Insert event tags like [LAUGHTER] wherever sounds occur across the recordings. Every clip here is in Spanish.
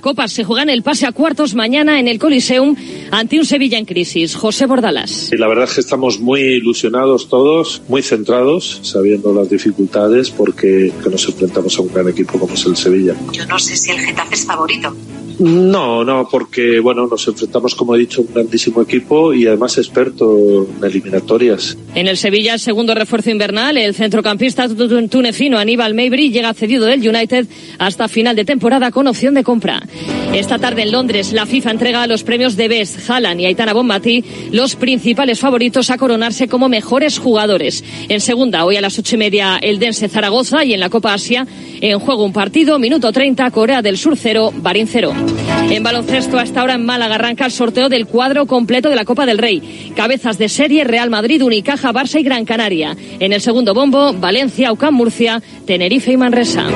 Copa se juega en el pase a cuartos mañana en el Coliseum ante un Sevilla en crisis. José Bordalas. Y la verdad es que estamos muy ilusionados todos, muy centrados, sabiendo las dificultades porque nos enfrentamos a un gran equipo como es el Sevilla. Yo no sé si el Getafe es favorito. No, no, porque bueno, nos enfrentamos, como he dicho, un grandísimo equipo y además experto en eliminatorias. En el Sevilla, el segundo refuerzo invernal, el centrocampista tunecino Aníbal Mabry llega cedido del United hasta final de temporada con opción de compra. Esta tarde en Londres, la FIFA entrega los premios de Best, Haaland y Aitana Bombati, los principales favoritos a coronarse como mejores jugadores. En segunda, hoy a las ocho y media, el Dense Zaragoza y en la Copa Asia, en juego un partido, minuto 30, Corea del Sur 0, Barín 0. En baloncesto, hasta ahora en Málaga arranca el sorteo del cuadro completo de la Copa del Rey. Cabezas de serie Real Madrid, Unicaja, Barça y Gran Canaria. En el segundo bombo, Valencia, Ucán, Murcia, Tenerife y Manresa.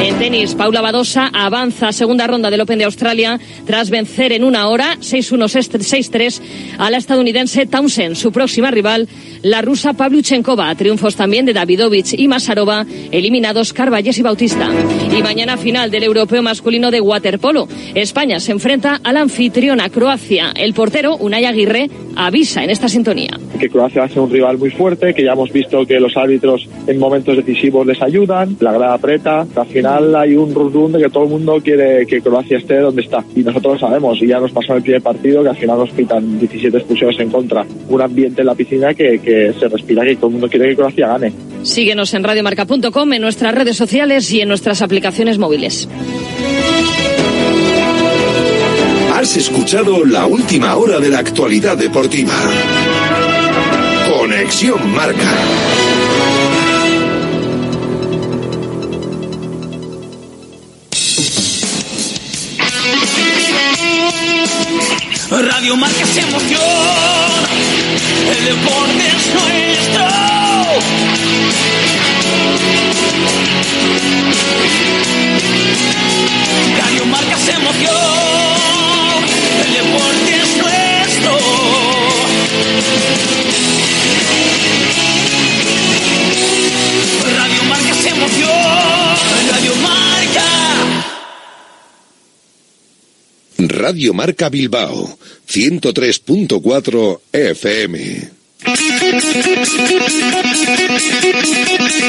En tenis, Paula Badosa avanza segunda ronda del Open de Australia tras vencer en una hora 6-1-6-3 a la estadounidense Townsend. Su próxima rival, la rusa Pavlyuchenkova. Triunfos también de Davidovich y Masarova, eliminados Carvalles y Bautista. Y mañana final del europeo masculino de waterpolo. España se enfrenta a la anfitriona Croacia. El portero, Unai Aguirre, avisa en esta sintonía. Que Croacia va a ser un rival muy fuerte, que ya hemos visto que los árbitros en momentos decisivos les ayudan, la grada aprieta, al final hay un run de que todo el mundo quiere que Croacia esté donde está. Y nosotros lo sabemos, y ya nos pasó en el primer partido que al final nos pitan 17 expulsiones en contra. Un ambiente en la piscina que, que se respira, que todo el mundo quiere que Croacia gane. Síguenos en radiomarca.com, en nuestras redes sociales y en nuestras aplicaciones móviles. Has escuchado la última hora de la actualidad deportiva. Conexión Marca. Radio Marca se emoción. El deporte es nuestro. Radio Marca se emoción. El es nuestro. Radio Marca se emoción. Radio Marca. Radio Marca Bilbao, 103.4 FM.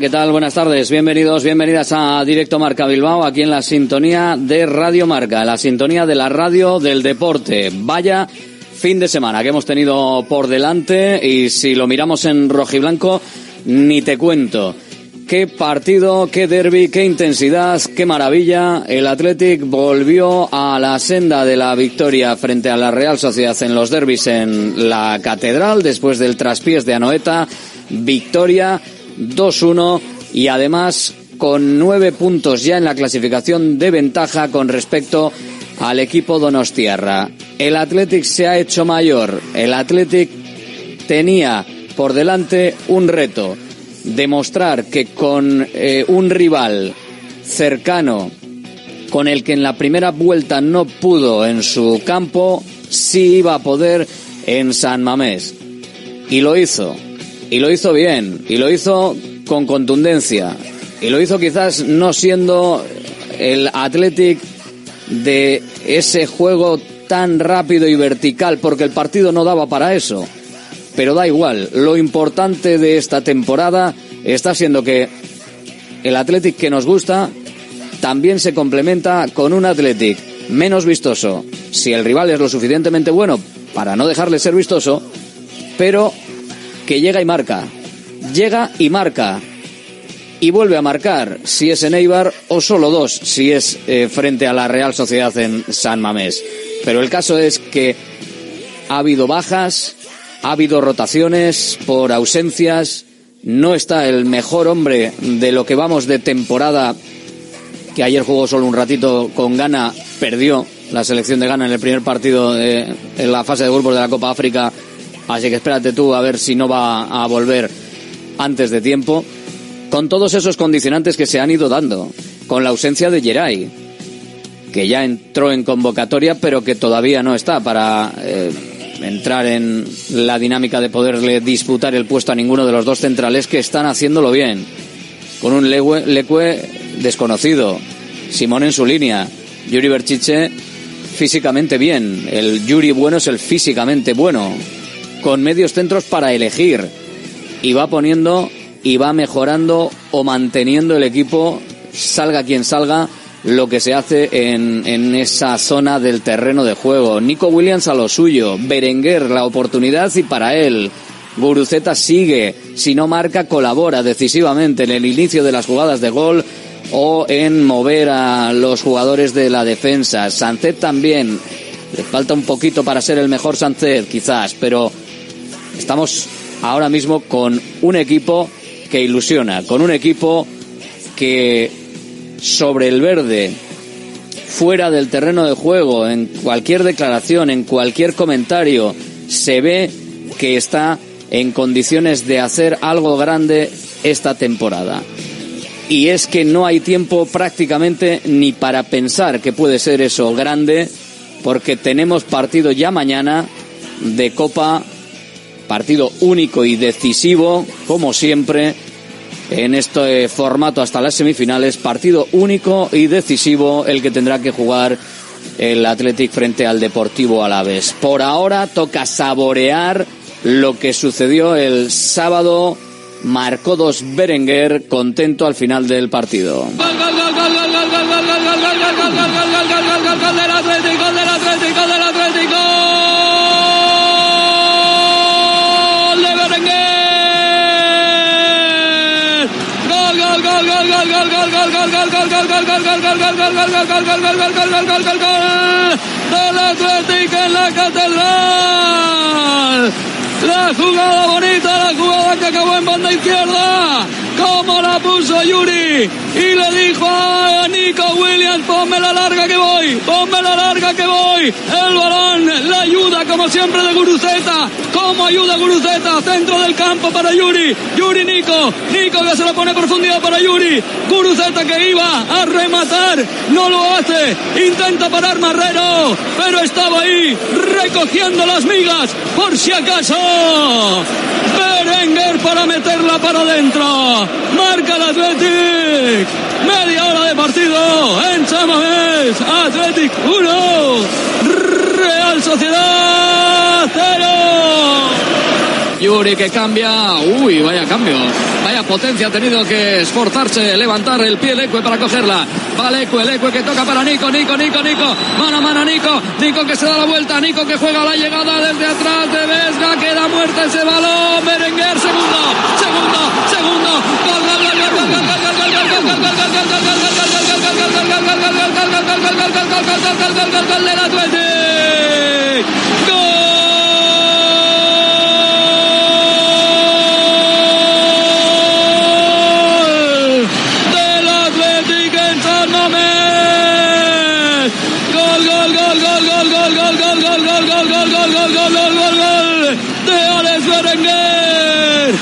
¿Qué tal? Buenas tardes. Bienvenidos, bienvenidas a Directo Marca Bilbao, aquí en la sintonía de Radio Marca, la sintonía de la radio del deporte. Vaya fin de semana que hemos tenido por delante y si lo miramos en rojiblanco, ni te cuento. Qué partido, qué derby, qué intensidad, qué maravilla. El Athletic volvió a la senda de la victoria frente a la Real Sociedad en los derbis en la Catedral después del traspiés de Anoeta. Victoria 2-1 y además con nueve puntos ya en la clasificación de ventaja con respecto al equipo Donostiarra. El Athletic se ha hecho mayor. El Athletic tenía por delante un reto demostrar que con eh, un rival cercano con el que en la primera vuelta no pudo en su campo, sí iba a poder en San Mamés. Y lo hizo. Y lo hizo bien. Y lo hizo con contundencia. Y lo hizo quizás no siendo el Athletic de ese juego tan rápido y vertical, porque el partido no daba para eso pero da igual. Lo importante de esta temporada está siendo que el Athletic que nos gusta también se complementa con un Athletic menos vistoso, si el rival es lo suficientemente bueno para no dejarle ser vistoso, pero que llega y marca. Llega y marca. Y vuelve a marcar si es en Eibar o solo dos si es eh, frente a la Real Sociedad en San Mamés. Pero el caso es que ha habido bajas, ha habido rotaciones por ausencias, no está el mejor hombre de lo que vamos de temporada, que ayer jugó solo un ratito con Ghana, perdió la selección de Ghana en el primer partido en la fase de grupos de la Copa África, así que espérate tú a ver si no va a volver antes de tiempo, con todos esos condicionantes que se han ido dando, con la ausencia de Geray, que ya entró en convocatoria pero que todavía no está para eh, entrar en la dinámica de poderle disputar el puesto a ninguno de los dos centrales que están haciéndolo bien, con un Leque desconocido, Simón en su línea, Yuri Berchiche físicamente bien, el Yuri bueno es el físicamente bueno, con medios centros para elegir y va poniendo y va mejorando o manteniendo el equipo, salga quien salga, lo que se hace en, en, esa zona del terreno de juego. Nico Williams a lo suyo, Berenguer la oportunidad y para él. Guruceta sigue, si no marca, colabora decisivamente en el inicio de las jugadas de gol o en mover a los jugadores de la defensa. Sancet también, le falta un poquito para ser el mejor Sancet quizás, pero estamos ahora mismo con un equipo que ilusiona, con un equipo que sobre el verde, fuera del terreno de juego, en cualquier declaración, en cualquier comentario, se ve que está en condiciones de hacer algo grande esta temporada. Y es que no hay tiempo prácticamente ni para pensar que puede ser eso grande, porque tenemos partido ya mañana de Copa, partido único y decisivo, como siempre, en este formato hasta las semifinales, partido único y decisivo el que tendrá que jugar el Athletic frente al Deportivo Alavés. Por ahora toca saborear lo que sucedió el sábado. Marcó dos Berenguer, contento al final del partido. Del Atlético en la catedral. La jugada bonita, la jugada que acabó en banda izquierda. Como la puso Yuri. Y le dijo a Nico Williams, ponme la larga que voy, ponme la larga que voy. El balón, la ayuda como siempre de Guruceta. Como ayuda Guruceta, centro del campo para Yuri. Yuri Nico, Nico que se lo pone profundidad para Yuri. Guruceta que iba a rematar, no lo hace. Intenta parar Marrero, pero estaba ahí recogiendo las migas por si acaso. Berenguer para meterla para adentro. Marca el Athletic. Media hora de partido en Chamamés. Athletic 1. Real Sociedad 0. Yuri que cambia. Uy, vaya cambio. Vaya potencia ha tenido que esforzarse, levantar el pie Lecue para cogerla. Va Lecue, Lecue que toca para Nico, Nico, Nico, Nico. Mano a mano Nico. Nico que se da la vuelta. Nico que juega la llegada desde atrás de Vesga. Queda muerta ese balón. Berenguer, segundo, segundo, segundo. Gol, gol, gol, gol, gol, gol, gol, gol, gol, gol, gol, gol. Gol gol, gol, gol, gol, gol, gol, gol, gol, gol, gol, de Alex Berenguer.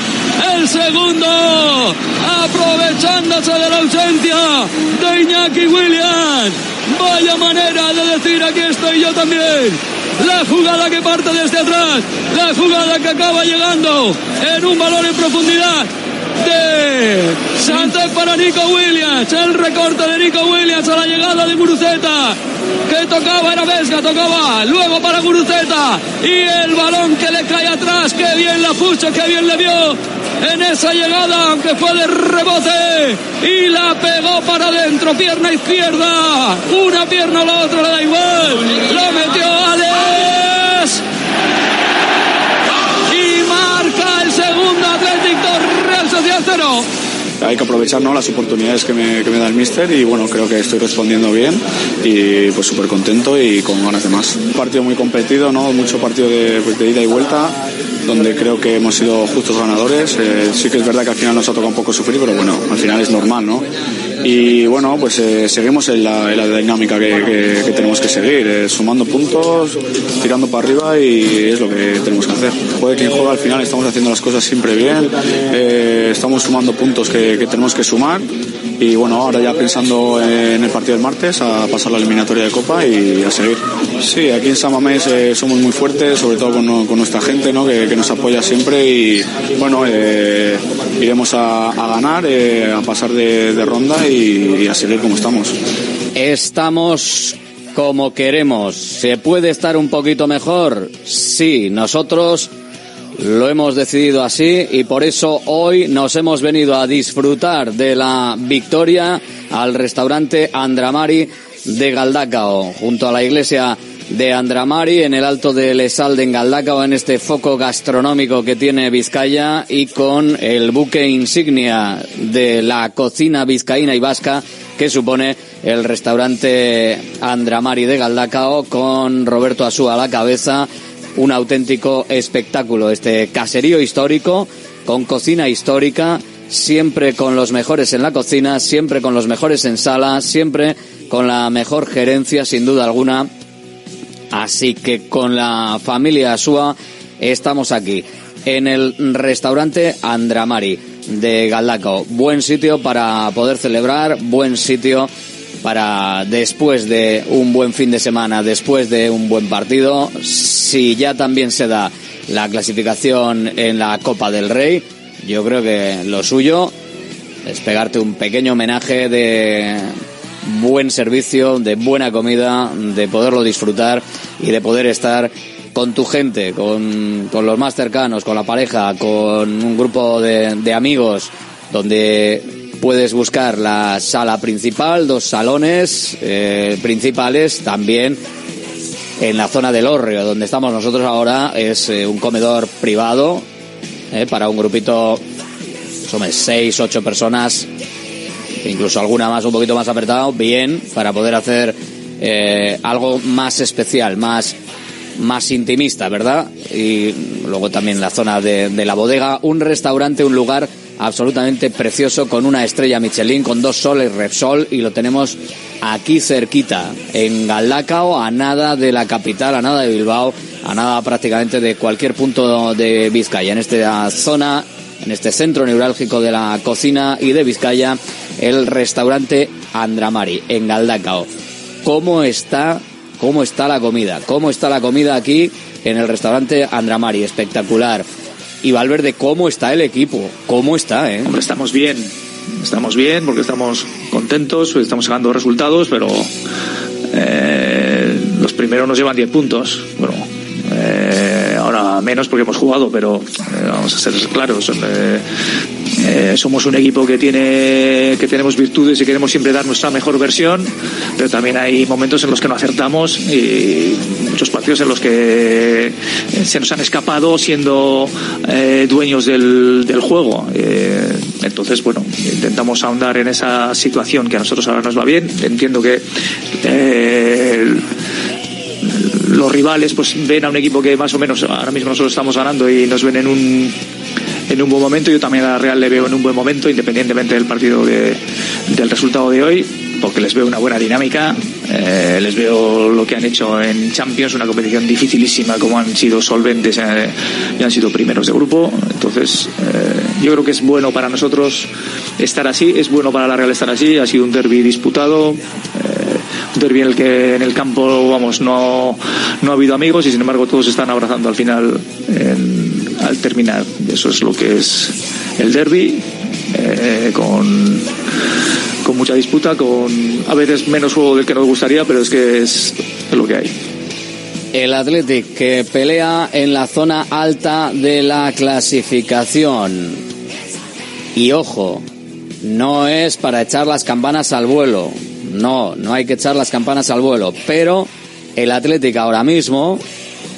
El segundo, aprovechándose de la ausencia de Iñaki Williams. Vaya manera de decir aquí estoy yo también. La jugada que parte desde atrás, la jugada que acaba llegando en un balón en profundidad de Sánchez para Nico Williams. El recorte de Nico Williams a la llegada de Guruceta. Tocaba era Vesga, tocaba luego para Guruceta. Y el balón que le cae atrás. Que bien la puso, que bien le vio en esa llegada, aunque fue de rebote. Y la pegó para adentro, pierna izquierda. Una pierna a la otra, le da igual. Lo metió Alex. Y marca el segundo hay que aprovechar ¿no? las oportunidades que me, que me da el míster y bueno, creo que estoy respondiendo bien y pues súper contento y con ganas de más. Un partido muy competido, ¿no? mucho partido de, pues, de ida y vuelta donde creo que hemos sido justos ganadores. Eh, sí que es verdad que al final nos ha tocado un poco sufrir, pero bueno, al final es normal, ¿no? Y bueno, pues eh, seguimos en la, dinámica que, tenemos que seguir, eh, sumando puntos, tirando para arriba y es lo que tenemos que hacer. Juegue quien juega, al final estamos haciendo las cosas siempre bien, estamos sumando puntos que tenemos que sumar y bueno, ahora ya pensando en el partido del martes, a pasar la eliminatoria de Copa y a seguir. Sí, aquí en Samamés eh, somos muy fuertes, sobre todo con, con nuestra gente ¿no? que, nos apoya siempre y bueno, eh, iremos a, ganar, eh, a pasar de, ronda y a seguir como estamos. Estamos como queremos. ¿Se puede estar un poquito mejor? Sí, nosotros lo hemos decidido así y por eso hoy nos hemos venido a disfrutar de la victoria al restaurante Andramari de Galdacao, junto a la iglesia de Andramari en el alto de Lesalde en Galdacao, en este foco gastronómico que tiene Vizcaya y con el buque insignia de la cocina vizcaína y vasca que supone el restaurante Andramari de Galdacao con Roberto Asúa a la cabeza un auténtico espectáculo, este caserío histórico con cocina histórica, siempre con los mejores en la cocina, siempre con los mejores en sala, siempre con la mejor gerencia, sin duda alguna. Así que con la familia Asúa estamos aquí, en el restaurante Andramari de Galdaco. Buen sitio para poder celebrar, buen sitio para después de un buen fin de semana, después de un buen partido, si ya también se da la clasificación en la Copa del Rey, yo creo que lo suyo es pegarte un pequeño homenaje de buen servicio, de buena comida, de poderlo disfrutar y de poder estar con tu gente, con, con los más cercanos, con la pareja, con un grupo de, de amigos, donde puedes buscar la sala principal, dos salones eh, principales, también en la zona del Orrio, donde estamos nosotros ahora, es eh, un comedor privado eh, para un grupito, somos seis, ocho personas, incluso alguna más un poquito más apretado, bien, para poder hacer algo más especial, más más intimista, ¿verdad? Y luego también la zona de la bodega, un restaurante, un lugar absolutamente precioso con una estrella Michelin, con dos soles Repsol y lo tenemos aquí cerquita, en Galdacao, a nada de la capital, a nada de Bilbao, a nada prácticamente de cualquier punto de Vizcaya. En esta zona, en este centro neurálgico de la cocina y de Vizcaya, el restaurante Andramari, en Galdacao. ¿Cómo está, cómo está la comida? ¿Cómo está la comida aquí en el restaurante Andramari? Espectacular y Valverde, ¿cómo está el equipo? ¿Cómo está, eh? Hombre, estamos bien. Estamos bien porque estamos contentos, estamos sacando resultados, pero eh, los primeros nos llevan 10 puntos. Bueno, eh, ahora menos porque hemos jugado, pero vamos a ser claros. Eh, eh, somos un equipo que tiene que tenemos virtudes y queremos siempre dar nuestra mejor versión, pero también hay momentos en los que no acertamos y muchos partidos en los que se nos han escapado siendo eh, dueños del, juego. Eh, entonces, bueno, intentamos ahondar en esa situación que a nosotros ahora nos va bien. Entiendo que eh, los rivales pues ven a un equipo que más o menos ahora mismo nosotros estamos ganando y nos ven en un en un buen momento. Yo también a la Real le veo en un buen momento, independientemente del partido de, del resultado de hoy, porque les veo una buena dinámica. Eh, les veo lo que han hecho en Champions, una competición dificilísima, como han sido solventes eh, y han sido primeros de grupo. Entonces, eh, yo creo que es bueno para nosotros estar así, es bueno para la Real estar así. Ha sido un derby disputado. un derby en el que en el campo vamos no, no ha habido amigos y sin embargo todos están abrazando al final en, al terminar. Eso es lo que es el derby, eh, con, con mucha disputa, con a veces menos juego del que nos gustaría, pero es que es, lo que hay. El Athletic que pelea en la zona alta de la clasificación. Y ojo, no es para echar las campanas al vuelo. No, no hay que echar las campanas al vuelo. Pero el Athletic ahora mismo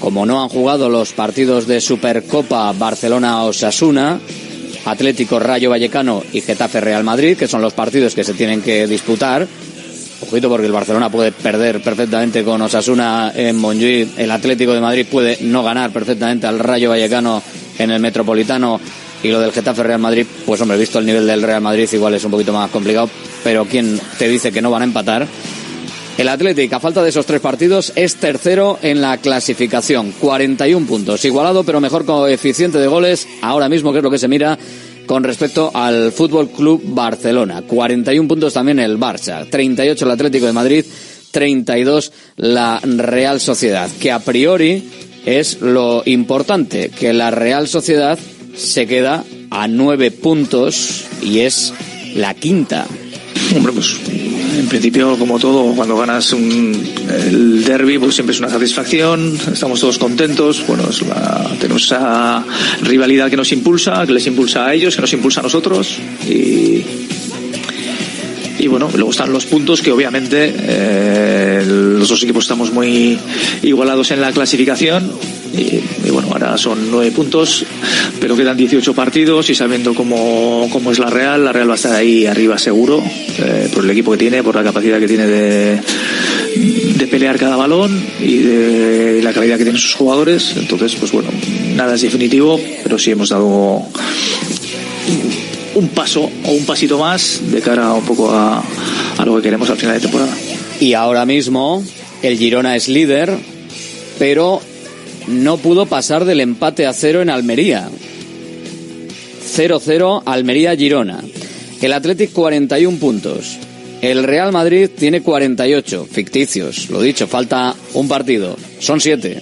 como no han jugado los partidos de Supercopa Barcelona-Osasuna, Atlético Rayo Vallecano y Getafe Real Madrid, que son los partidos que se tienen que disputar. Ojito porque el Barcelona puede perder perfectamente con Osasuna en Montjuic, el Atlético de Madrid puede no ganar perfectamente al Rayo Vallecano en el Metropolitano y lo del Getafe Real Madrid, pues hombre, visto el nivel del Real Madrid igual es un poquito más complicado, pero ¿quién te dice que no van a empatar? El Atlético, a falta de esos tres partidos, es tercero en la clasificación. 41 puntos. Igualado, pero mejor coeficiente de goles ahora mismo, que es lo que se mira con respecto al Fútbol Club Barcelona. 41 puntos también el Barça. 38 el Atlético de Madrid. 32 la Real Sociedad. Que a priori es lo importante, que la Real Sociedad se queda a nueve puntos y es la quinta. Hombre, pues en principio, como todo, cuando ganas un, el derby, pues siempre es una satisfacción, estamos todos contentos, bueno, es la, tenemos esa rivalidad que nos impulsa, que les impulsa a ellos, que nos impulsa a nosotros y, y bueno, luego están los puntos que obviamente eh, los dos equipos estamos muy igualados en la clasificación y, bueno, ahora son nueve puntos, pero quedan 18 partidos y sabiendo cómo, cómo es la Real, la Real va a estar ahí arriba seguro, eh, por el equipo que tiene, por la capacidad que tiene de, de pelear cada balón y de la calidad que tienen sus jugadores. Entonces, pues bueno, nada es definitivo, pero sí hemos dado un paso o un pasito más de cara un poco a, a lo que queremos al final de temporada. Y ahora mismo el Girona es líder, pero no pudo pasar del empate a cero en Almería. 0-0 Almería-Girona. El Athletic 41 puntos. El Real Madrid tiene 48, ficticios, lo dicho, falta un partido, son 7.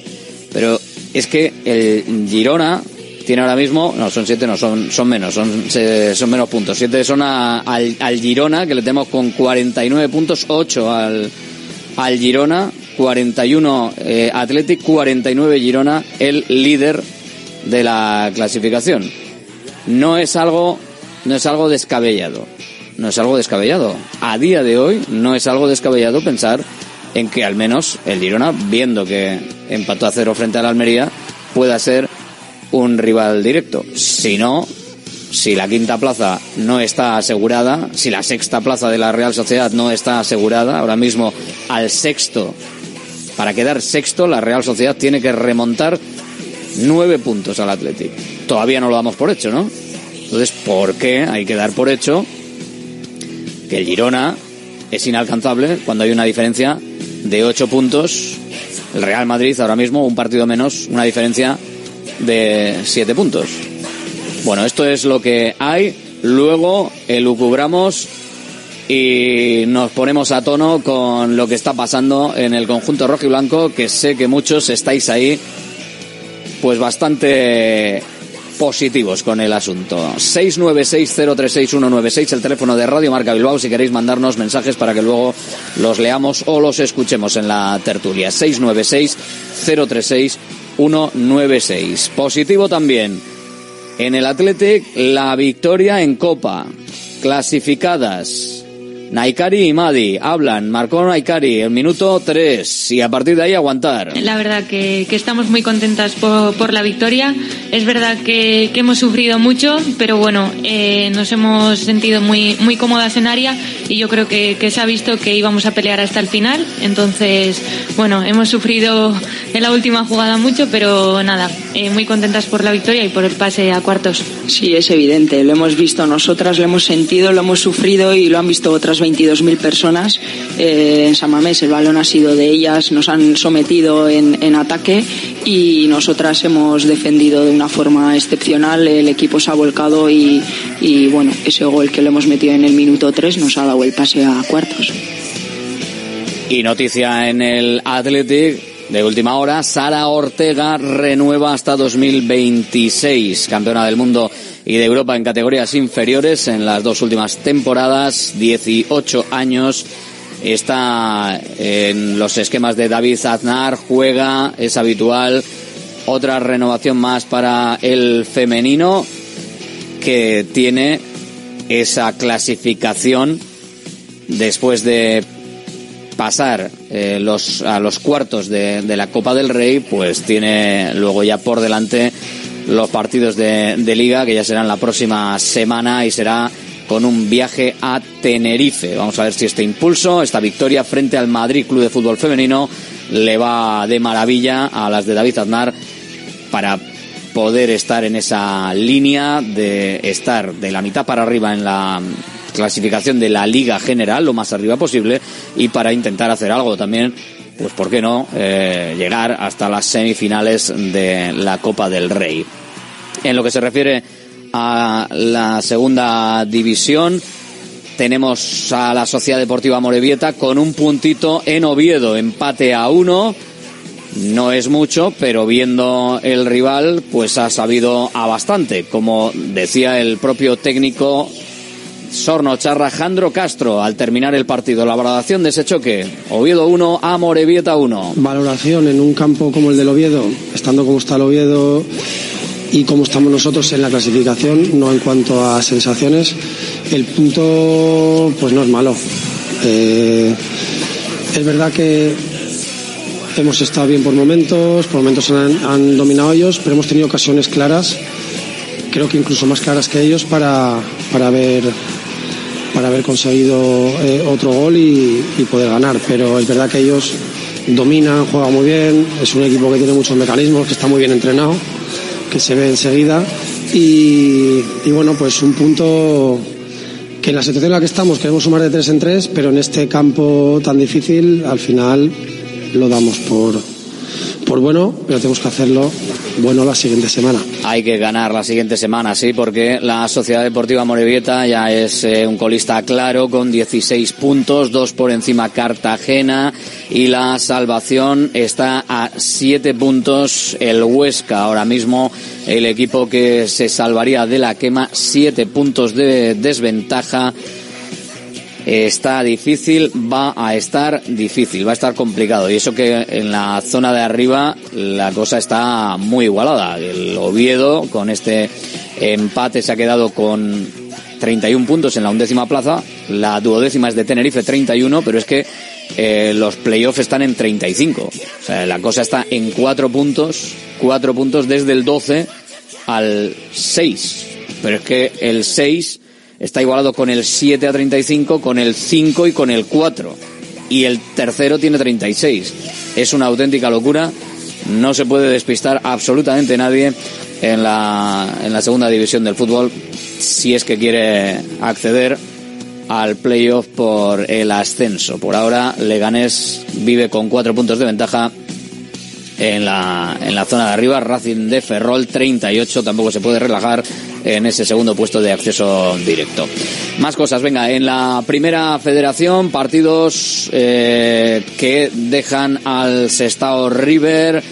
Pero es que el Girona tiene ahora mismo, no, son 7, no, son, son menos, son, son menos puntos. 7 son a, al, al, Girona, que le tenemos con 49 puntos, 8 al, al Girona, 41 eh, Athletic, 49 Girona, el líder de la clasificación. No es algo, no es algo descabellado. No es algo descabellado. A día de hoy no es algo descabellado pensar en que al menos el Girona, viendo que empató a cero frente al Almería, pueda ser un rival directo. Si no, si la quinta plaza no está asegurada, si la sexta plaza de la Real Sociedad no está asegurada, ahora mismo al sexto, para quedar sexto, la Real Sociedad tiene que remontar nueve puntos al Athletic. Todavía no lo damos por hecho, ¿no? Entonces, ¿por qué hay que dar por hecho que el Girona es inalcanzable cuando hay una diferencia de ocho puntos? El Real Madrid ahora mismo un partido menos, una diferencia de siete puntos. Bueno, esto es lo que hay. Luego elucubramos y nos ponemos a tono con lo que está pasando en el conjunto rojo y blanco, que sé que muchos estáis ahí pues bastante positivos con el asunto. 696036196 el teléfono de Radio Marca Bilbao si queréis mandarnos mensajes para que luego los leamos o los escuchemos en la tertulia. 696036196. Positivo también en el Athletic la victoria en Copa. Clasificadas Naikari y Madi hablan, marcó Naikari el minuto 3 y a partir de ahí aguantar. La verdad que, que estamos muy contentas por, por, la victoria. Es verdad que, que hemos sufrido mucho, pero bueno, eh, nos hemos sentido muy, muy cómodas en área y yo creo que, que, se ha visto que íbamos a pelear hasta el final. Entonces, bueno, hemos sufrido en la última jugada mucho, pero nada, eh, muy contentas por la victoria y por el pase a cuartos. Sí, es evidente, lo hemos visto nosotras, lo hemos sentido, lo hemos sufrido y lo han visto otras 22.000 personas eh, en San Mamés. El balón ha sido de ellas, nos han sometido en, ataque y nosotras hemos defendido de una forma excepcional. El equipo se ha volcado y, y bueno, ese gol que le hemos metido en el minuto 3 nos ha dado el pase a cuartos. Y noticia en el Athletic de última hora, Sara Ortega renueva hasta 2026, campeona del mundo y de Europa en categorías inferiores en las dos últimas temporadas, 18 años. Está en los esquemas de David Aznar, juega, es habitual. Otra renovación más para el femenino que tiene esa clasificación después de pasar eh, los, a los cuartos de, la Copa del Rey, pues tiene luego ya por delante los partidos de, de liga, que ya serán la próxima semana y será con un viaje a Tenerife. Vamos a ver si este impulso, esta victoria frente al Madrid Club de Fútbol Femenino le va de maravilla a las de David Aznar para poder estar en esa línea de estar de la mitad para arriba en la clasificación de la Liga General, lo más arriba posible, y para intentar hacer algo también, pues por qué no, eh, llegar hasta las semifinales de la Copa del Rey. En lo que se refiere a la segunda división, tenemos a la Sociedad Deportiva Morevieta con un puntito en Oviedo, empate a uno. No es mucho, pero viendo el rival, pues ha sabido a bastante. Como decía el propio técnico Sorno Charra Jandro Castro al terminar el partido. La valoración de ese choque. Oviedo 1 a Morevieta 1. Valoración en un campo como el del Oviedo, estando como está el Oviedo y como estamos nosotros en la clasificación, no en cuanto a sensaciones, el punto pues no es malo. Eh, es verdad que hemos estado bien por momentos, por momentos han, dominado ellos, pero hemos tenido ocasiones claras creo que incluso más claras que ellos para, para para haber conseguido eh, otro gol y, poder ganar. Pero es verdad que ellos dominan, juegan muy bien, es un equipo que tiene muchos mecanismos, que está muy bien entrenado, que se ve enseguida. Y, y bueno, pues un punto que en la situación en la que estamos queremos sumar de tres en tres, pero en este campo tan difícil al final lo damos por, por bueno, pero tenemos que hacerlo bueno la siguiente semana. Hay que ganar la siguiente semana, sí, porque la Sociedad Deportiva Morevieta ya es eh, un colista claro con 16 puntos, dos por encima Cartagena y la salvación está a 7 puntos el Huesca. Ahora mismo el equipo que se salvaría de la quema, 7 puntos de desventaja está difícil, va a estar difícil, va a estar complicado. Y eso que en la zona de arriba la cosa está muy igualada. El Oviedo con este empate se ha quedado con 31 puntos en la undécima plaza. La duodécima es de Tenerife 31, pero es que eh, los playoffs están en 35. O sea, la cosa está en 4 puntos, 4 puntos desde el 12 al 6. Pero es que el 6 está igualado con el 7 a 35, con el 5 y con el 4. Y el tercero tiene 36. Es una auténtica locura. No se puede despistar absolutamente nadie en la, en la segunda división del fútbol si es que quiere acceder al playoff por el ascenso. Por ahora, Leganés vive con cuatro puntos de ventaja en la, en la zona de arriba. Racing de Ferrol 38, tampoco se puede relajar en ese segundo puesto de acceso directo. Más cosas, venga, en la primera federación, partidos eh, que dejan al Sestao River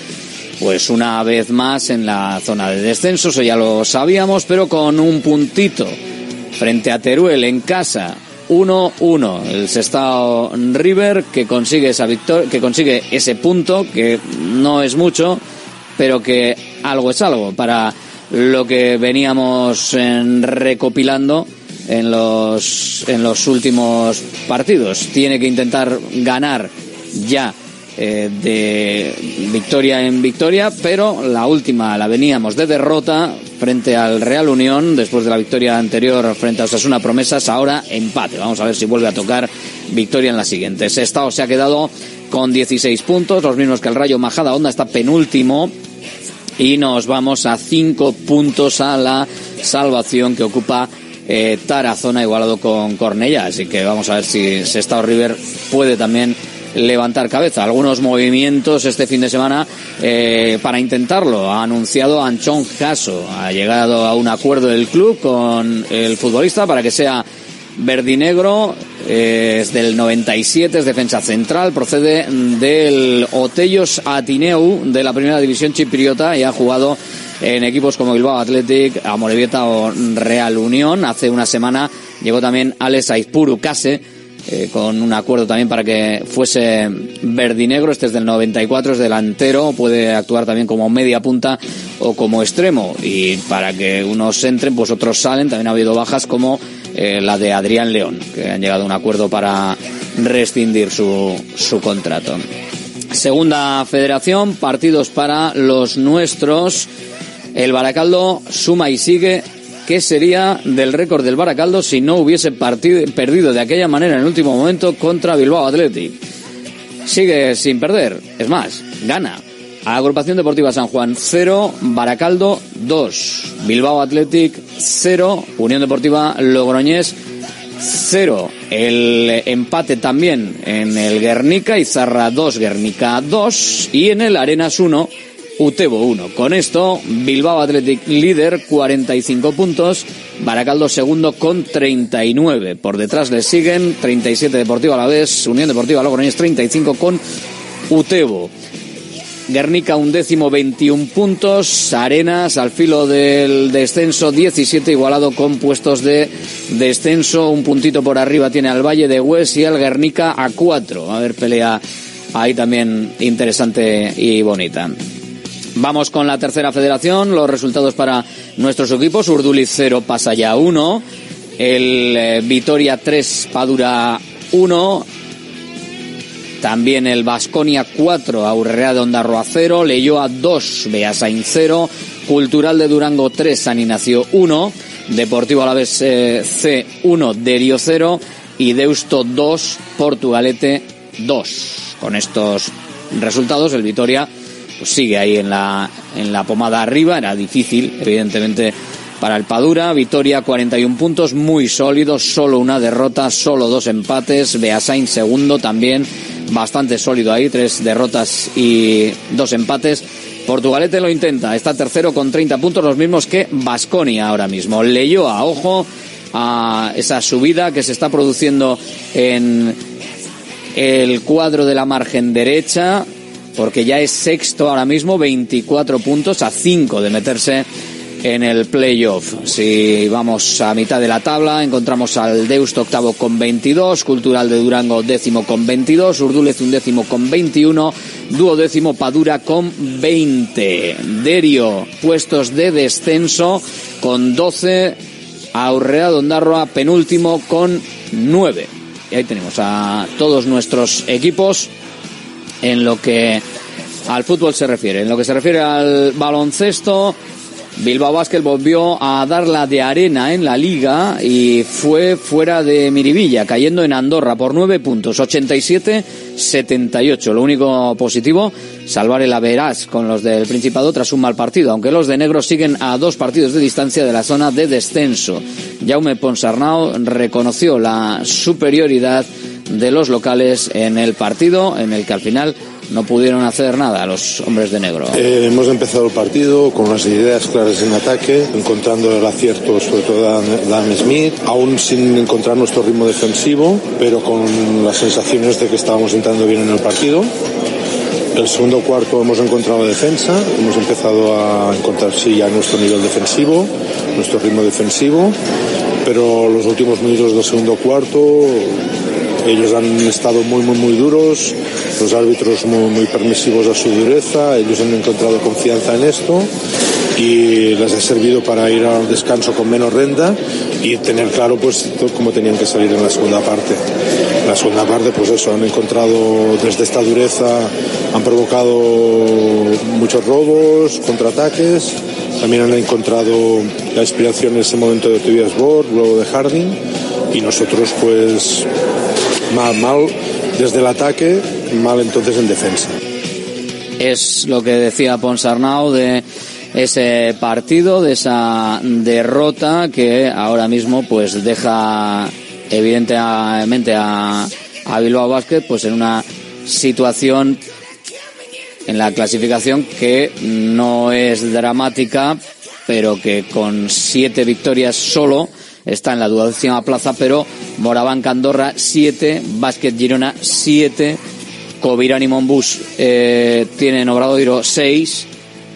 pues una vez más en la zona de descenso, eso ya lo sabíamos, pero con un puntito frente a Teruel en casa. 1-1 el Sestao River que consigue esa victoria, que consigue ese punto que no es mucho, pero que algo es algo para lo que veníamos recopilando en los, en los últimos partidos. Tiene que intentar ganar ya eh, de victoria en victoria, pero la última la veníamos de derrota frente al Real Unión, después de la victoria anterior frente a Osasuna Promesas, ahora empate. Vamos a ver si vuelve a tocar victoria en la siguiente. Estado se ha quedado con 16 puntos, los mismos que el Rayo Majada Onda está penúltimo y nos vamos a cinco puntos a la salvación que ocupa eh, Tarazona igualado con Cornella. Así que vamos a ver si Sestao River puede también levantar cabeza. Algunos movimientos este fin de semana eh, para intentarlo. Ha anunciado Anchón Caso. Ha llegado a un acuerdo del club con el futbolista para que sea verdinegro, eh, es del 97, es defensa central, procede del Otellos Atineu de la primera división chipriota y ha jugado en equipos como Bilbao Athletic, Amorebieta o Real Unión. Hace una semana llegó también Alex Aizpuru Case, eh, con un acuerdo también para que fuese verdinegro. Este es del 94, es delantero, puede actuar también como media punta o como extremo. Y para que unos entren, pues otros salen. También ha habido bajas como eh, la de Adrián León, que han llegado a un acuerdo para rescindir su, su contrato. Segunda federación, partidos para los nuestros. El Baracaldo suma y sigue. ¿Qué sería del récord del Baracaldo si no hubiese partido, perdido de aquella manera en el último momento contra Bilbao Athletic? Sigue sin perder. Es más, gana. Agrupación Deportiva San Juan 0, Baracaldo 2, Bilbao Athletic 0, Unión Deportiva Logroñés 0. El empate también en el Guernica, Izarra 2, Guernica 2 y en el Arenas 1, Utebo 1. Con esto, Bilbao Athletic líder 45 puntos, Baracaldo segundo con 39. Por detrás le siguen 37 Deportivo a la vez, Unión Deportiva Logroñés 35 con Utebo. Guernica un décimo 21 puntos, Arenas al filo del descenso 17 igualado con puestos de descenso, un puntito por arriba tiene al Valle de Hues y el Guernica a 4. A ver, pelea ahí también interesante y bonita. Vamos con la tercera federación, los resultados para nuestros equipos, Urduliz 0 pasa ya 1, el eh, Vitoria 3 Padura 1, también el Vasconia 4, Aurrea de Ondarroa 0, Leyoa 2, Beasain 0, Cultural de Durango 3, San Ignacio 1, Deportivo Alavés eh, C 1, Derio 0 y Deusto 2, Portugalete 2. Con estos resultados el Vitoria pues, sigue ahí en la, en la pomada arriba, era difícil evidentemente para el Padura, Vitoria 41 puntos, muy sólido, solo una derrota, solo dos empates, Beasain segundo también, bastante sólido ahí, tres derrotas y dos empates. Portugalete lo intenta, está tercero con 30 puntos, los mismos que Basconia ahora mismo. Leyó a ojo a esa subida que se está produciendo en el cuadro de la margen derecha, porque ya es sexto ahora mismo, 24 puntos a 5 de meterse en el playoff. Si vamos a mitad de la tabla, encontramos al Deusto octavo con 22, Cultural de Durango décimo con 22, Urdúlez un décimo con 21, duodécimo Padura con 20, Derio puestos de descenso con 12, Aurrea Dondarroa penúltimo con 9. Y ahí tenemos a todos nuestros equipos en lo que al fútbol se refiere. En lo que se refiere al baloncesto, Bilbao Basket volvió a dar la de arena en la liga y fue fuera de Miribilla, cayendo en Andorra por nueve puntos, 87-78. Lo único positivo, salvar el Averas con los del Principado tras un mal partido, aunque los de negro siguen a dos partidos de distancia de la zona de descenso. Jaume Ponsarnau reconoció la superioridad de los locales en el partido, en el que al final no pudieron hacer nada los hombres de negro. Eh, hemos empezado el partido con las ideas claras en ataque, encontrando el acierto sobre todo de Dan Smith, aún sin encontrar nuestro ritmo defensivo, pero con las sensaciones de que estábamos entrando bien en el partido. El segundo cuarto hemos encontrado defensa, hemos empezado a encontrar sí ya nuestro nivel defensivo, nuestro ritmo defensivo, pero los últimos minutos del segundo cuarto ellos han estado muy, muy, muy duros, los árbitros muy, muy permisivos a su dureza, ellos han encontrado confianza en esto y les ha servido para ir al descanso con menos renta y tener claro pues cómo tenían que salir en la segunda parte. En la segunda parte pues eso, han encontrado desde esta dureza, han provocado muchos robos, contraataques, también han encontrado la inspiración en ese momento de Tobias Borg, luego de Harding y nosotros pues mal, mal desde el ataque, mal entonces en defensa. Es lo que decía Ponsarnau de ese partido, de esa derrota que ahora mismo pues deja evidentemente a, a Bilbao Basket pues en una situación en la clasificación que no es dramática, pero que con siete victorias solo está en la duodécima plaza, pero Moraván Candorra 7, Básquet Girona 7, Covirán y Monbus eh, tienen Obradoiro 6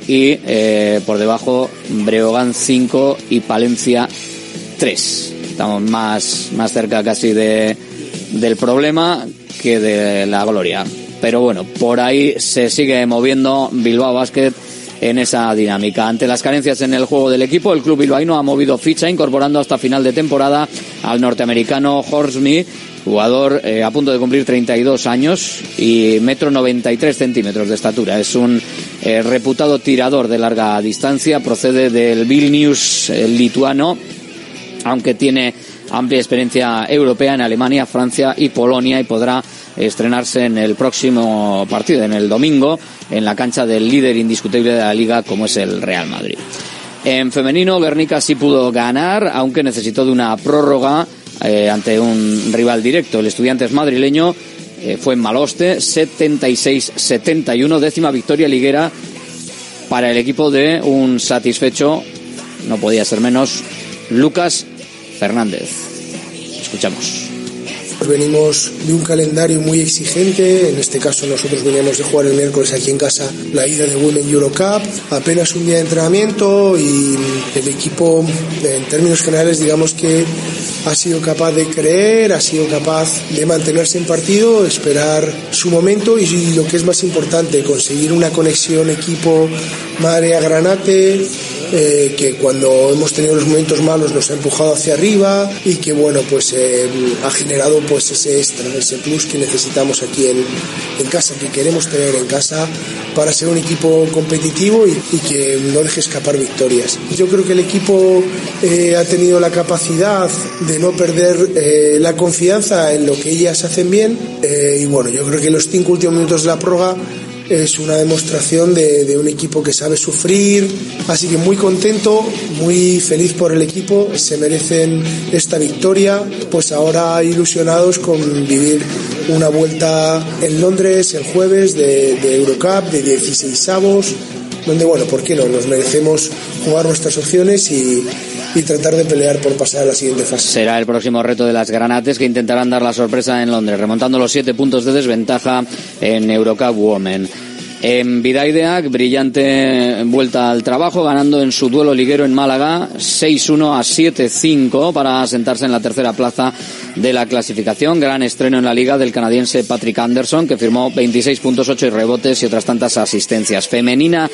y eh, por debajo Breogán 5 y Palencia 3. Estamos más, más cerca casi de, del problema que de la gloria. Pero bueno, por ahí se sigue moviendo Bilbao Basket en esa dinámica. Ante las carencias en el juego del equipo, el club bilbaíno ha movido ficha incorporando hasta final de temporada al norteamericano Horsme, jugador eh, a punto de cumplir 32 años y metro 93 centímetros de estatura. Es un eh, reputado tirador de larga distancia, procede del Vilnius lituano, aunque tiene amplia experiencia europea en Alemania, Francia y Polonia y podrá estrenarse en el próximo partido, en el domingo, en la cancha del líder indiscutible de la liga como es el Real Madrid. En femenino, Guernica sí pudo ganar, aunque necesitó de una prórroga eh, ante un rival directo. El Estudiantes madrileño eh, fue en Maloste, 76-71, décima victoria liguera para el equipo de un satisfecho, no podía ser menos, Lucas Fernández. Escuchamos. Venimos de un calendario muy exigente, en este caso nosotros veníamos de jugar el miércoles aquí en casa la ida de Women Eurocup, apenas un día de entrenamiento y el equipo en términos generales digamos que ha sido capaz de creer, ha sido capaz de mantenerse en partido, esperar su momento y lo que es más importante, conseguir una conexión equipo Marea Granate eh, que cuando hemos tenido los momentos malos nos ha empujado hacia arriba y que bueno pues eh, ha generado pues ese extra, ese plus que necesitamos aquí en, en, casa, que queremos tener en casa para ser un equipo competitivo y, que no deje escapar victorias. Yo creo que el equipo eh, ha tenido la capacidad de no perder la confianza en lo que ellas hacen bien y bueno, yo creo que los cinco últimos minutos de la prórroga es una demostración de, un equipo que sabe sufrir, así que muy contento, muy feliz por el equipo, se merecen esta victoria, pues ahora ilusionados con vivir una vuelta en Londres el jueves de, de Eurocup, de 16 avos, donde bueno, ¿por qué no? Nos merecemos jugar nuestras opciones y, y tratar de pelear por pasar a la siguiente fase. Será el próximo reto de las Granates que intentarán dar la sorpresa en Londres, remontando los siete puntos de desventaja en Eurocup Women. En Vidaideac, brillante vuelta al trabajo, ganando en su duelo liguero en Málaga 6-1 a 7-5 para sentarse en la tercera plaza de la clasificación. Gran estreno en la liga del canadiense Patrick Anderson, que firmó 26 puntos, 8 rebotes y otras tantas asistencias. Femenina,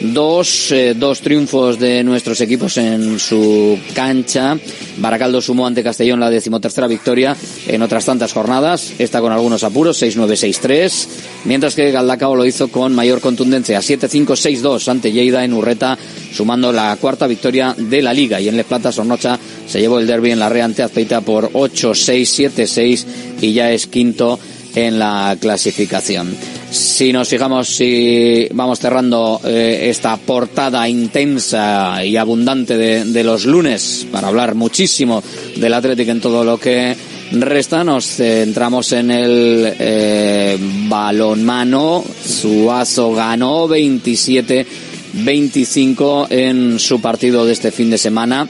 dos, eh, dos triunfos de nuestros equipos en su cancha. Baracaldo sumó ante Castellón la decimotercera victoria en otras tantas jornadas. Esta con algunos apuros, 6-9, 6-3. Mientras que Galdacao lo hizo con mayor contundencia, 7-5, 6-2 ante Lleida en Urreta, sumando la cuarta victoria de la liga. Y en Les Plata, Sornocha se llevó el derby en la Reante Azpeita por 8 6-7-6 y ya es quinto en la clasificación. Si nos fijamos, si vamos cerrando eh, esta portada intensa y abundante de, los lunes para hablar muchísimo del Atlético en todo lo que resta, nos centramos en el eh, balonmano. Suazo ganó 27-25 en su partido de este fin de semana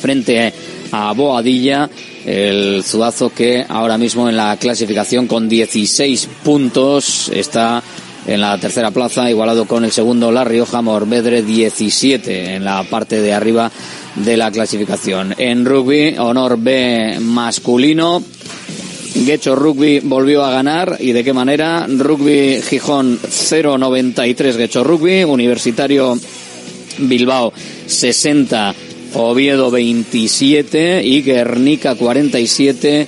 frente a Boadilla el Zuazo que ahora mismo en la clasificación con 16 puntos está en la tercera plaza, igualado con el segundo La Rioja, Morvedre 17 en la parte de arriba de la clasificación. En rugby, honor B masculino. Guecho Rugby volvió a ganar y de qué manera. Rugby Gijón 0-93 Guecho Rugby, Universitario Bilbao 60 Oviedo 27 y Guernica 47.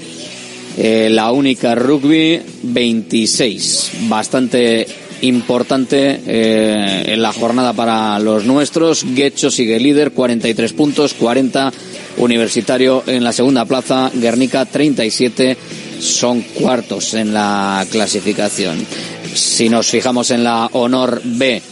Eh, la única rugby 26. Bastante importante eh, en la jornada para los nuestros. Guecho sigue líder, 43 puntos, 40 Universitario en la segunda plaza, Guernica 37 son cuartos en la clasificación. Si nos fijamos en la Honor B,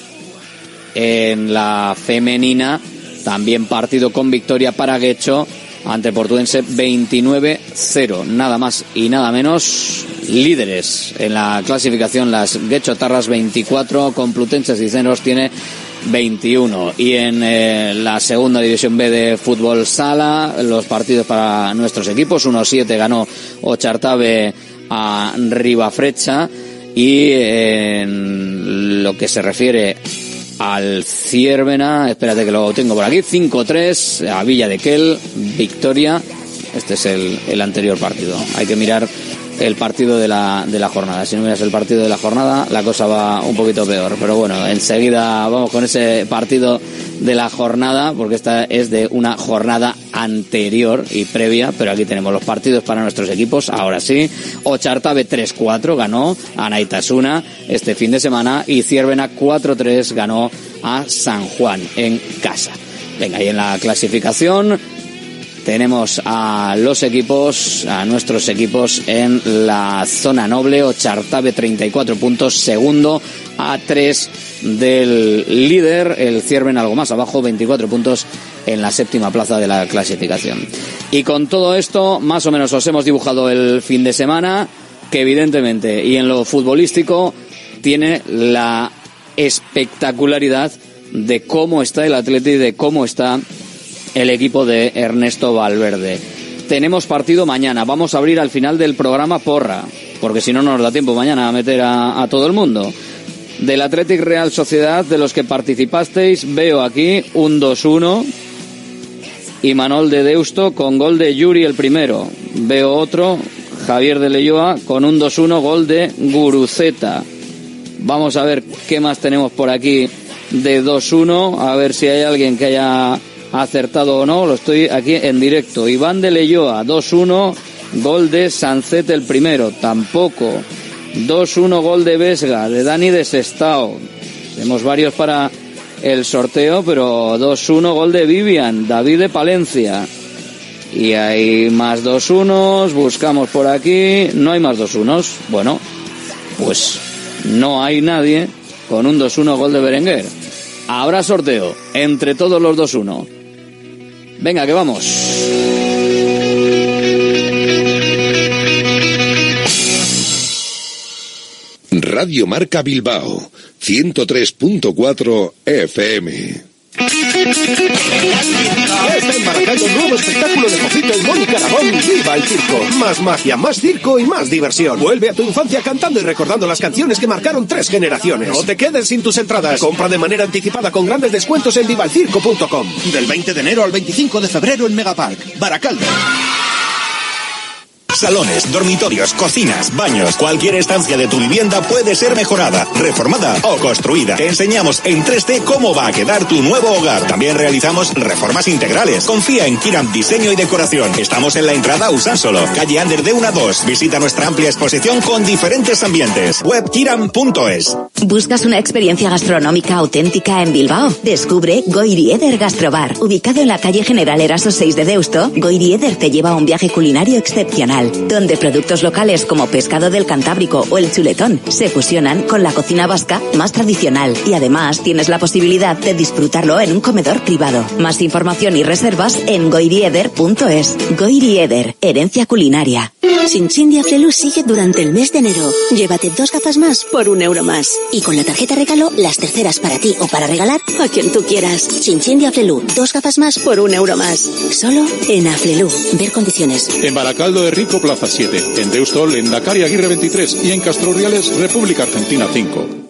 en la femenina, también partido con victoria para Guecho ante Portuense 29-0. Nada más y nada menos. Líderes en la clasificación las Guecho Tarras 24, Complutenses y Cenos tiene 21. Y en eh, la segunda división B de fútbol sala, los partidos para nuestros equipos. 1-7 ganó Ochartabe a Ribafrecha. Y en lo que se refiere al Ciervena, espérate que lo tengo por aquí, 5-3 a Villa de Quel, victoria. Este es el, el anterior partido. Hay que mirar el partido de la, de la jornada. Si no miras el partido de la jornada, la cosa va un poquito peor. Pero bueno, enseguida vamos con ese partido de la jornada, porque esta es de una jornada anterior y previa, pero aquí tenemos los partidos para nuestros equipos. Ahora sí, Ochartabe 3-4 ganó a Naitasuna este fin de semana y Ciervena 4-3 ganó a San Juan en casa. Venga, ahí en la clasificación tenemos a los equipos, a nuestros equipos en la zona noble, Ochartabe 34 puntos, segundo a 3 del líder, el Cierven algo más abajo, 24 puntos en la séptima plaza de la clasificación. Y con todo esto, más o menos os hemos dibujado el fin de semana, que evidentemente, y en lo futbolístico, tiene la espectacularidad de cómo está el Atleti y de cómo está el equipo de Ernesto Valverde. Tenemos partido mañana. Vamos a abrir al final del programa porra, porque si no, no nos da tiempo mañana a meter a, todo el mundo. Del Athletic Real Sociedad, de los que participasteis, veo aquí un 2-1 y Manol de Deusto con gol de Yuri el primero. Veo otro, Javier de Leyoa, con un 2-1 gol de Guruceta. Vamos a ver qué más tenemos por aquí de 2-1, a ver si hay alguien que haya acertado o no, lo estoy aquí en directo. Iván de Leyoa, 2-1, gol de Sancet el primero, tampoco. 2-1 gol de Vesga, de Dani de Sestao. Tenemos varios para el sorteo, pero 2-1 gol de Vivian, David de Palencia. Y hay más 2-1, buscamos por aquí, no hay más 2-1. Bueno, pues no hay nadie con un 2-1 gol de Berenguer. Habrá sorteo entre todos los 2-1. Venga, que vamos. Radio Marca Bilbao, 103.4 FM. Ya está embarcando un nuevo espectáculo de Josito y Mónica Aragón, Viva el Circo. Más magia, más circo y más diversión. Vuelve a tu infancia cantando y recordando las canciones que marcaron tres generaciones. No te quedes sin tus entradas. Compra de manera anticipada con grandes descuentos en vivalcirco.com. Del 20 de enero al 25 de febrero en Megapark, Baracaldo. Salones, dormitorios, cocinas, baños, cualquier estancia de tu vivienda puede ser mejorada, reformada o construida. Te enseñamos en 3D cómo va a quedar tu nuevo hogar. También realizamos reformas integrales. Confía en Kiram Diseño y Decoración. Estamos en la entrada Usánsolo, calle Ander de 1 a 2. Visita nuestra amplia exposición con diferentes ambientes. Webkiram.es. ¿Buscas una experiencia gastronómica auténtica en Bilbao? Descubre Goirieder Gastrobar. Ubicado en la calle General Eraso 6 de Deusto, Goirieder te lleva a un viaje culinario excepcional donde productos locales como pescado del Cantábrico o el chuletón se fusionan con la cocina vasca más tradicional y además tienes la posibilidad de disfrutarlo en un comedor privado. Más información y reservas en goirieder.es. Goirieder, herencia culinaria. Chin de sigue durante el mes de enero. Llévate dos gafas más por un euro más. Y con la tarjeta regalo, las terceras para ti o para regalar a quien tú quieras. Chin de dos gafas más por un euro más. Solo en Aflelu. Ver condiciones. En Baracaldo de Rico, Plaza 7. En Deustol, en Dakar y Aguirre 23. Y en Castro Urdiales, República Argentina 5.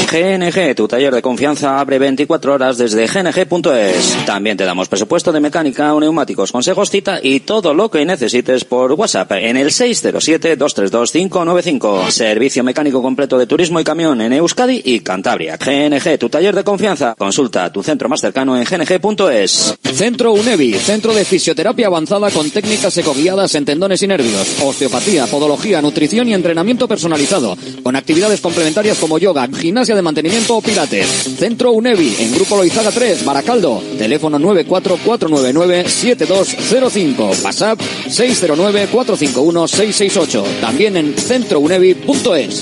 GNG, tu taller de confianza, abre 24 horas desde gng.es. También te damos presupuesto de mecánica neumáticos, consejos, cita y todo lo que necesites por WhatsApp en el 607-232-595. Servicio mecánico completo de turismo y camión en Euskadi y Cantabria. GNG, tu taller de confianza. Consulta tu centro más cercano en gng.es. Centro UNEVI, centro de fisioterapia avanzada con técnicas ecoguiadas en tendones y nervios, osteopatía, podología, nutrición y entrenamiento personalizado, con actividades complementarias como yoga, gimnasia de mantenimiento pilates. Centro UNEVI, en Grupo Loizaga 3, Baracaldo. Teléfono 944997205. WhatsApp 609451668. También en centrounevi.es.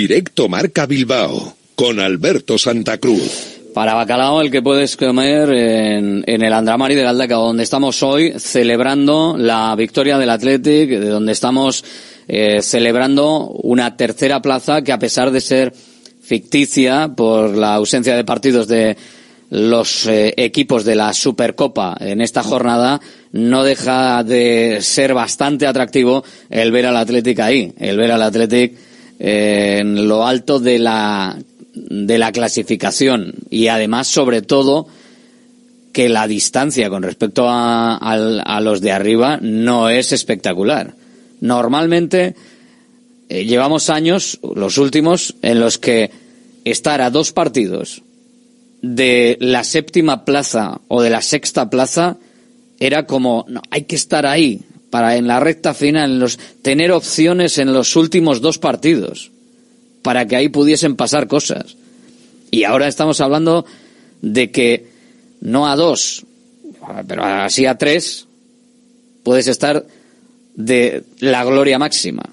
Directo Marca Bilbao con Alberto Santa Cruz. Para bacalao, el que puedes comer en, en el Andramari del Aldaca, donde estamos hoy celebrando la victoria del Athletic, de donde estamos eh, celebrando una tercera plaza que a pesar de ser ficticia por la ausencia de partidos de los eh, equipos de la Supercopa en esta jornada, no deja de ser bastante atractivo el ver al Athletic ahí, el ver al Athletic en lo alto de la de la clasificación y además sobre todo que la distancia con respecto a, a, a los de arriba no es espectacular. Normalmente eh, llevamos años, los últimos, en los que estar a dos partidos de la séptima plaza o de la sexta plaza era como, no, hay que estar ahí para en la recta final, en los, tener opciones en los últimos dos partidos para que ahí pudiesen pasar cosas. Y ahora estamos hablando de que no a dos, pero así a tres, puedes estar de la gloria máxima.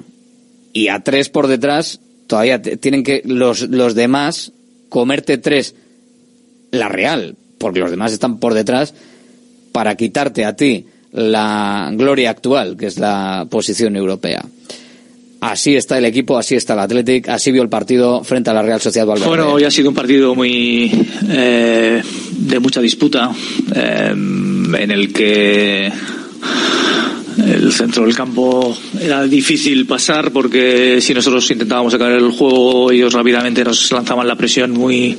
Y a tres por detrás, todavía tienen que los, los demás comerte tres, la real, porque los demás están por detrás, para quitarte a ti la gloria actual, que es la posición europea. Así está el equipo, así está el Athletic, así vio el partido frente a la Real Sociedad Valverde. Bueno, hoy ha sido un partido muy eh, de mucha disputa, eh, en el que el centro del campo era difícil pasar porque si nosotros intentábamos sacar el juego ellos rápidamente nos lanzaban la presión muy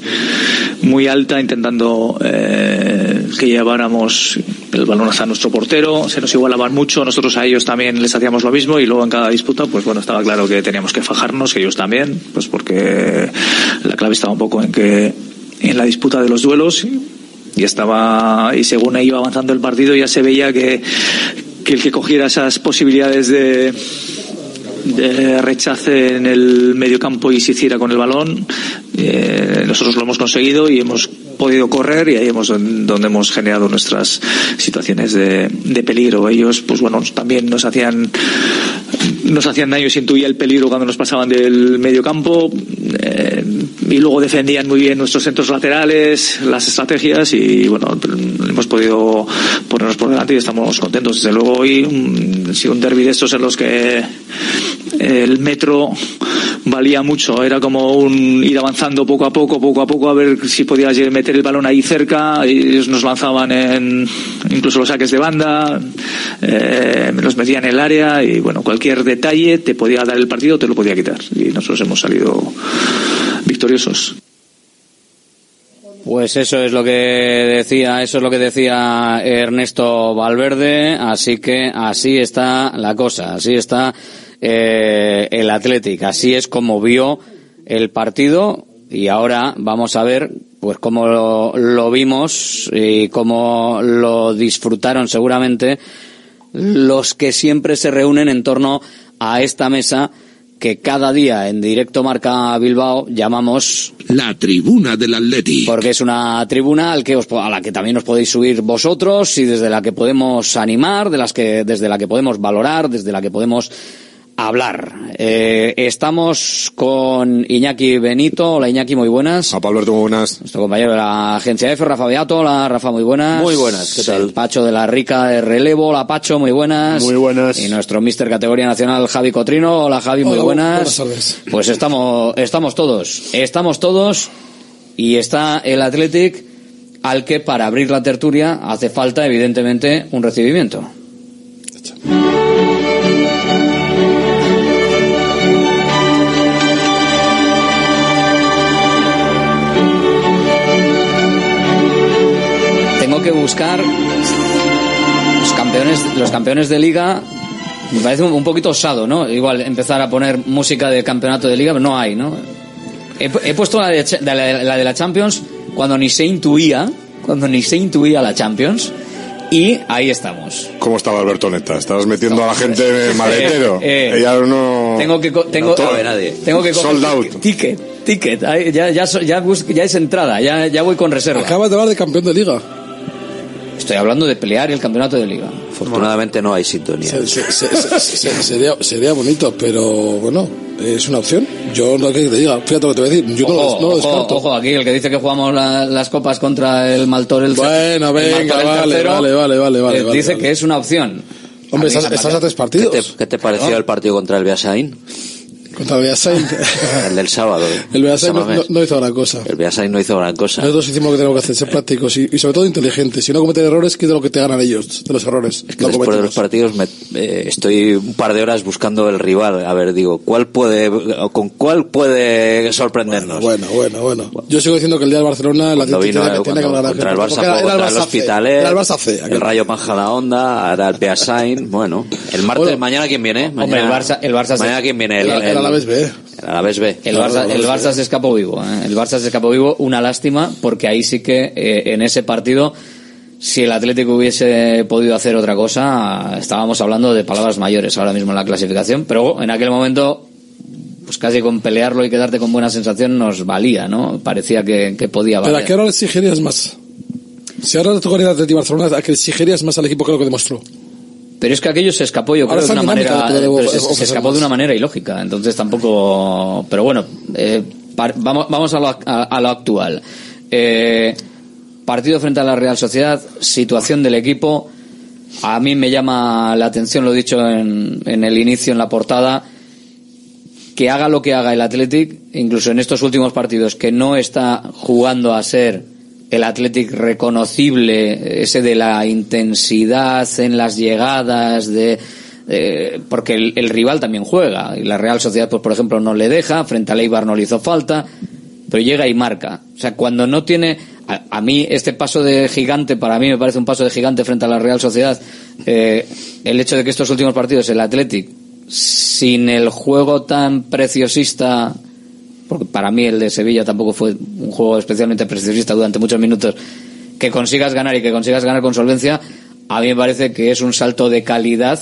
muy alta intentando eh, que lleváramos el balón hasta nuestro portero. Se nos igualaban mucho nosotros a ellos también les hacíamos lo mismo y luego en cada disputa pues bueno estaba claro que teníamos que fajarnos ellos también pues porque la clave estaba un poco en que en la disputa de los duelos y estaba y según iba avanzando el partido ya se veía que que el que cogiera esas posibilidades de, de rechace en el medio campo y se hiciera con el balón. Eh, nosotros lo hemos conseguido y hemos podido correr y ahí hemos donde hemos generado nuestras situaciones de, de peligro. Ellos, pues bueno, también nos hacían nos hacían daño se intuía el peligro cuando nos pasaban del medio campo eh, y luego defendían muy bien nuestros centros laterales, las estrategias y bueno, hemos podido ponernos por delante y estamos contentos. Desde luego hoy un, ha sido un derby de estos en los que el metro valía mucho, era como un ir avanzando poco a poco, poco a poco a ver si podías meter el balón ahí cerca, ellos nos lanzaban en incluso los saques de banda, eh, los metían en el área y bueno, cualquier detalle te podía dar el partido, te lo podía quitar. Y nosotros hemos salido victoriosos. Pues eso es lo que decía, eso es lo que decía Ernesto Valverde, así que así está la cosa, así está eh, el Athletic, así es como vio el partido y ahora vamos a ver pues cómo lo, lo vimos y cómo lo disfrutaron seguramente los que siempre se reúnen en torno a esta mesa que cada día en directo marca Bilbao llamamos la tribuna del Atleti. Porque es una tribuna al que os, a la que también os podéis subir vosotros y desde la que podemos animar, de las que, desde la que podemos valorar, desde la que podemos hablar. Eh, estamos con Iñaki Benito. Hola Iñaki, muy buenas. A Pablo, muy buenas. Nuestro compañero de la agencia F, Rafa Beato. Hola Rafa, muy buenas. Muy buenas, ¿qué tal? El Pacho de la Rica de Relevo. Hola Pacho, muy buenas. Muy buenas. Y nuestro mister categoría nacional Javi Cotrino. Hola Javi, muy Hola, buenas. buenas tardes. Pues estamos, estamos todos. Estamos todos y está el Athletic al que para abrir la tertulia hace falta evidentemente un recibimiento. Buscar los campeones, los campeones de liga. Me parece un, un poquito osado, ¿no? Igual empezar a poner música de campeonato de liga, pero no hay, ¿no? He, he puesto la de, la, la de la Champions cuando ni se intuía, cuando ni se intuía la Champions, y ahí estamos. ¿Cómo estaba Alberto Neta? ¿Estabas metiendo a la gente en [LAUGHS] el maletero? Eh, eh. Ella no... Tengo que tengo, No cabe nadie. tengo que Sold out. ticket, ticket, ya ya so- ya, ya es entrada, ya ya voy con reserva. Acabas de hablar de campeón de liga. Estoy hablando de pelear el campeonato de liga. Afortunadamente no hay sintonía. Se- se- se- se- se- sería, sería bonito, pero bueno, es una opción. Yo no que te diga, fíjate lo que te voy a decir, yo no, lo- Ojo, no lo ojo, descarto. ojo, aquí el que dice que jugamos la- las copas contra el Maltor el Bueno, el venga, Maltor el vale, tercero, vale, vale, vale, vale, eh, vale, dice vale. que es una opción. Hombre, estás, estás a tres ¿Qué partidos. te, qué te pareció el partido contra el Beasain? Contra el Beasain. [LAUGHS] El del sábado. El Beasain no, Samamés. no- no hizo gran cosa. El Beasain no hizo gran cosa. Nosotros hicimos lo que tenemos que hacer, ser prácticos y, y sobre todo inteligentes. Y no cometer errores, que es de lo que te ganan ellos, de los errores. Que no después de los partidos me, eh, estoy un par de horas buscando el rival. A ver, digo, ¿cuál puede, o con cuál puede sorprendernos? Bueno, bueno, bueno. Yo sigo diciendo que el día del Barcelona, la gente vino tiene, que- tiene que hablar contra el Barça, era- el Barça. Hospitalet, Era el Barça C. el Rayo Majadahonda, ahora el Beasain, bueno, el martes, Bueno. mañana quién viene, Hombre, Mañana- el Barça, el Barça se- mañana quién viene, El, el Alavés B. el Alavés B. El Barça, el Barça se escapó vivo. ¿eh? El Barça se escapó vivo. Una lástima, porque ahí sí que eh, en ese partido, si el Atlético hubiese podido hacer otra cosa, estábamos hablando de palabras mayores ahora mismo en la clasificación. Pero en aquel momento, pues casi con pelearlo y quedarte con buena sensación nos valía, ¿no? Parecía que, que podía Pero valer. ¿a qué hora le exigirías más? Si ahora le tocaría al Atleti Barcelona, ¿a qué exigirías más al equipo que lo que demostró? Pero es que aquello se escapó, yo Ahora creo, de una manera. debo se, escapó más. de una manera ilógica. Entonces tampoco. Pero bueno, eh, par- vamos, vamos a, lo, a- a lo actual. Eh, partido frente a la Real Sociedad, situación del equipo. A mí me llama la atención, lo he dicho en, en el inicio, en la portada, que haga lo que haga el Athletic, incluso en estos últimos partidos, que no está jugando a ser el Athletic reconocible, ese de la intensidad en las llegadas, de eh, porque el, rival también juega y la Real Sociedad, pues por ejemplo, no le deja, frente al Eibar no le hizo falta, pero llega y marca. O sea, cuando no tiene, a, a mí este paso de gigante, para mí me parece un paso de gigante frente a la Real Sociedad, eh, el hecho de que estos últimos partidos el Athletic sin el juego tan preciosista, porque para mí el de Sevilla tampoco fue un juego especialmente preciosista durante muchos minutos, que consigas ganar y que consigas ganar con solvencia, a mí me parece que es un salto de calidad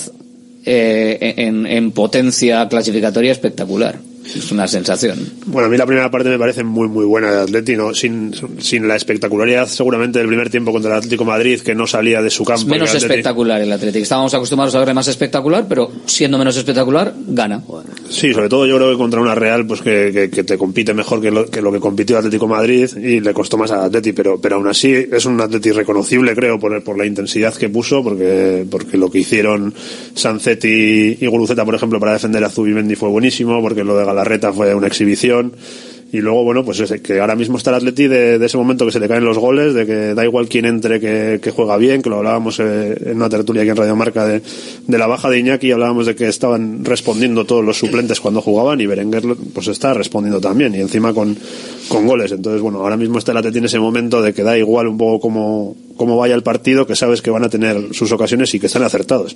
eh, en, en potencia clasificatoria espectacular. Es una sensación. Bueno, a mí la primera parte me parece muy muy buena de Atleti, ¿no? sin, sin la espectacularidad seguramente del primer tiempo contra el Atlético de Madrid, que no salía de su campo. Es menos el espectacular el Atlético. Estábamos acostumbrados a verle más espectacular, pero siendo menos espectacular, gana. Sí, sobre todo yo creo que contra una Real pues que, que- que te compite mejor que lo, que lo que compitió Atlético de Madrid y le costó más al Atleti, pero, pero aún así es un Atleti reconocible creo por, por la intensidad que puso, porque, porque lo que hicieron Sanzetti y Guruceta por ejemplo para defender a Zubimendi fue buenísimo, porque lo de Galarreta fue una exhibición. Y luego, bueno, pues ese, que ahora mismo está el Atleti de, de ese momento que se le caen los goles, de que da igual quién entre, que, que juega bien, que lo hablábamos eh, en una tertulia aquí en Radio Marca de, de la baja de Iñaki, hablábamos de que estaban respondiendo todos los suplentes cuando jugaban y Berenguer pues está respondiendo también y encima con, con goles. Entonces, bueno, ahora mismo está el Atleti en ese momento de que da igual un poco cómo, cómo vaya el partido, que sabes que van a tener sus ocasiones y que están acertados.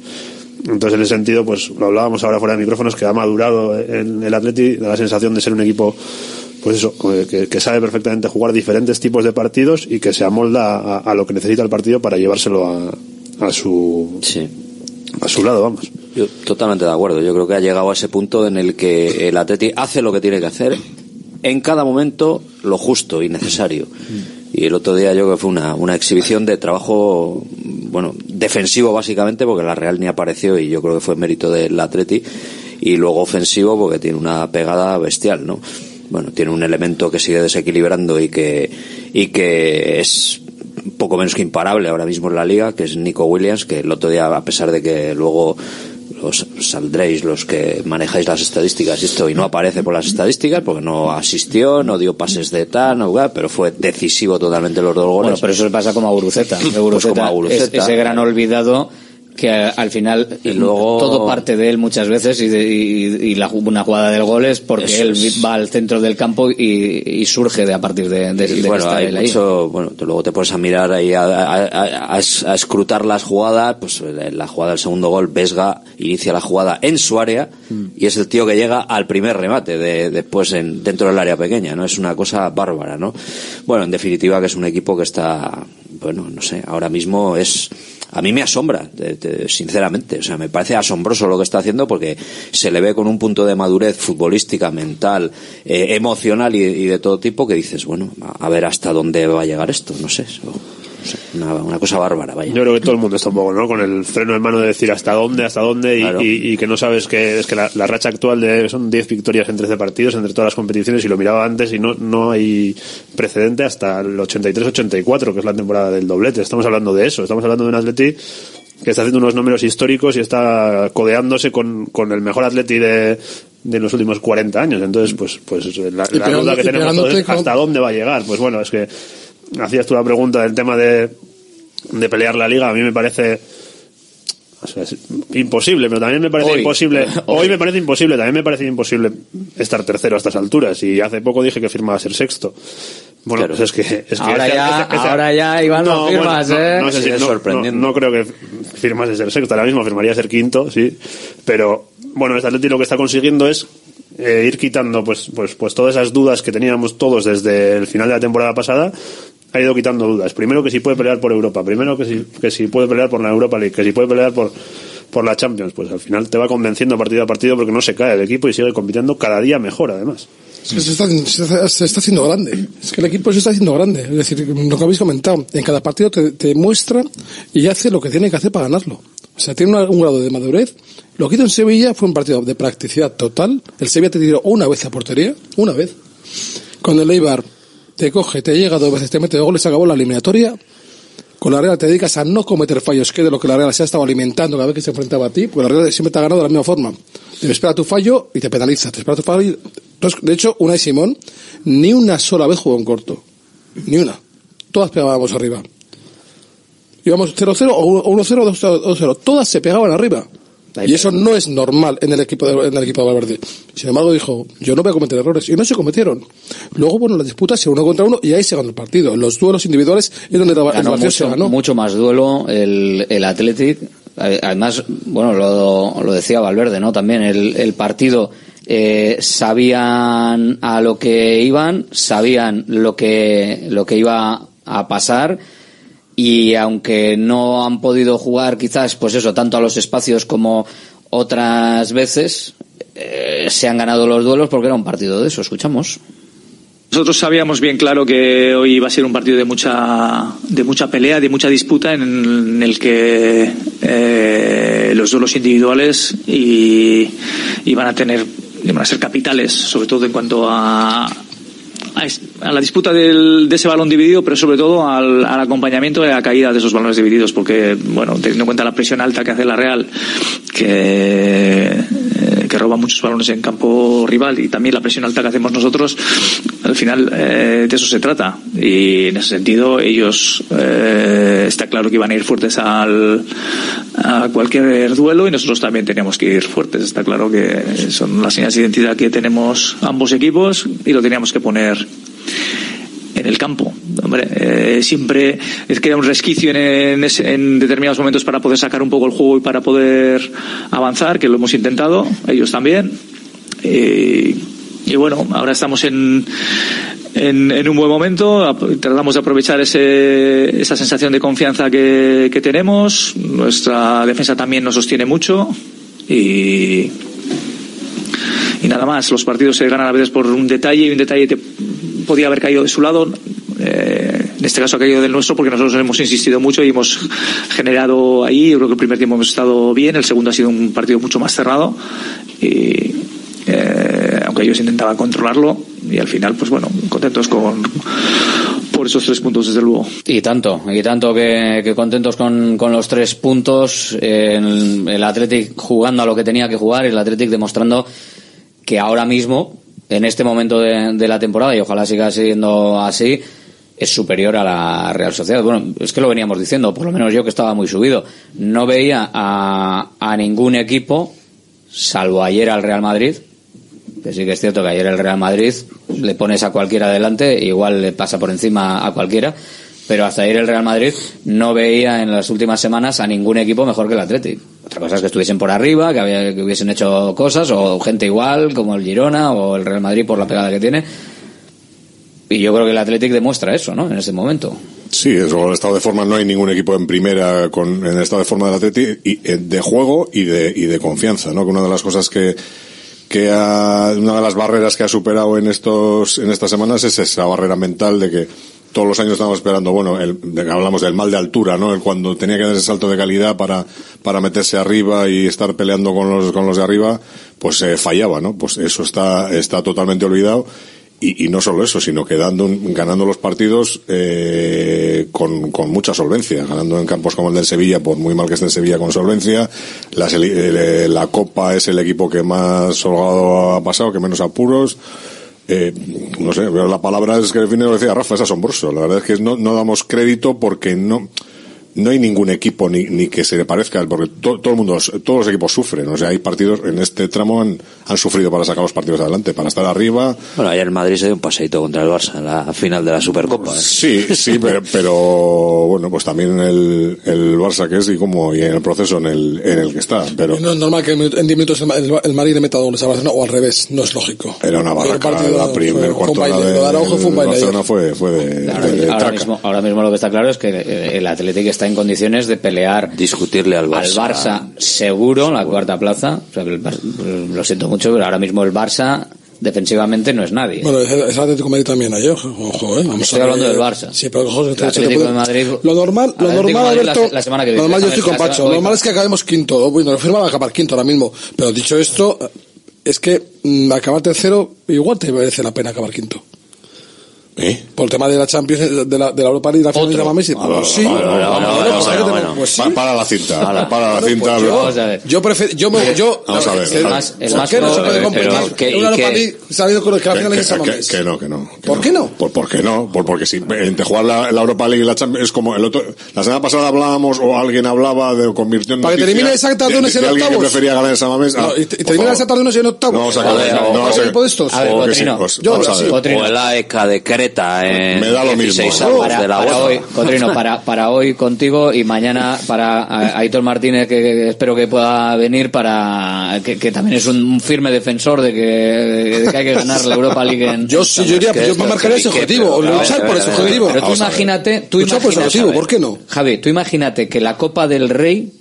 Entonces, en ese sentido, pues lo hablábamos ahora fuera de micrófonos, que ha madurado el, el Atleti, da la sensación de ser un equipo pues eso, que, que sabe perfectamente jugar diferentes tipos de partidos y que se amolda a, a lo que necesita el partido para llevárselo a, a su a su lado, vamos. Yo totalmente de acuerdo. Yo creo que ha llegado a ese punto en el que el Atleti hace lo que tiene que hacer en cada momento lo justo y necesario. Y el otro día yo creo que fue una, una exhibición de trabajo, bueno, defensivo básicamente, porque la Real ni apareció y yo creo que fue mérito del Atleti. Y luego ofensivo porque tiene una pegada bestial, ¿no? Bueno, tiene un elemento que sigue desequilibrando y que, y que es poco menos que imparable ahora mismo en la liga, que es Nico Williams, que el otro día, a pesar de que luego los- saldréis los que manejáis las estadísticas y esto y no aparece por las estadísticas porque no asistió, no dio pases de tal, no, pero fue decisivo totalmente los dos goles. Bueno, pero eso le pasa como a Guruceta. [LAUGHS] Pues Guruceta como a es- Guruceta. ese gran olvidado que a- al final luego- todo parte de él muchas veces y, de- y- y la, una jugada del gol es porque Eso él es. va al centro del campo y, y surge de a partir de, de, Y de bueno, está hay él ahí. mucho, bueno, tú luego te pones a mirar ahí, a, a- a- a es- a escrutar las jugadas, pues eh, la jugada del segundo gol, Vesga inicia la jugada en su área Mm. y es el tío que llega al primer remate de, después en, dentro del área pequeña, ¿no? Es una cosa bárbara, ¿no? Bueno, en definitiva que es un equipo que está, bueno, no sé, ahora mismo es, a mí me asombra, sinceramente, o sea, me parece asombroso lo que está haciendo porque se le ve con un punto de madurez futbolística, mental, eh, emocional y, de todo tipo que dices, bueno, a, ver hasta dónde va a llegar esto, no sé, sé, una, una cosa bárbara, vaya. Yo creo que todo el mundo está un poco, ¿no? Con el freno en mano de decir hasta dónde, hasta dónde, y, Claro. y- y que no sabes que es que la, la racha actual de son 10 victorias en 13 partidos entre todas las competiciones, y lo miraba antes y no, no hay precedente hasta el 83-84, que es la temporada del doblete. Estamos hablando de eso, estamos hablando de un Atleti que está haciendo unos números históricos y está codeándose con, con el mejor Atleti de, de los últimos 40 años. Entonces, pues, pues la, duda que tenemos todos es hasta dónde va a llegar. Pues bueno, es que hacías tú la pregunta del tema de, de pelear la liga, a mí me parece o sea, es imposible, pero también me parece Hoy. imposible. [LAUGHS] Hoy. Hoy me parece imposible, también me parece imposible estar tercero a estas alturas. Y hace poco dije que firmaba ser sexto. Bueno, pues es que, es que Ahora este- ya- este- este- ahora ya, Iván, lo firmas, bueno, ¿eh? No, no sé si- es no- sorprendente. no- no creo que firmase ser sexto. Ahora mismo firmaría ser quinto, sí. Pero bueno, este Atleti lo que está consiguiendo es eh, ir quitando pues, pues, pues todas esas dudas que teníamos todos desde el final de la temporada pasada. Ha ido quitando dudas. Primero que si puede pelear por Europa. Primero que si, que si puede pelear por la Europa League. Que si puede pelear por, por la Champions. Pues al final te va convenciendo partido a partido porque no se cae el equipo y sigue compitiendo cada día mejor además. Es que se está, se, está, se está haciendo grande. Es que el equipo se está haciendo grande. Es decir, lo que habéis comentado, en cada partido te, te muestra y hace lo que tiene que hacer para ganarlo. O sea, tiene una- un grado de madurez. Lo que hizo en Sevilla fue un partido de practicidad total. El Sevilla te tiró una vez a portería, una vez. Cuando el Eibar te coge, te llega dos veces, te mete dos goles, se acabó la eliminatoria. Con la Real te dedicas a no cometer fallos, que de lo que la Real se ha estado alimentando cada vez que se enfrentaba a ti, porque la Real siempre te ha ganado de la misma forma. Te espera tu fallo y te penaliza, te espera tu fallo y... De hecho, una de Simón ni una sola vez jugó en corto. Ni una. Todas pegábamos arriba. Íbamos 0-0 o 1-0 o 2-0. Todas se pegaban arriba. Y eso no es normal en el equipo de, en el equipo de Valverde. Sin embargo, dijo, yo no voy a cometer errores. Y no se cometieron. Luego, bueno, las disputas se uno contra uno y ahí se ganó el partido. Los duelos individuales es donde el ganó partido se mucho, ganó. mucho más duelo el, el Athletic. Además, bueno, lo, lo decía Valverde, ¿no? También el, el partido eh, sabían a lo que iban, sabían lo que, lo que iba a pasar y aunque no han podido jugar quizás, pues eso, tanto a los espacios como otras veces, eh, se han ganado los duelos porque era un partido de eso, escuchamos. Nosotros sabíamos bien claro que hoy iba a ser un partido de mucha, de mucha pelea, de mucha disputa, en, el que eh, los duelos individuales y, iban a tener, iban a ser capitales, sobre todo en cuanto a, a, la disputa del- de ese balón dividido, pero sobre todo al, al acompañamiento a la caída de esos balones divididos, porque, bueno, teniendo en cuenta la presión alta que hace la Real, que, eh, que roba muchos balones en campo rival y también la presión alta que hacemos nosotros, al final eh, de eso se trata. Y en ese sentido, ellos eh, está claro que iban a ir fuertes al, a cualquier duelo y nosotros también tenemos que ir fuertes. Está claro que son las señas de identidad que tenemos ambos equipos y lo teníamos que poner en el campo. Hombre, eh, siempre es que un resquicio en, ese- en determinados momentos para poder sacar un poco el juego y para poder avanzar, que lo hemos intentado, ellos también. Eh, y bueno, ahora estamos en, en, un buen momento, tratamos de aprovechar ese, esa sensación de confianza que, que tenemos, nuestra defensa también nos sostiene mucho y, y nada más, los partidos se ganan a veces por un detalle y un detalle te podía haber caído de su lado. eh, en este caso ha caído del nuestro porque nosotros hemos insistido mucho y hemos generado ahí. Yo creo que el primer tiempo hemos estado bien, el segundo ha sido un partido mucho más cerrado. Y, eh, aunque ellos intentaban controlarlo y al final, pues bueno, contentos con por esos tres puntos, desde luego. Y tanto, y tanto que, contentos con, con los tres puntos. El, el Athletic jugando a lo que tenía que jugar el Athletic demostrando que ahora mismo, en este momento de, la temporada, y ojalá siga siendo así, es superior a la Real Sociedad. Bueno, es que lo veníamos diciendo, por lo menos yo que estaba muy subido. No veía a, ningún equipo, salvo ayer al Real Madrid, que sí que es cierto que ayer el Real Madrid le pones a cualquiera adelante, igual le pasa por encima a cualquiera, pero hasta ayer el Real Madrid no veía en las últimas semanas a ningún equipo mejor que el Athletic. Otra cosa es que estuviesen por arriba, que, había- que hubiesen hecho cosas, o gente igual, como el Girona o el Real Madrid por la pegada que tiene. Y yo creo que el Athletic demuestra eso, ¿no? En ese momento. Sí, eso, el estado de forma no hay ningún equipo en primera con en el estado de forma del Atleti y eh, de juego y de y de confianza, ¿no? Que una de las cosas que que ha, una de las barreras que ha superado en estos en estas semanas es esa barrera mental de que todos los años estamos esperando, bueno, el, hablamos del mal de altura, ¿no? El cuando tenía que dar ese salto de calidad para, para meterse arriba y estar peleando con los, con los de arriba, pues eh, fallaba, ¿no? Pues eso está, está totalmente olvidado. Y, y no solo eso, sino que dando, un- ganando los partidos eh, con, con mucha solvencia, ganando en campos como el del Sevilla, por muy mal que esté el Sevilla con solvencia. La, eh, la Copa es el equipo que más holgado ha pasado, que menos apuros. Eh, no sé, la palabra es que define lo decía Rafa, es asombroso. La verdad es que no, no damos crédito porque no, no hay ningún equipo ni, ni que se le parezca, porque to- todo el mundo, todos los equipos sufren. O sea, hay partidos en este tramo han, han sufrido para sacar los partidos adelante, para estar arriba. Bueno, ayer el Madrid se dio un paseíto contra el Barça en la final de la Supercopa. ¿eh? Sí, sí, [LAUGHS] pero, pero, bueno, pues también el, el Barça que es y como y en el proceso en el, en el que está. Pero No es normal que en 10 minutos el, el, el Madrid le meta dobles a Barcelona o al revés, no es lógico. era una barraca. El La primer fue- fue cuarto un baile, hora de, de Araujo fue un baile Barcelona fue, fue de, Ahora, de- de ahora mismo, ahora mismo lo que está claro es que eh, el Athletic está en condiciones de pelear discutirle al Barça, seguro en la cuarta plaza. O sea, que el Bar- lo siento mucho, pero ahora mismo el Barça defensivamente no es nadie. Bueno, es el es el Atlético de Madrid también ayer, ojo, eh. Vamos Estoy a hablando del Barça. Sí, pero ojo, Atlético puede- de Madrid. Lo normal, lo normal, la- Alberto, la semana que lo viene. normal, yo La estoy con semana- Pacho, lo normal es que acabemos quinto, bueno, firma va a acabar quinto ahora mismo, pero dicho esto, es que mm, acabar tercero igual te merece la pena acabar quinto. ¿Eh? Por el tema de la Champions, de la, de la Europa League, la final de llama Messi, pues sí. Pues pues Para la cinta, para la Bueno, cinta. pues yo- prefiero, yo, me- yo, Vamos a ver, ¿por es más- es ¿por más qué no se puede pero competir ¿qué- y una Europa? League sabiendo que la Que, final es San que- no, que no. ¿Por qué no? Por, ¿Por qué no? Por, porque si entre jugar la, la Europa League y la Champions es como el otro. La semana pasada hablábamos o alguien hablaba de convirtió en Para que termine el de en alguien que octavos. prefería ganar en San Mamés. Ah, y, termina favor. el Shakhtar Donetsk en octavos. No vamos a acabar, no, no vamos a- equipo de estos? O pues, yo- vamos a sí, ver. Cotrino. O el AEK de Creta en Me da lo mismo. 16 No, avos para, de la para UEFA. hoy, Cotrino, para, para hoy contigo y mañana para a- Aitor Martínez, que, que espero que pueda venir para que, que también es un, un firme defensor de que, de que hay que ganar la Europa League en Yo sí, yo diría, que yo me marcaré ese objetivo, pero, luchar ver, por ese objetivo. Pero tú imagínate, tú Luchar por ese imagínate, objetivo, ¿por qué no? Javi, tú imagínate que la Copa del Rey,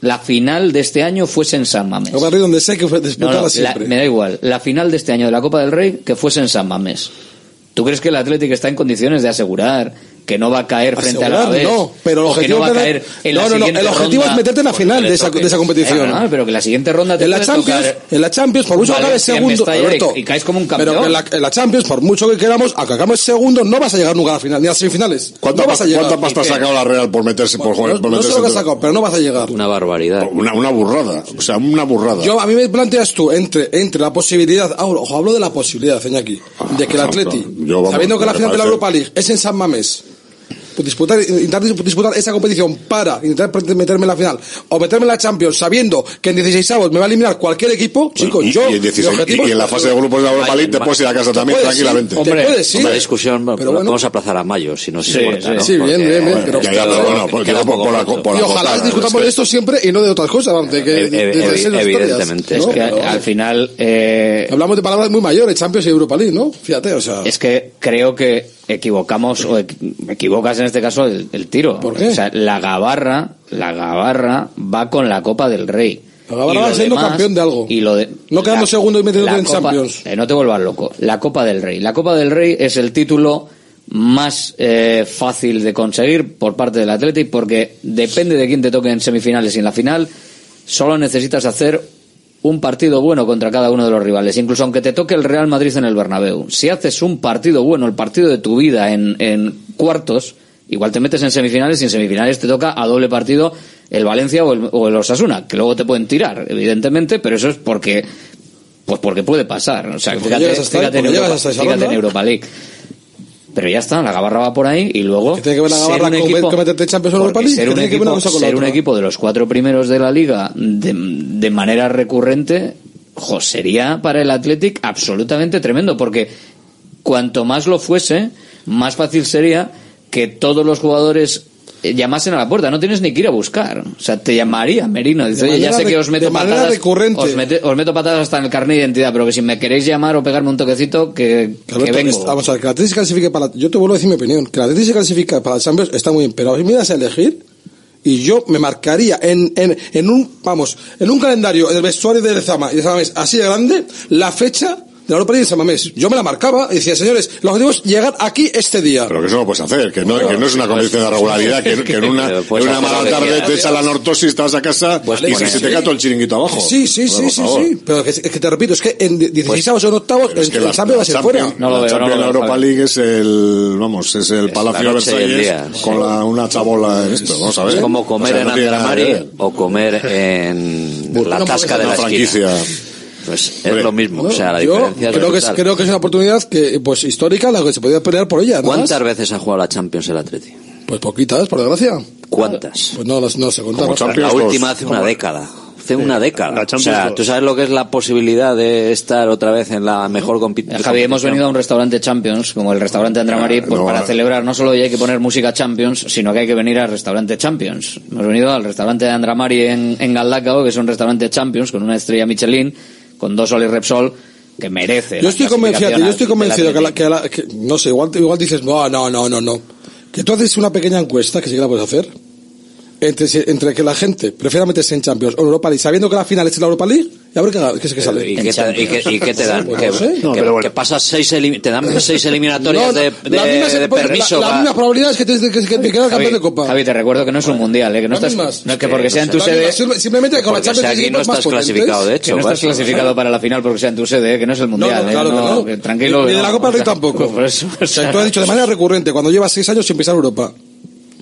la final de este año fuese en San Mamés. El barrio donde sé que fue No, no, la- me da igual. La final de este año de la Copa del Rey que fuese en San Mamés. ¿Tú crees que el Atlético está en condiciones de asegurar que no va a caer frente a la vez? no, pero el o que objetivo no va a es caer en no, la no, no, siguiente el objetivo ronda? es meterte en la final de esa, de esa competición. Ah, pero que la siguiente ronda te En la Champions, tocar en la Champions, por mucho que acabes segundo, y- Alberto, y caes como un campeón. Pero que en la, en la Champions, por mucho que queramos, aunque acabes segundo, no vas a llegar nunca a la final, ni a las semifinales. ¿Cuánta, no vas a llegar. ¿Cuánta pasta ha sacado la Real por meterse por, jugar- No, sé lo que entre- sacado, pero no vas a llegar. Una barbaridad. Una, una burrada, o sea, una burrada. Yo, a mí me planteas tú entre, entre la posibilidad, ah, ojo, hablo de la posibilidad, Iñaki, de que el Ah, Atleti, sabiendo que la final de la Europa League es en San Mamés, disputar, intentar disputar esa competición para intentar meterme en la final o meterme en la Champions sabiendo que en 16 avos me va a eliminar cualquier equipo, chicos, y, yo y en 16 mi objetivo y en la fase de grupos de la Europa League te puedes ir a casa también tranquilamente. te Hombre, puedes, sí. Una discusión, Pero bueno. vamos a aplazar a mayo, si Sí, importa. sí, ¿no? sí, bien, bien, bien, pero y ojalá votar, discutamos de esto siempre y no de otras cosas, vamos, de que Ev- de- de- de ev- ser historias, evidentemente, ¿no? es que al final eh, Hablamos de palabras muy mayores, Champions y Europa League, ¿no? Fíjate, o sea. es que creo que equivocamos o equ- equivocas en este caso el, el tiro. ¿Por qué? O sea, la gabarra, la gabarra va con la Copa del Rey. La Gabarra va siendo demás- campeón de algo. Y lo de, No quedando la- segundo y metiéndote en Copa- Champions. eh, no te vuelvas loco. La Copa del Rey. La Copa del Rey es el título más eh, fácil de conseguir por parte del Athletic porque depende de quién te toque en semifinales y en la final, solo necesitas hacer un partido bueno contra cada uno de los rivales, incluso aunque te toque el Real Madrid en el Bernabéu, si haces un partido bueno, el partido de tu vida en, en cuartos, igual te metes en semifinales y en semifinales te toca a doble partido el Valencia o el, o el Osasuna, que luego te pueden tirar, evidentemente, pero eso es porque pues porque puede pasar. O sea, fíjate, ahí, fíjate en Europa, hasta fíjate en. Europa League. Pero ya está, la gabarra va por ahí y luego. tiene que ver la ser gabarra un con equipo- que meterte Champions o Europa porque League? Ser ¿Qué un que equipo, ser un de los cuatro primeros de la liga de, de manera recurrente, jo, sería para el Athletic absolutamente tremendo, porque cuanto más lo fuese, más fácil sería que todos los jugadores llamasen a la puerta, no tienes ni que ir a buscar. O sea, te llamaría Merino. Dice, oye, ya sé que os meto de manera patadas. recurrente. Os, mete- os meto patadas hasta en el carnet de identidad, pero que si me queréis llamar o pegarme un toquecito, que, vengo. es- vamos a ver, que la Atleti se clasifique para... Yo te vuelvo a decir mi opinión. Que la Atleti se clasifica para la Champions está muy bien, pero si miras a elegir, y yo me marcaría en, en, en un, vamos, en un calendario del vestuario de Zama y de Samamés así de grande, la fecha de la Europa League de Samamés. Yo me la marcaba y decía, señores, el objetivo es llegar aquí este día. Pero que eso no puedes hacer, que no, que no es una condición de regularidad, que, que en una, Pero en una mala tarde te echa la nortosis, te vas a casa Pues y se, se te cae todo el chiringuito abajo. Sí, sí, sí, sí, sí. Pero que, es que te repito, es que en 16 o en octavos, Pero es que el la, Champions va a ser la fuera. Champions- No lo la veo, Champions no lo veo, Europa. League es el, vamos, es el Palacio de la Versalles con la, una chabola en esto, vamos a ver. Es como comer en Andramari o comer en [LAUGHS] la tasca de la franquicia. Pues es lo mismo, o sea, la diferencia es creo que, es, brutal. creo que es una oportunidad que, pues, histórica, la que se podía pelear por ella. ¿no? ¿Cuántas veces ha jugado la Champions el Atleti? Pues poquitas, por desgracia. ¿Cuántas? Pues no, no se contaron. La dos. última hace una década. Hace una década. O sea, dos. tú sabes lo que es la posibilidad de estar otra vez en la mejor competición. Eh, Javi, hemos venido a un restaurante Champions, como el restaurante Andramari, pues no, para no. celebrar no solo hay que poner música Champions, sino que hay que venir al restaurante Champions. Hemos venido al restaurante de Andramari en, en Galdacao, que es un restaurante Champions, con una estrella Michelin, con dos Sol y Repsol, que merece. Yo estoy convencido, yo estoy convencido que, la, que, la- que- no sé, igual, igual dices, no, no, no, no, no. Que tú haces una pequeña encuesta, que sí que la puedes hacer, entre, entre que la gente prefiera meterse en Champions o en Europa League, sabiendo que la final es la Europa League, y a ver qué, qué, qué sale. ¿Y qué, te, y qué- y qué te dan? Pues que, no sé. que- No, pero bueno. que pasas seis, te dan seis eliminatorias [LAUGHS] No, de, de- mismas- de permiso. la- Las mismas probabilidades que te, que, que te quedas campeón de Copa. Javi, te recuerdo que no es un mundial, ¿eh? que no Las estás, mismas. no es que porque sea en tu sede, Simplemente con la Champions aquí League no estás clasificado, de que hecho. no estás clasificado para la final porque sea en tu sede, ¿eh? que no es el mundial. ¿eh? claro que no. que tranquilo. Ni que de la. Copa Rey tampoco. [LAUGHS] Por eso, tú has dicho de manera recurrente, cuando llevas seis años sin pisar Europa.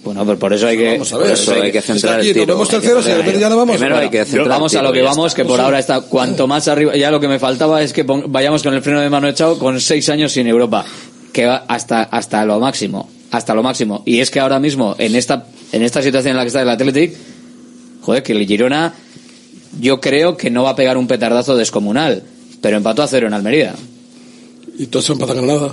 Bueno, pero por eso hay que, Vamos a Por ver, eso hay que centrar aquí el tiro. nos vemos terceros y de repente ya no vamos. Primero hay que centrar Vamos el a lo que vamos, está. que por ahora está cuanto más arriba. Ya lo que me faltaba es que vayamos con el freno de mano echado con seis años sin Europa, que va hasta hasta lo máximo, hasta lo máximo. Y es que ahora mismo en esta en esta situación en la que está el Athletic, joder, que el Girona, yo creo que no va a pegar un petardazo descomunal, pero empató a cero en Almería. Y todos empatan ganada.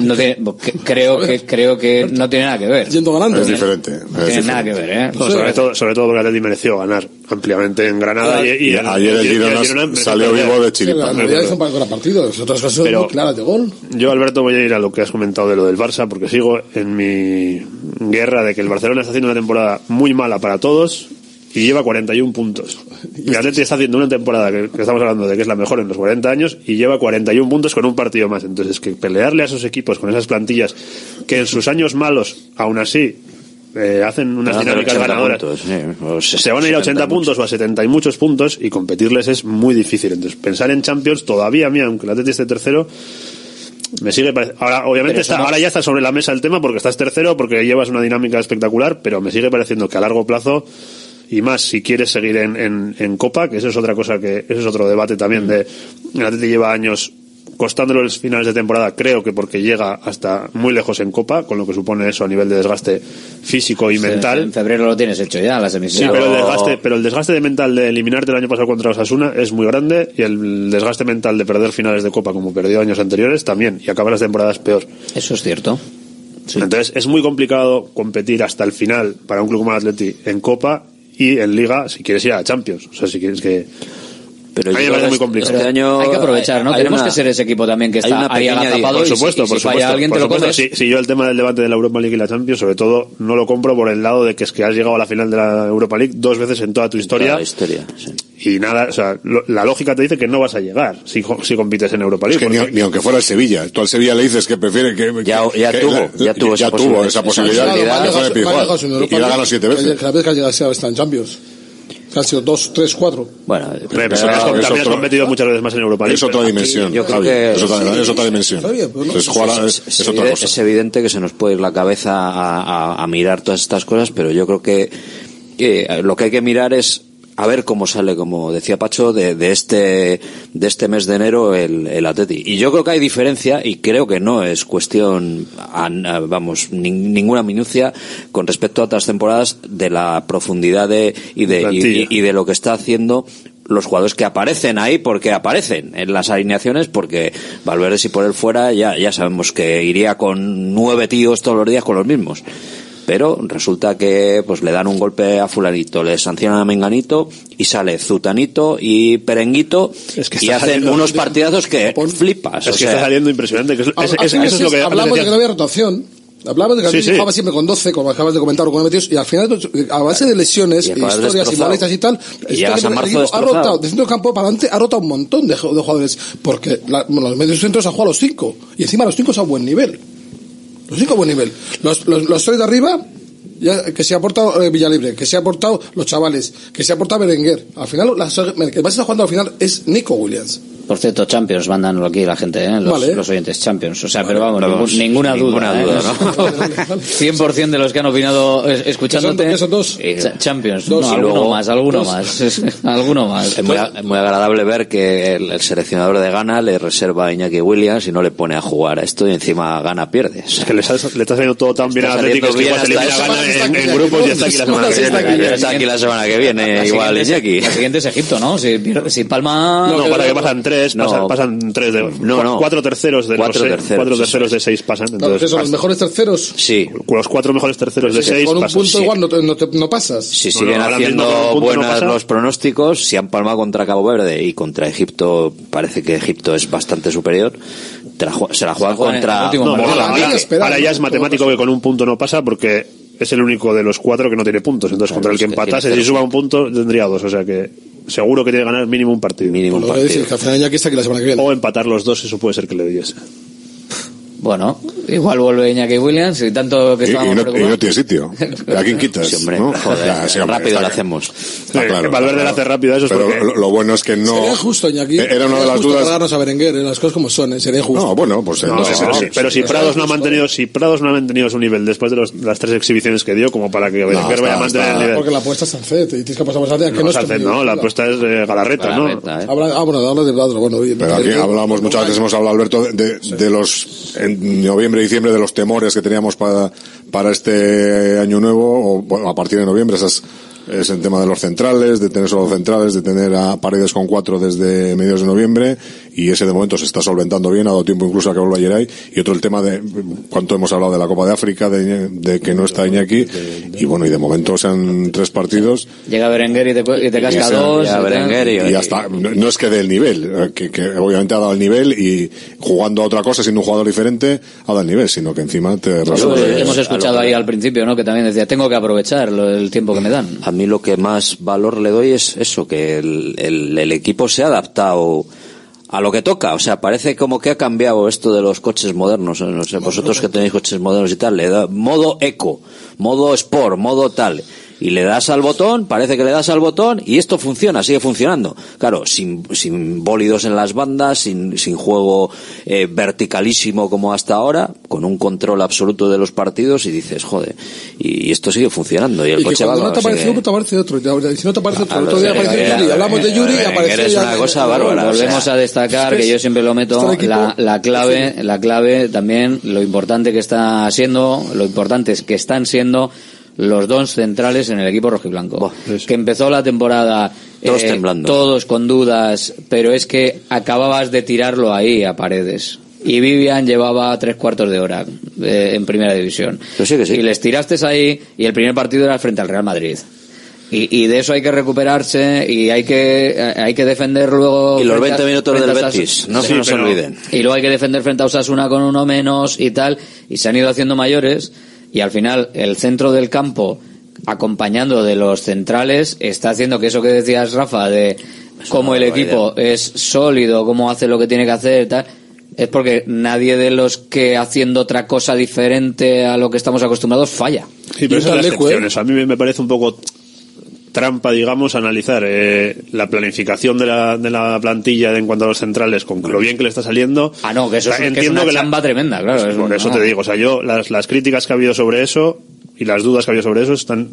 No tiene, creo que creo que no tiene nada que ver. Yendo ganando. Es diferente. No es tiene diferente. nada que ver, ¿eh? No, sobre, todo, sobre todo porque Atleti mereció ganar ampliamente en Granada. y, y Y el- ayer el Girona salió vivo de la realidad es un gran partido. Otras cosas son Pero- muy claras de gol. Yo, Alberto, voy a ir a lo que has comentado de lo del Barça, porque sigo en mi guerra de que el Barcelona está haciendo una temporada muy mala para todos y lleva 41 puntos. Y el Atleti está haciendo una temporada que, que estamos hablando de que es la mejor en los 40 años y lleva 41 puntos con un partido más. Entonces, que pelearle a esos equipos con esas plantillas que en sus años malos, aún así, eh, hacen unas dinámicas 80 ganadoras. puntos, sí, Se van a ir a 80 70 puntos o a 70 y muchos puntos y competirles es muy difícil. Entonces, pensar en Champions todavía, mira, aunque el Atleti esté tercero, me sigue parec- ahora obviamente está, ahora ya está sobre la mesa el tema porque estás tercero porque llevas una dinámica espectacular pero me sigue pareciendo que a largo plazo y más si quieres seguir en, en, en Copa que eso es otra cosa que eso es otro debate también de el Atleti lleva años costándolo los finales de temporada creo que porque llega hasta muy lejos en Copa con lo que supone eso a nivel de desgaste físico y mental En febrero lo tienes hecho ya, la Sí, semifinal. pero el desgaste, pero el desgaste de mental de eliminarte el año pasado contra Osasuna es muy grande y el desgaste mental de perder finales de Copa como perdió años anteriores también y acabar las temporadas peor. Eso es cierto. Entonces es muy complicado competir hasta el final para un club como el Atleti en Copa y en Liga si quieres ir a Champions. O sea, si quieres que Pero A yo creo muy que complicado. Este año Hay que aprovechar, ¿no? hay Tenemos una- que ser ese equipo también que hay está una ahí agazapado. por supuesto, y si, por supuesto. alguien por te supuesto. Si, si yo el tema del debate de la Europa League y la Champions, sobre todo, no lo compro por el lado de que es que has llegado a la final de la Europa League dos veces en toda tu historia. Toda la historia, sí. Y nada, o sea, lo- la lógica te dice que no vas a llegar si, si compites en Europa Es League. que ni, porque- ni aunque fuera el Sevilla. Tú al Sevilla le dices que prefiere que. Ya- que- ya que- tuvo, ya tuvo esa posibilidad. esa Esa posibilidad. posibilidad. y la ganó siete veces. Cada vez que ha llegado está en Champions. Que han sido dos, tres, cuatro. Bueno, Pero pero- has- es también has otro- competido muchas veces más en Europa League. Es otra dimensión. Yo creo que es, otra, sí. es otra dimensión. Es, es, es, es otra cosa. es evidente que se nos puede ir la cabeza a, a- a mirar todas estas cosas, pero yo creo que eh, lo que hay que mirar es a ver cómo sale, como decía Pacho, de, de este de este mes de enero el, el Atleti. Y yo creo que hay diferencia y creo que no es cuestión, a- a- vamos, nin- ninguna minucia con respecto a otras temporadas de la profundidad de, y, de, y de lo que está haciendo los jugadores que aparecen ahí porque aparecen en las alineaciones porque Valverde si por él fuera ya, ya sabemos que iría con nueve tíos todos los días con los mismos pero resulta que pues le dan un golpe a fulanito, le sancionan a Menganito y sale Zutanito y Perenguito Es que y hacen unos partidazos que flipas. Es o que sea, está saliendo impresionante. Que es, es- es- final eso es lo que antes hablamos de que no había rotación. Hablamos de que Sí, sí. jugaba siempre con 12, como acabas de comentar, o con 22, y al final, a base de lesiones, Y historias y molestias y tal, Y que a el marzo ha rotado, de centro campo para adelante, ha rotado un montón de, ju- de jugadores, porque la- bueno, los medios centros han jugado los cinco, y encima los cinco a buen nivel. Los cinco buen nivel. Los, los, los tres de arriba, ya, que se ha aportado eh, Villalibre, que se ha aportado los chavales, que se ha aportado Berenguer. Al final, la, el que más está jugando al final es Nico Williams. Por cierto, Champions, mandan aquí la gente, ¿eh? los, Vale. los oyentes, Champions. O sea, pero vamos, vamos, ningún- ninguna, ninguna duda. duda, ¿eh? 100% [LAUGHS] de los que han opinado es- escuchándote. ¿Qué son dos? Cha- Champions. Dos. No, Y alguno luego- más, alguno dos. más. [LAUGHS] alguno más. es muy, agradable ver que el, el seleccionador de Gana le reserva a Iñaki Williams y no le pone a jugar a esto y encima Gana pierde. O sea, Es que le está, le está saliendo todo tan bien al Atlético que hasta esa en, grupos y está aquí la semana que viene. aquí. está aquí la semana que viene, La igual Iñaki. La siguiente es Egipto, ¿no? Si, Palma... No, para que pasan tres, No. pasan, pasan tres de No, no. cuatro terceros de Cuatro los seis, terceros, cuatro terceros de seis pasan. Claro, Entonces, son los mejores terceros. Sí, los cuatro mejores terceros de seis con un pasan. punto Sí. igual no, te- no, te- no pasas. si No, siguen no, haciendo no buenas los pronósticos, si han palmado contra Cabo Verde y contra Egipto, parece que Egipto es bastante superior, se la juegan contra... No, ahora, ya ¿no? es matemático que con un punto no pasa porque es el único de los cuatro que no tiene puntos. Entonces, Claro, contra el que que empatase, si suba un punto, tendría dos. O sea que seguro que tiene que ganar mínimo un partido. Mínimo un que partido. decir, que al final ya aquí está aquí la semana que viene. O empatar los dos, eso puede ser que le diese. Bueno, igual vuelve Iñaki Williams y tanto que Y, y estábamos no, y no tiene sitio. ¿A quién quitas? Sí, hombre, ¿no? joder, [LAUGHS] Ya, sí, hombre, rápido lo claro. hacemos. Está claro. Valverde está le hace claro. rápido eso es Pero porque- lo, lo bueno es que no. Sería justo, Iñaki. Era una de Sería las justo dudas. a Berenguer, eh, las cosas como son, eh, sería justo. No, bueno, pues No, entonces, pero, no, si, pero si sí, Prados sí, no ha sí. mantenido, si Prados no ha mantenido su nivel después de los- las tres exhibiciones que dio, como para que Berenguer vaya a mantener está- el nivel. Porque la apuesta es Sancet y tienes que pasar por Sancet. que No, tu no, la apuesta es eh, Galarreta, ¿no? ¿eh? Ah, bueno, habla de Bladro, bueno, oye, Pero aquí hablábamos muchas veces, hemos hablado, Alberto, de, los, noviembre diciembre, de los temores que teníamos para, para este año nuevo, o bueno, a partir de noviembre, esas, es el tema de los centrales, de tener solo centrales, de tener a paredes con cuatro desde mediados de noviembre, y ese de momento se está solventando bien, ha dado tiempo incluso a que vuelva Yeray, y otro el tema de cuánto hemos hablado de la Copa de África, de, de que no está Iñaki, y bueno, y de momento sean tres partidos, Llega Berenguer y te, y te casca Y se- dos. y tal. Berenguer y- y hasta no, es que dé el nivel eh, que, que obviamente ha dado el nivel y jugando a otra cosa siendo un jugador diferente ha dado el nivel sino que encima te resuelve hemos escuchado ahí al principio, ¿no? Que también decía, tengo que aprovechar lo- el tiempo que me dan. A mí lo que más valor le doy es eso, que el, el- el equipo se ha adaptado a lo que toca. O sea, parece como que ha cambiado esto de los coches modernos. eh, No sé, vosotros que tenéis coches modernos y tal, le da modo eco, modo sport, modo tal. Y le das al botón, parece que le das al botón y esto funciona, sigue funcionando. Claro, sin, sin bólidos en las bandas, sin, sin juego eh, verticalísimo como hasta ahora, con un control absoluto de los partidos y dices, joder, y, y esto sigue funcionando. Y el Y que coche va cuando no te sigue- aparece uno, te aparece otro. Y si no te aparece otro, el otro día Berenguer, Yuri. Hablamos de Yuri y apareció es una cosa bárbara. Volvemos a destacar es que yo siempre lo meto la, la clave, la clave también lo importante que está siendo, lo importante es que están siendo los dos centrales en el equipo rojiblanco. que empezó la temporada eh, Todos temblando. todos con dudas, pero es que acababas de tirarlo ahí a paredes. Y Vivian llevaba tres cuartos de hora eh, en primera división. Sí, que sí. Y les tiraste ahí y el primer partido era frente al Real Madrid. Y, y de eso hay que recuperarse y hay que eh, hay que defender luego Y los frente a- 20 minutos del Betis, no Sí, se nos olviden. y luego hay que defender frente a Osasuna con uno menos y tal y se han ido haciendo mayores y al final el centro del campo acompañando de los centrales está haciendo que eso que decías Rafa de cómo el equipo es sólido cómo hace lo que tiene que hacer tal es porque nadie de los que haciendo otra cosa diferente a lo que estamos acostumbrados falla Sí, pero Y esas ¿eh? excepciones. A mí me- me parece un poco trampa, digamos, analizar eh, la planificación de la, de la plantilla en cuanto a los centrales con lo bien que le está saliendo. Ah, no, que eso es, que es una que la- chamba tremenda, claro. es Por un- eso no. te digo, o sea, yo las, las críticas que ha habido sobre eso y las dudas que ha habido sobre eso están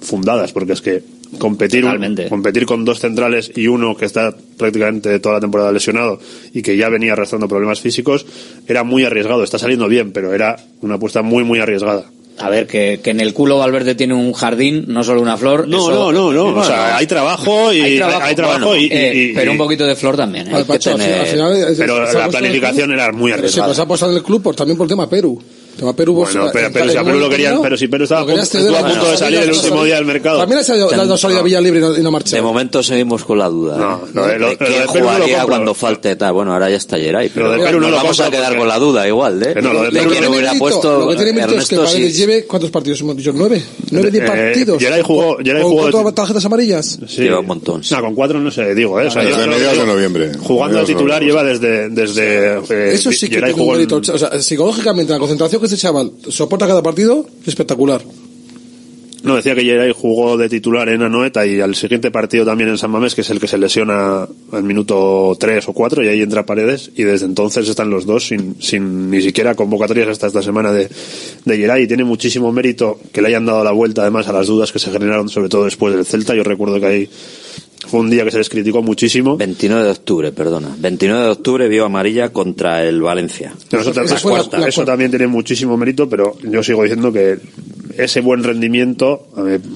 fundadas, porque es que competir, competir con dos centrales y uno que está prácticamente toda la temporada lesionado y que ya venía arrastrando problemas físicos era muy arriesgado. Está saliendo bien, pero era una apuesta muy, muy arriesgada. A ver, que, que en el culo Valverde tiene un jardín, no solo una flor. No, eso- no, no, no. O sea, hay trabajo y- hay trabajo bueno, y- eh, y- y- pero un poquito de flor también. ¿eh? Al Pacho, al final- al final, Pero la planificación club, era muy arriesgada. se ha pasado en el club por, también por el tema Perú. Tema Perú, vos, Bueno, eh, pero, en- pero si a en Perú lo querían, torneo, pero si Perú estaba estuvo ceder, a punto de no, salir el no, último no, día del mercado. También ha la salida Villa Libre y no, y no marchó. De momento seguimos con la duda. ¿eh? lo de- lo- ¿De lo ¿Quién de Perú no lo jugaría cuando falte tal? Bueno, ahora ya está Geray, pero Lo de Perú no nos lo vamos a quedar con la duda igual, ¿eh? No, lo de ¿De Perú no- hubiera puesto lo que tiene mérito es que Paredes lleve, ¿cuántos partidos hemos dicho? ¿Nueve? ¿Nueve de Eh, partidos? Geray jugó- ¿Con- Geray ¿Con jugó- cuatro tarjetas amarillas? Sí. Lleva un montón. No, con cuatro no sé, digo, ¿eh? Desde mediados de noviembre. Jugando de titular lleva desde. desde eh, Eso sí que tiene un mérito. O sea, psicológicamente, la concentración que este chaval soporta cada partido, espectacular. No, decía que Geray jugó de titular en Anoeta y al siguiente partido también en San Mamés, que es el que se lesiona al minuto 3 o 4 y ahí entra Paredes y desde entonces están los dos sin, sin ni siquiera convocatorias hasta esta semana de, de Geray y tiene muchísimo mérito que le hayan dado la vuelta además a las dudas que se generaron sobre todo después del Celta. Yo recuerdo que ahí fue un día que se les criticó muchísimo. 29 de octubre, perdona. 29 de octubre vio amarilla contra el Valencia. Pero eso, La cuarta. eso también tiene muchísimo mérito, pero yo sigo diciendo que ese buen rendimiento,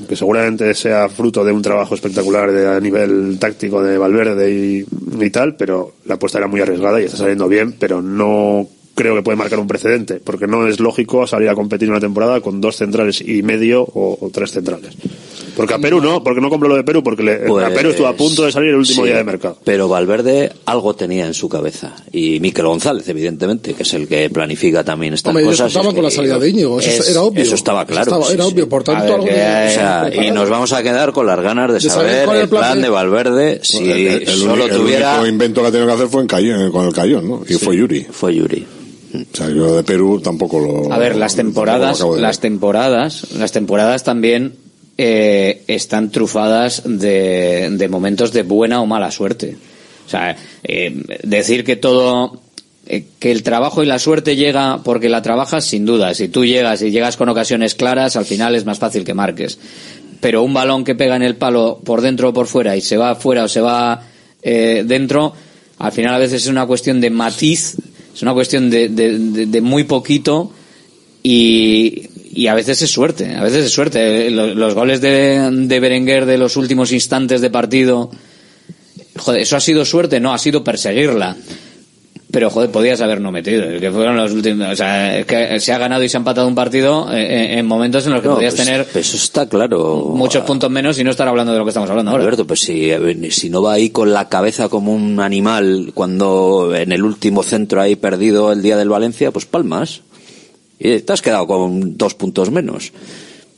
que seguramente sea fruto de un trabajo espectacular de, a nivel táctico de Valverde y, y tal, pero la apuesta era muy arriesgada y está saliendo bien, pero no creo que puede marcar un precedente, porque no es lógico salir a competir una temporada con dos centrales y medio o, o tres centrales. Porque a Perú no, porque no compro lo de Perú, porque le- Pues, a Perú estuvo a punto de salir el último sí, día de mercado. Pero Valverde algo tenía en su cabeza. Y Miquel González, evidentemente, que es el que planifica también estas Hombre, ellos cosas. contaban es con la salida de Íñigo, eso es- era obvio. Eso estaba claro. Estaba- sí, era sí. obvio, por tanto, ver, algo que- de- o sea, y nos vamos a quedar con las ganas de, De saber el el plan plan de- de Valverde si el, el solo único- el tuviera... único invento que ha tenido que hacer fue en Cayón, con el Cayón, ¿no? Y fue Yuri. Fue Yuri. O sea, yo de Perú tampoco lo. A ver, las temporadas, las temporadas, las temporadas también eh, están trufadas de, de momentos de buena o mala suerte. O sea, eh, decir que todo, eh, que el trabajo y la suerte llega porque la trabajas, sin duda. Si tú llegas y llegas con ocasiones claras, al final es más fácil que marques. Pero un balón que pega en el palo por dentro o por fuera y se va fuera o se va dentro, al final a veces es una cuestión de matiz, es una cuestión de muy poquito y, y a veces es suerte, a veces es suerte. Los, los goles de, de Berenguer de los últimos instantes de partido, joder, ¿eso ha sido suerte? No, ha sido perseguirla. Pero, joder, podías haber no metido. Que fueron los últimos. O sea, es que se ha ganado y se ha empatado un partido eh, en, en momentos en los que No, podías pues- tener Eso está claro. muchos puntos menos y no estar hablando de lo que estamos hablando ahora. Alberto, pues si, si no va ahí con la cabeza como un animal cuando en el último centro ahí perdido el día del Valencia, pues palmas. Y te has quedado con dos puntos menos.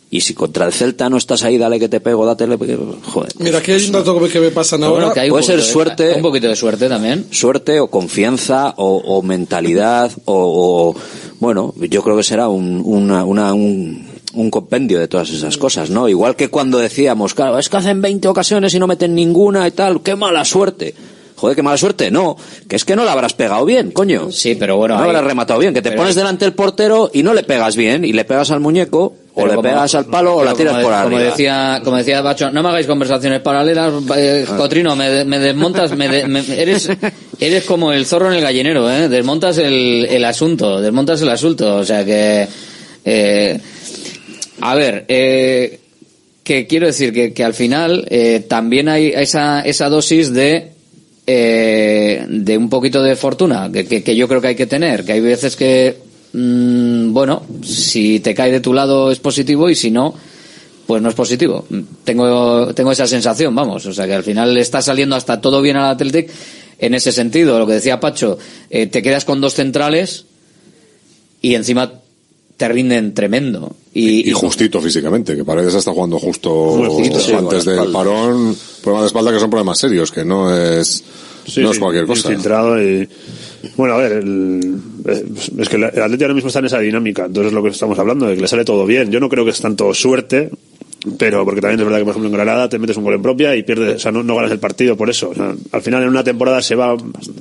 Y si contra el Celta no estás ahí, dale que te pego, dátele. Joder. Mira, aquí hay un dato que me pasan ahora. bueno, que hay un Puede ser de- suerte. Un poquito de suerte también. Suerte o confianza o, o mentalidad o, o- Bueno, yo creo que será un, una, una- un, un compendio de todas esas cosas, ¿no? Igual que cuando decíamos, claro, es que hacen 20 ocasiones y no meten ninguna y tal, qué mala suerte. Joder, qué mala suerte. No, que es que no la habrás pegado bien, coño. Sí, pero bueno. No ahí- la habrás rematado bien, que te pero- pones delante del portero y no le pegas bien, y le pegas al muñeco, o le pegas al palo, o la tiras como, por de- como arriba. decía, como decía Bacho, no me hagáis conversaciones paralelas, eh, Ah. Cotrino, me, me desmontas, me de- me- eres, eres como el zorro en el gallinero, ¿eh? Desmontas el, el asunto, desmontas el asunto, o sea que, eh, a ver, eh, que quiero decir que, que al final eh, también hay esa, esa dosis de eh, de un poquito de fortuna que, que, yo creo que hay que tener que hay veces que mm, bueno si te cae de tu lado es positivo y si no pues no es positivo. Tengo tengo esa sensación vamos o sea que al final está saliendo hasta todo bien al Athletic en ese sentido. Lo que decía Pacho eh, te quedas con dos centrales y encima te rinden tremendo y, Y justito físicamente, que Paredes está jugando justo Justito, sí, antes del espalda. parón. Problemas de espalda que son problemas serios, que no es, Sí, no es cualquier cosa. infiltrado y bueno a ver el- eh, es que el Atleti ahora mismo está en esa dinámica entonces es lo que estamos hablando de que le sale todo bien yo no creo que es tanto suerte pero porque también es verdad que por ejemplo en Granada te metes un gol en propia y pierdes, o sea, no, no ganas el partido por eso. Al final en una temporada se va,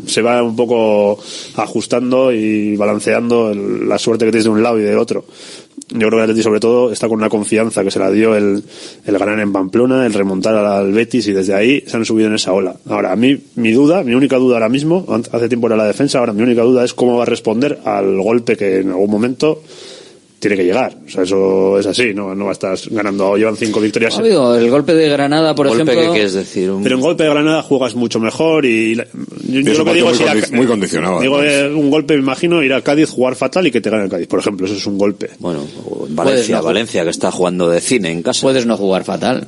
se va un poco ajustando y balanceando la suerte que tienes de un lado y del otro. Yo creo que el Atleti sobre todo está con una confianza que se la dio el, el ganar en Pamplona, el remontar al Betis y desde ahí se han subido en esa ola. Ahora, a mí, mi duda, mi única duda ahora mismo, hace tiempo era la defensa, ahora mi única duda es cómo va a responder al golpe que en algún momento tiene que llegar. O sea, eso es así, no, no va a estar ganando, llevan cinco victorias. Ha habido el golpe de Granada, por Golpe, ejemplo. ¿qué quieres decir? Un- Pero en golpe de Granada juegas mucho mejor y la- yo, yo es lo un que digo es muy a- muy condicionado, Digo, eh, un golpe, me imagino, ir a Cádiz, jugar fatal y que te gane el Cádiz, por ejemplo, eso es un golpe. Bueno, Valencia, no- Valencia que está jugando de cine en casa. Puedes no jugar fatal.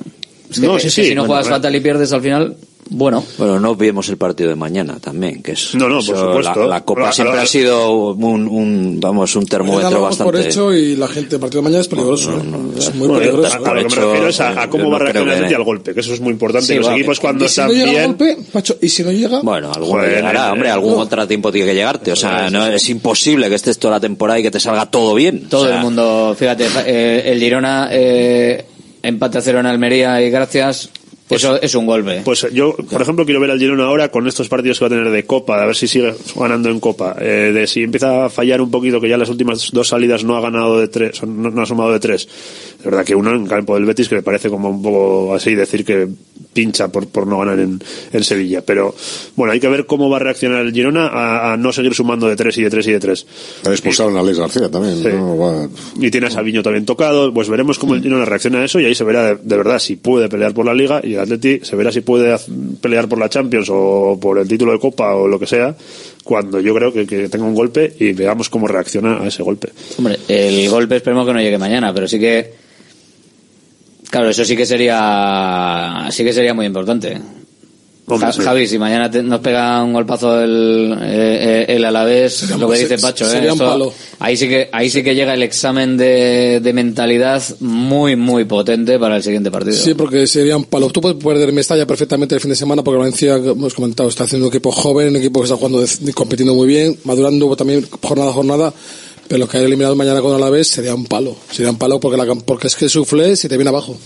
Es que, No, sí, es que sí, si no bueno, juegas fatal y pierdes al final, bueno. Bueno, no vemos el partido de mañana también, que es No, no, por eso, supuesto. La, la Copa siempre ha sido un, un vamos un termómetro damos por bastante. hecho y la gente, el partido de mañana es peligroso. ¿eh? es muy Bueno, peligroso. a, a lo que me refiero es a, a cómo va a no reaccionar el Atleti al golpe, que eso es muy importante. Sí, y los va. equipos cuando y si están no llega el bien... golpe, Pacho, y si no llega, Bueno, alguno Joder, llegará, eh, hombre, algún no. contratiempo tiene que llegarte. O sea, no es imposible que estés toda la temporada y que te salga todo bien. Todo O sea, el mundo, fíjate, eh, el Girona eh, empate a cero en Almería y gracias. Eso es un golpe. Pues yo, por ejemplo, quiero ver al Girona ahora con estos partidos que va a tener de Copa, de a ver si sigue ganando en Copa, eh, de si empieza a fallar un poquito, que ya las últimas dos salidas no ha ganado de tres, no, no ha sumado de tres. De verdad que uno en campo del Betis que me parece como un poco así decir que pincha por, por no ganar en, en Sevilla. Pero bueno, hay que ver cómo va a reaccionar el Girona a, a no seguir sumando de tres y de tres y de tres. Expulsaron a Alex García también. Sí. ¿no? Va- Y tiene a Sabiño también tocado, pues veremos cómo el Girona reacciona a eso y ahí se verá de, de verdad si puede pelear por la Liga y el Atleti se verá si puede pelear por la Champions o por el título de Copa o lo que sea cuando yo creo que, que tenga un golpe y veamos cómo reacciona a ese golpe. Hombre, el golpe esperemos que no llegue mañana, pero sí que. Claro, eso sí que sería. Sí que sería muy importante. Hombre, Ja- sí. Javi, si mañana te- nos pega un golpazo el, eh, eh, el Alavés, lo que dice Pacho, ¿eh? Esto- ahí sí que ahí sí que llega el examen de, de mentalidad muy muy potente para el siguiente partido. Sí, porque sería un palo. Tú puedes perder Mestalla perfectamente el fin de semana porque Valencia, como hemos comentado, está haciendo un equipo joven, un equipo que está jugando, compitiendo muy bien, madurando también jornada a jornada. Pero lo que hay eliminado mañana con Alavés sería un palo. Sería un palo porque, la, porque es que el suflé se te viene abajo.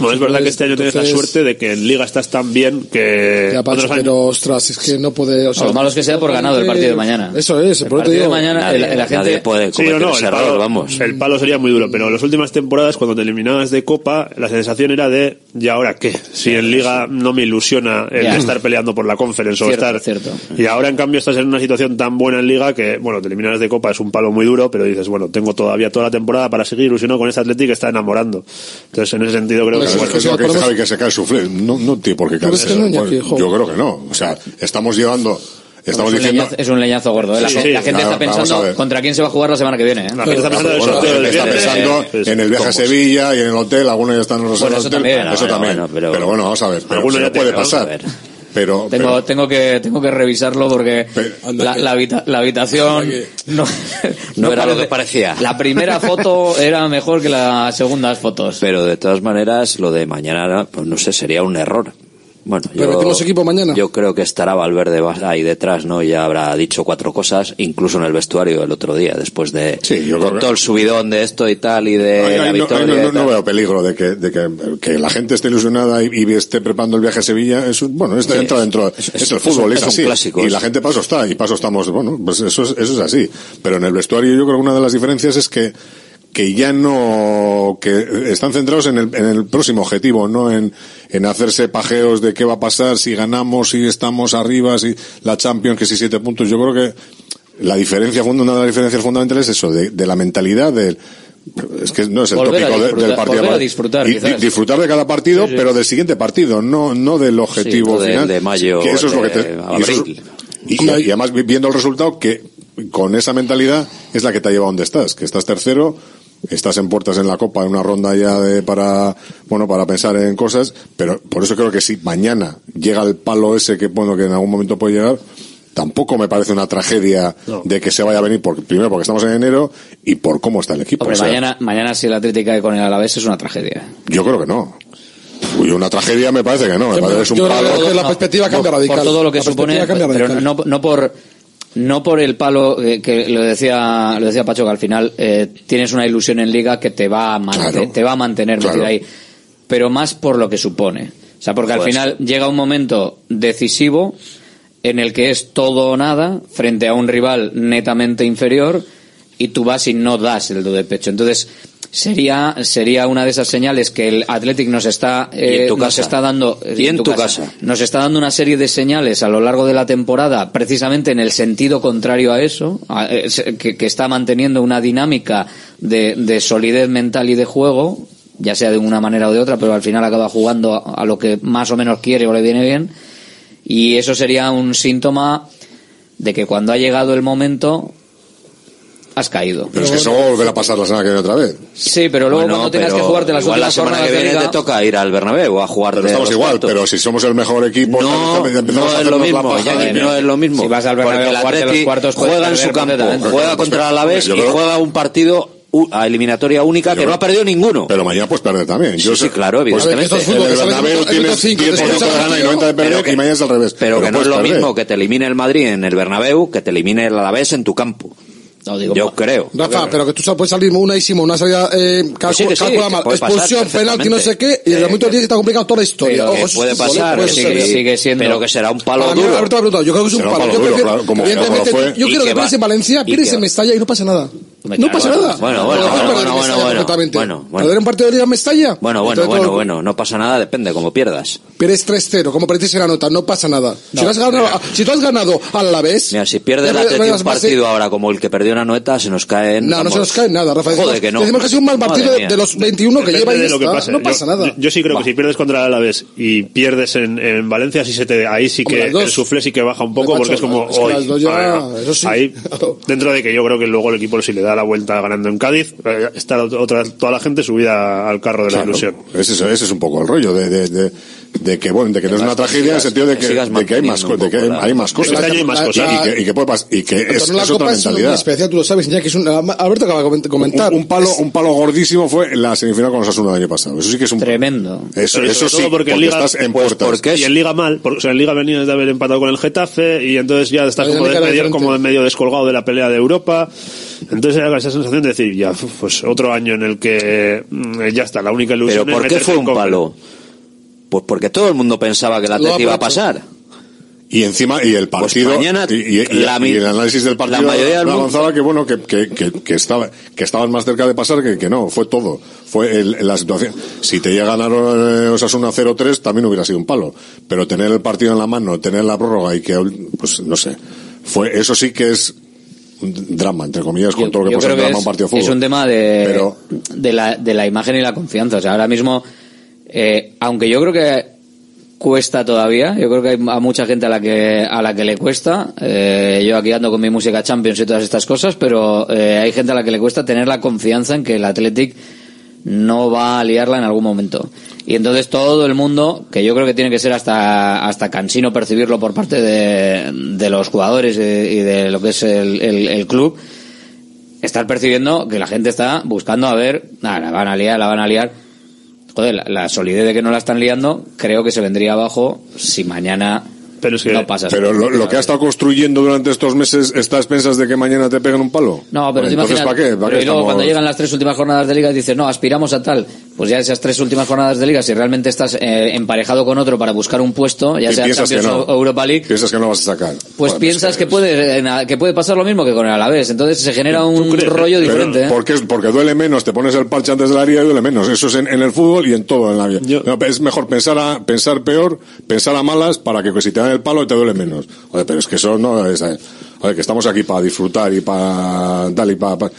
No, es verdad que este año tienes la suerte de que en Liga estás tan bien que Ya, Pacho, otros años- pero ostras, es que no puede. O sea, lo malo es que sea por ganado el partido de mañana. Eso es, El partido de mañana, el, el agente. Nadie puede Sí, cometer no, no, ese el error, palo, vamos. el palo sería muy duro, pero las últimas temporadas cuando te eliminabas de Copa, la sensación era de ¿y ahora qué? Si en Liga no me ilusiona el Ya. estar peleando por la Conference o estar... cierto. Y ahora en cambio estás en una situación tan buena en Liga que, bueno, te eliminas de Copa es un palo muy duro, pero dices, bueno, tengo todavía toda la temporada para seguir ilusionado con este Atlético que está enamorando. Entonces en ese sentido creo que... Pues bueno, es lo que dice Javi, que se cae el suflé. No, no tiene por qué ¿Tú ves caerse. que no? Jo. yo creo que no. O sea, estamos llevando, estamos es, un diciendo... leñazo, es un leñazo gordo. ¿eh? La, Sí, gente- sí, la gente claro, está pensando contra quién se va a jugar la semana que viene. ¿eh? La gente está pensando en el está pensando Eh, pues, en viaje a. Sevilla y en el hotel, algunos ya están en los Bueno, eso hotel, también, eso bueno, también. bueno, pero, pero- bueno, vamos a ver, pero ya no puede te- vamos a pasar. Pero, Tengo, pero- tengo que tengo que revisarlo porque anda la, que- la habita- la habitación que- no, No era lo parece- que parecía. La primera foto era mejor que las segundas fotos. Pero de todas maneras, lo de mañana, pues no sé, sería un error. Bueno, yo, ¿Repetimos equipo mañana? yo creo que estará Valverde ahí detrás, ¿no? Ya habrá dicho cuatro cosas, incluso en el vestuario el otro día, después de Sí, yo que- todo el subidón de esto y tal, y de Ahí- la no, victoria. no- no- no veo peligro de, que, de que, que la gente esté ilusionada y, y esté preparando el viaje a Sevilla. Es, bueno, esto Sí, entra es- dentro. es- Es, es- el fútbol, es es, así. clásico, y es- la gente paso está, y paso estamos. Bueno, pues eso es, eso es así. Pero en el vestuario yo creo que una de las diferencias es que que ya no, que están centrados en el, en el próximo objetivo, no en, en hacerse pajeos de qué va a pasar si ganamos, si estamos arriba, si la Champions, que si siete puntos. Yo creo que la diferencia, una de las diferencias fundamentales es eso, de, de la mentalidad del, es que no es el Volver a tópico del partido. a disfrutar, Y- disfrutar de cada partido, Sí, sí. pero del siguiente partido, no, no del objetivo no de- final. de mayo, que eso es lo que te, y y, y además vi- viendo el resultado que con esa mentalidad es la que te ha llevado donde estás, que estás tercero, estás en puertas en la copa, en una ronda ya de para bueno para pensar en cosas, pero por eso creo que si mañana llega el palo ese que bueno que en algún momento puede llegar, tampoco me parece una tragedia No. de que se vaya a venir porque primero porque estamos en enero y por cómo está el equipo. Hombre, O sea, mañana, mañana si el Atlético cae con el Alavés es una tragedia. Yo creo que no. Uy, una tragedia me parece que no, me Yo parece que es un creo palo. que la perspectiva cambia radical. por todo lo que La supone, perspectiva cambia pero no, no por no por el palo eh, que lo decía lo decía Pacho que al final eh, tienes una ilusión en liga que te va a, mante- Claro. te va a mantener Claro. metido ahí pero más por lo que supone. O sea, porque al Pues- final llega un momento decisivo en el que es todo o nada frente a un rival netamente inferior y tú vas y no das el do de pecho. Entonces, sería sería una de esas señales que el Athletic nos está en eh, tu nos casa. está dando eh, Y en tu casa. nos está dando una serie de señales a lo largo de la temporada precisamente en el sentido contrario a eso a- eh, que, que está manteniendo una dinámica de, de solidez mental y de juego ya sea de una manera o de otra pero al final acaba jugando a, a lo que más o menos quiere o le viene bien y eso sería un síntoma de que cuando ha llegado el momento has caído Pero es que eso va a volver a pasar la semana que viene otra vez. sí pero luego Bueno, cuando tengas que jugarte las igual la últimas semana que viene liga te toca ir al Bernabéu a jugar Pero estamos igual, pero si somos el mejor equipo, No, es lo la mismo, ya que no es lo mismo. Si vas al Bernabéu el a jugarte los Atleti cuartos, juega en su campo, juega contra el Alavés Yo y juega un partido a eliminatoria única que no ha perdido ninguno. Pero mañana puedes perder también. Sí, sí, claro, evidentemente. Pues, en el Bernabéu tienes 10% de ganar y 90 de perder que- y mañana es al revés. Pero, que no es lo perder. mismo que te elimine el Madrid en el Bernabéu que te elimine el Alavés en tu campo. Yo creo. Rafa, pero que tú puedes salir unísimo, una salida, eh, calcula, sí, que sí, calcula que mal, puede pasar expulsión, penalti, no sé qué, y en el momento 10 está complicado toda la historia. Pero que Ojo, eso puede sí, pasar, puede que sigue, sigue siendo. Pero que será un palo mí, duro. yo creo que es un palo. Yo prefiero- claro, como- yo quiero que que pierdes en Valencia, que en Mestalla y no pasa nada. No pasa nada. bueno, No bueno, bueno, bueno, bueno, perfectamente. bueno, bueno. ¿Perder un partido de Liga Mestalla? Bueno, bueno, Entonces, bueno, bueno, no pasa nada, depende, como pierdas. Pierdes 3-0, como perdiste en la nota, no pasa nada. Si, tú has ganado, si tú has ganado al Alavés... Mira, si pierde el ya Atleti un a ser- partido ahora como el que perdió en Anoeta, se nos caen. No, no se nos cae nada, Rafa. Joder, Decimos, que no. decimos que ha sido un mal partido de, los 21 que Depende lleva y. No Yo- pasa nada. Yo, sí creo que si pierdes contra el Alavés y pierdes en, en Valencia, sí se te, ahí sí que el suflé sí que baja un poco porque es como Ah, sí. Ahí, [LAUGHS] dentro de que yo creo que luego el equipo si le da la vuelta ganando en Cádiz, eh, está otra, toda la gente subida al carro de la Claro, ilusión. Ese, es- ese es un poco el rollo de, de, de, de que bueno de que no es una tragedia en el sentido de que, sigas de que hay más co- de que hay, hay más cosas Este año hay más Y- cosas. y, que, y que puede pas- y que es, la es Copa otra es mentalidad especial, tú lo sabes, ya que es un... Alberto acaba de coment- comentar. un, un palo un palo gordísimo fue en la semifinal con los Asuna del año pasado eso sí que es un tremendo eso, Pero eso sobre sí porque porque, en Liga- estás en pues puertas Y en Liga mal, porque, o sea, en Liga venías de haber empatado con el Getafe y entonces ya estás La como, dinámica de era medio, diferente. como de medio descolgado de la pelea de Europa. Entonces era esa sensación de decir, ya, pues otro año en el que mm, ya está, la única ilusión Pero es ¿por qué fue un palo? Pues porque todo el mundo pensaba que Lo Atleti iba a pasar. y encima y el partido Pues mañana y, la el análisis del partido la mayoría del avanzaba que bueno que, que, que, que estaba que estaban más cerca de pasar que, que no fue todo. Fue el- la situación. Si te llega a ganar eh, Osasuna 0-3 también hubiera sido un palo. Pero tener el partido en la mano tener la prórroga y que pues no sé. Fue eso sí que es un drama entre comillas con todo lo que puede ser drama es, un partido de fútbol es un tema de, Pero- de, la, de la imagen y la confianza. O sea, ahora mismo, eh, aunque yo creo que cuesta todavía, yo creo que hay a mucha gente a la que a la que le cuesta. eh, yo aquí ando con mi música Champions y todas estas cosas, pero eh, hay gente a la que le cuesta tener la confianza en que el Athletic no va a liarla en algún momento. Y entonces todo el mundo, que yo creo que tiene que ser hasta, hasta cansino percibirlo por parte de, de los jugadores y de, y de lo que es el, el- el club, estar percibiendo que la gente está buscando a ver, nada, la van a liar, la van a liar. Joder, la, la solidez de que no la están liando, creo que se vendría abajo si mañana Pero es que, no pasa. pero lo, lo que ha estado construyendo durante estos meses está a expensas de que mañana te peguen un palo No, pero Pues te entonces ¿para qué? ¿Para pero qué y luego estamos- cuando llegan las tres últimas jornadas de liga dices, no, aspiramos a tal. Pues ya esas tres últimas jornadas de liga, si realmente estás eh, emparejado con otro para buscar un puesto, ya sea que Champions no. o Europa League, piensas que no vas a sacar pues Joder, piensas es que puede que puede pasar lo mismo que con el Alavés. Entonces se genera un rollo Pero, diferente. ¿eh? ¿por qué? porque duele menos, te pones el parche antes de la herida y duele menos. Eso es en, en el fútbol y en todo en la vida. No, es mejor pensar a, pensar peor, pensar a malas para que, si te dan el palo te duele menos. Oye, pero es que eso no es, eh, oye, que estamos aquí para disfrutar y para tal y para,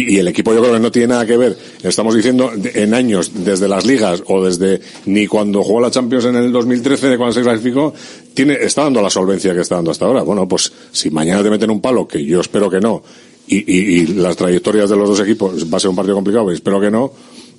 y, el equipo yo creo que no tiene nada que ver, estamos diciendo de- en años, desde las ligas o desde ni cuando jugó la Champions en el 2013, cuando se clasificó, tiene, está dando la solvencia que está dando hasta ahora. Bueno, pues si mañana te meten un palo, que yo espero que no, y, y, y las trayectorias de los dos equipos va a ser un partido complicado, y espero que no,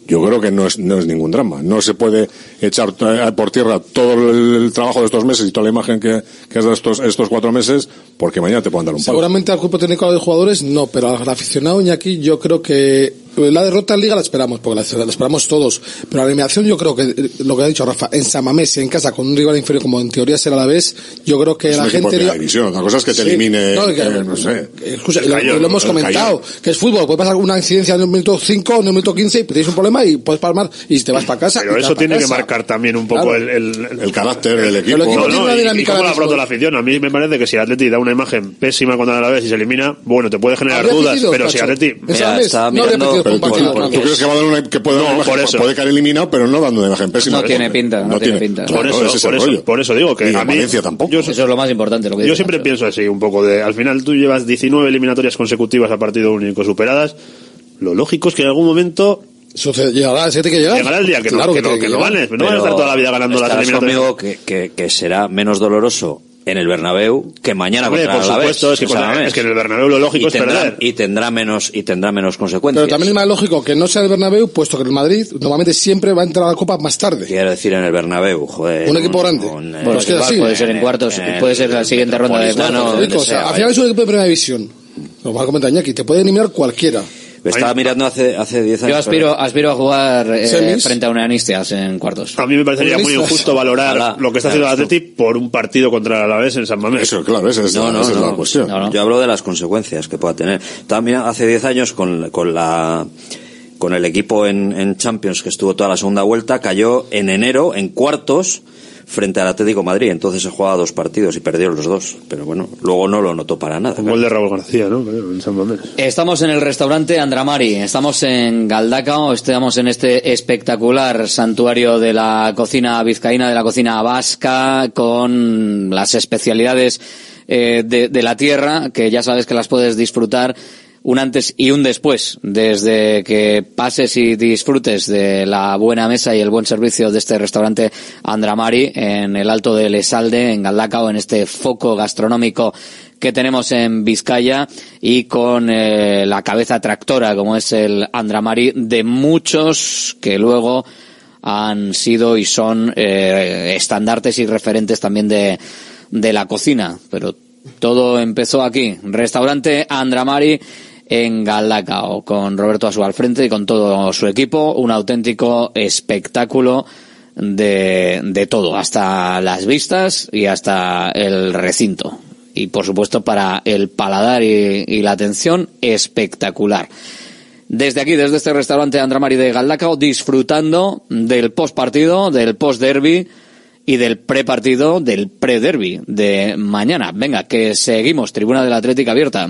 yo creo que no es, no es ningún drama. No se puede echar eh, por tierra todo el, trabajo de estos meses y toda la imagen que, que has dado estos, estos cuatro meses, porque mañana te pueden dar un palo. Seguramente al cuerpo técnico de jugadores no, pero al aficionado Iñaki yo creo que la derrota en Liga la esperamos, porque la, la esperamos todos. Pero la eliminación, yo creo que, eh, lo que ha dicho Rafa, en San Mamés, en casa, con un rival inferior como en teoría será la vez, yo creo que Es la un gente. de primera división. Otra cosa es que te Sí. elimine, No, que- eh, no sé. Escucha, El lo, Cayón, lo hemos el comentado, Cayón. que es fútbol, puede pasar una incidencia en el minuto 5 o en el minuto 15 y tienes un problema y puedes palmar y te vas para casa. Pero y eso tiene que casa. marcar también un poco Claro. el, el, el carácter del equipo. El equipo No, tiene no, una y- y, dinámica cómo la la afición. A mí me parece que si Atleti da una imagen pésima contra la vez y se elimina, bueno, te puede generar dudas, pero si. Atleti... Pero tú, tú- tú crees que va a dar una, que puede dar una No, imagen, por eso. puede caer eliminado, pero no dando una imagen pésima. No tiene pinta, no tiene pinta. Por Claro, eso, es por eso, por eso digo que Y a mí, Valencia tampoco. Yo, Eso es lo más importante. Lo que yo siempre Nacho. pienso así, un poco de, al final tú llevas 19 eliminatorias consecutivas a partido único superadas, lo lógico es que en algún momento Sucede- llegará, tiene que llegar. llegará el día que Claro no, que, tiene no, que que no ganes, no vas a estar toda la vida ganando las eliminatorias. conmigo que, que, que será menos doloroso en el Bernabéu que mañana Hombre, contra por Alavés, supuesto, es que en con- San Mamés. es que en el Bernabéu lo lógico y es tendrá, perder. y tendrá menos y tendrá menos consecuencias. Pero también es más lógico que no sea el Bernabéu, puesto que el Madrid normalmente siempre va a entrar a la Copa más tarde. Quiero decir en el Bernabéu, joder. Un equipo grande. un, eh, Pues queda igual así. puede ser en cuartos, en- puede ser la siguiente ronda de cuartos. o sea, al final es un equipo de primera división. Lo va a comentar Iñaki, te puede eliminar cualquiera. Estaba mirando hace hace 10 años. Yo aspiro, aspiro a jugar eh, frente a Unanistias en cuartos. A mí me parecería muy Futbolistas. injusto valorar Ojalá. lo que está haciendo el Atleti por un partido contra el Alavés en San Mamés. Eso, claro, esa es, No, la, no, esa es no. la cuestión. No, no. Yo hablo de las consecuencias que pueda tener. Estaba mirando hace 10 años con, con la con el equipo en, en Champions que estuvo toda la segunda vuelta, cayó en enero en cuartos frente al Atlético de Madrid. Entonces se jugaba dos partidos y perdió los dos. Pero bueno, luego no lo notó para nada. Un gol de Raúl García, ¿no? En San. Estamos en el restaurante Andramari, estamos en Galdacao, estamos en este espectacular santuario de la cocina vizcaína, de la cocina vasca, con las especialidades eh, de, de la tierra, que ya sabes que las puedes disfrutar un antes y un después, desde que pases y disfrutes de la buena mesa y el buen servicio de este restaurante Andramari en el Alto del Esalde, en Galdacao, en este foco gastronómico que tenemos en Vizcaya y con eh, la cabeza tractora como es el Andramari de muchos que luego han sido y son eh, estandartes y referentes también de, de la cocina. Pero todo empezó aquí. Restaurante Andramari en Galdacao, con Roberto Asu al frente y con todo su equipo. Un auténtico espectáculo de, de todo, hasta las vistas y hasta el recinto. Y por supuesto para el paladar y, la atención, espectacular. Desde aquí, desde este restaurante Andramari de Galdacao, disfrutando del post partido, del post derby y del prepartido, del pre-derby de mañana. Venga, que seguimos. Tribuna de la Atlética abierta.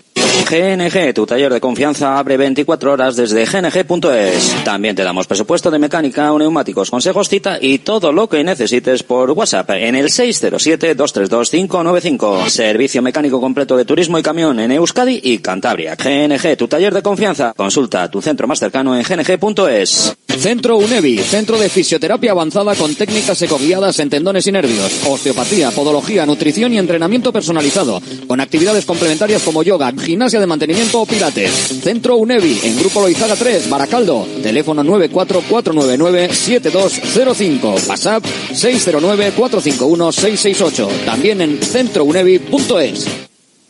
GNG, tu taller de confianza, abre 24 horas desde gng.es. También te damos presupuesto de mecánica neumáticos, consejos, cita y todo lo que necesites por WhatsApp en el 607-232-595. Servicio mecánico completo de turismo y camión en Euskadi y Cantabria. GNG, tu taller de confianza. Consulta tu centro más cercano en gng.es. Centro UNEVI, centro de fisioterapia avanzada con técnicas ecoguiadas en tendones y nervios, osteopatía, podología, nutrición y entrenamiento personalizado, con actividades complementarias como yoga, gimnasia de mantenimiento pilates. Centro UNEVI, en Grupo Loizaga 3, Baracaldo, teléfono 944997205, WhatsApp 609451668, también en centrounevi.es.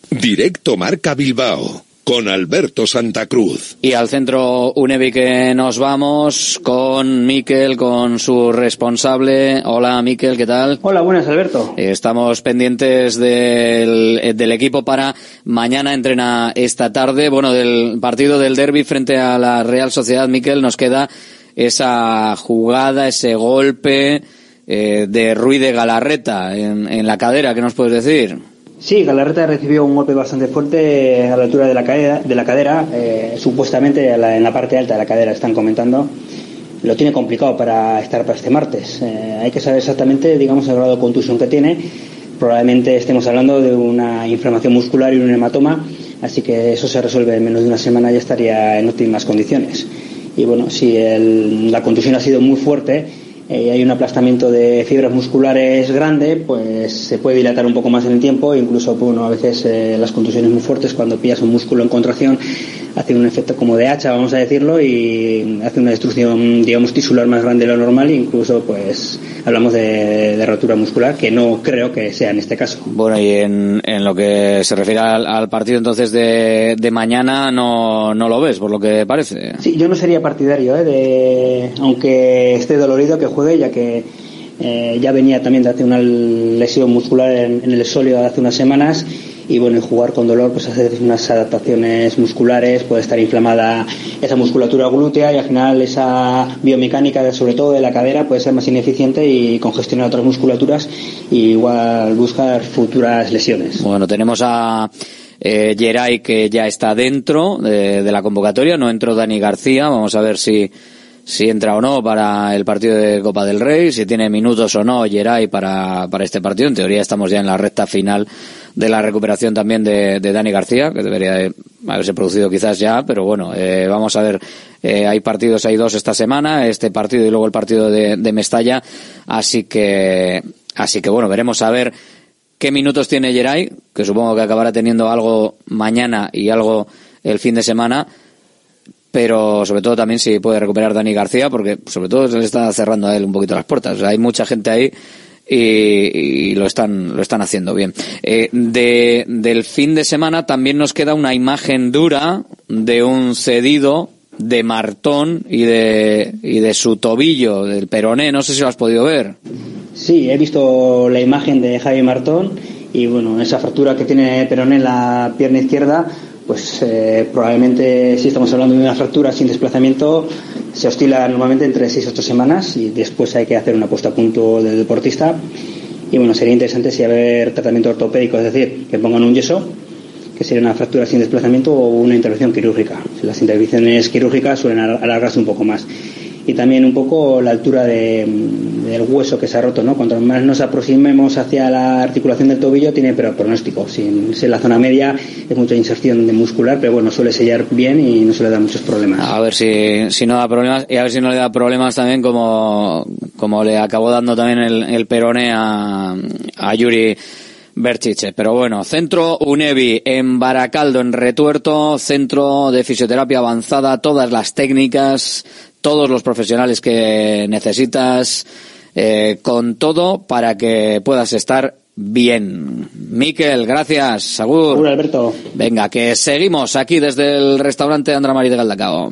Directo Marca Bilbao con Alberto Santa Cruz. Y al centro UNEVI que nos vamos con Miquel, con su responsable. Hola Miquel, ¿qué tal? Hola, buenas Alberto. Estamos pendientes del, del equipo para mañana entrena esta tarde. Bueno, del partido del derby frente a la Real Sociedad, Miquel, nos queda esa jugada, ese golpe eh, de Ruiz de Galarreta en, en la cadera. ¿Qué nos puedes decir? Sí, Galarreta recibió un golpe bastante fuerte a la altura de la cadera, eh, supuestamente en la parte alta de la cadera, están comentando. Lo tiene complicado para estar para este martes. Eh, hay que saber exactamente, digamos, el grado de contusión que tiene. Probablemente estemos hablando de una inflamación muscular y un hematoma, así que eso se resuelve en menos de una semana y estaría en óptimas condiciones. Y bueno, si la contusión ha sido muy fuerte, y hay un aplastamiento de fibras musculares grande, pues se puede dilatar un poco más en el tiempo, incluso bueno, a veces eh, las contusiones muy fuertes cuando pillas un músculo en contracción hace un efecto como de hacha, vamos a decirlo, y hace una destrucción, digamos, tisular más grande de lo normal, e incluso pues hablamos de, de, rotura muscular, que no creo que sea en este caso. Bueno, y en, en lo que se refiere al, al partido entonces de, de, mañana, no, no lo ves, por lo que parece. Sí, yo no sería partidario, ¿eh? de, aunque esté dolorido, que juegue, ya que eh, ya venía también de hacer una lesión muscular en, en el sólido hace unas semanas y bueno, jugar con dolor pues hace unas adaptaciones musculares, puede estar inflamada esa musculatura glútea y al final esa biomecánica, sobre todo de la cadera, puede ser más ineficiente y congestionar otras musculaturas y igual buscar futuras lesiones. Bueno, tenemos a eh, Geray que ya está dentro de, de la convocatoria, no entró Dani García, vamos a ver si si entra o no para el partido de Copa del Rey, si tiene minutos o no Geray para, para este partido. En teoría estamos ya en la recta final de la recuperación también de, de Dani García, que debería haberse producido quizás ya, pero bueno, eh, vamos a ver, eh, hay partidos, hay dos esta semana, este partido y luego el partido de, de Mestalla, así que, así que bueno, veremos a ver qué minutos tiene Geray, que supongo que acabará teniendo algo mañana y algo el fin de semana, pero sobre todo también si puede recuperar Dani García, porque sobre todo se le está cerrando a él un poquito las puertas. Hay mucha gente ahí y, lo están lo están haciendo bien. Eh, de, del fin de semana también nos queda una imagen dura de un cedido de Martón y de y de su tobillo del peroné. No sé si lo has podido ver. Sí, he visto la imagen de Javi Martón y bueno, esa fractura que tiene peroné en la pierna izquierda pues eh, probablemente si estamos hablando de una fractura sin desplazamiento se oscila normalmente entre 6 y 8 semanas y después hay que hacer una puesta a punto del deportista. Y bueno sería interesante si haber tratamiento ortopédico es decir que pongan un yeso que sería una fractura sin desplazamiento o una intervención quirúrgica. Las intervenciones quirúrgicas suelen alargarse un poco más y también un poco la altura de, del hueso que se ha roto, ¿no? Cuanto más nos aproximemos hacia la articulación del tobillo, tiene pero pronóstico. Si, si en la zona media es mucha inserción de muscular, pero bueno, suele sellar bien y no suele dar muchos problemas. A ver si, si no da problemas y a ver si no le da problemas también como, como le acabó dando también el, el perone a, a Yuri Berchiche. Pero bueno, Centro UNEVI en Baracaldo, en Retuerto, Centro de Fisioterapia Avanzada, todas las técnicas, todos los profesionales que necesitas, eh, con todo para que puedas estar bien. Miquel, gracias. Sagur. Sagur, Alberto. Venga, que seguimos aquí desde el restaurante Andra María de Galdacao.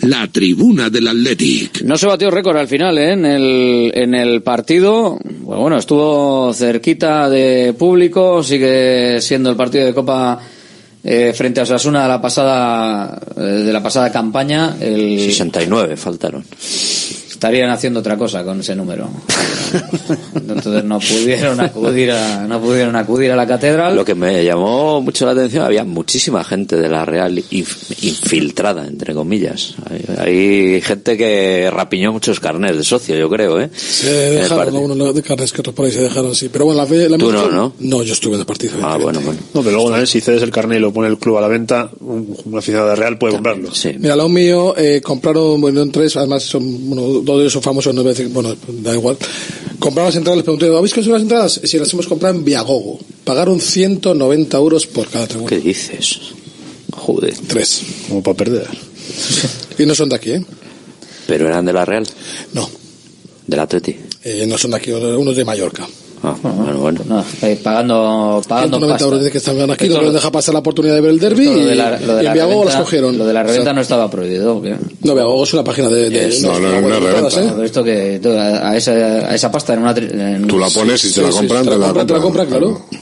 la tribuna del Athletic. No se batió récord al final ¿eh? en, el, en el partido. Bueno, bueno, estuvo cerquita de público, sigue siendo el partido de Copa eh, frente a Osasuna de la pasada, eh, de la pasada campaña. El... 69 faltaron. Estarían haciendo otra cosa con ese número. [LAUGHS] Entonces no pudieron acudir a, no pudieron acudir a la catedral. Lo que me llamó mucho la atención, había muchísima gente de la Real inf- infiltrada, entre comillas. Hay, hay gente que rapiñó muchos carnés de socio, yo creo, ¿eh? Se En dejaron algunos de carnes que otros por ahí se dejaron, sí. Pero bueno, la, fe- la Tú no, ¿no? No, yo estuve en el partido. Ah, bueno, bueno. No, pero luego también si cedes el carnet y lo pone el club a la venta, un, un aficionado de Real puede comprarlo. Sí. Mira, lo mío, eh, compraron, bueno, tres, además son, bueno, dos de ellos son famosos, no voy a decir, bueno, da igual. Compraron las entradas, les pregunté, ¿habéis conseguido las entradas? Si las hemos comprado en Viagogo. Pagaron 190 euros por cada tribuna. ¿Qué dices? Joder. Tres. Como para perder. [LAUGHS] Y no son de aquí, ¿eh? ¿Pero eran de la Real? No. ¿Del Atleti? Eh, no son de aquí, unos de Mallorca. Ah, bueno, bueno. No, eh, pagando, pagando 190 pasta. euros de que estaban aquí, no lo- les deja pasar la oportunidad de ver el derby lo de la, lo de y en Viagogo las reventa- cogieron. Lo de la O sea, reventa no estaba prohibido. No, Viagogo es una página de... de Es- no, no, no, reventa. ¿eh? Esto que a esa, a esa pasta en una tri- en- Tú la pones y te la sí, compran, te la te la compran, te la compran. compran, claro.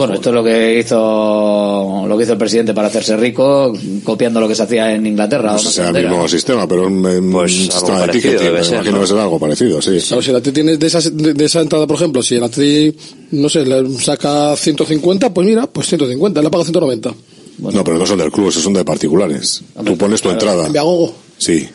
Bueno, esto es lo que hizo lo que hizo el presidente para hacerse rico, copiando lo que se hacía en Inglaterra. No o sé si el mismo sistema, pero un, un Pues algo sistema de parecido ticketing, debe me ser, imagino ¿no? que será algo parecido, sí. Claro, si la T tienes de esa, de, de esa entrada, por ejemplo, si el Atleti, no sé, le saca 150, pues mira, pues 150, le paga 190. No, pero no son del club, esos son de particulares. Tú pones tu entrada. En Viagogo. Sí.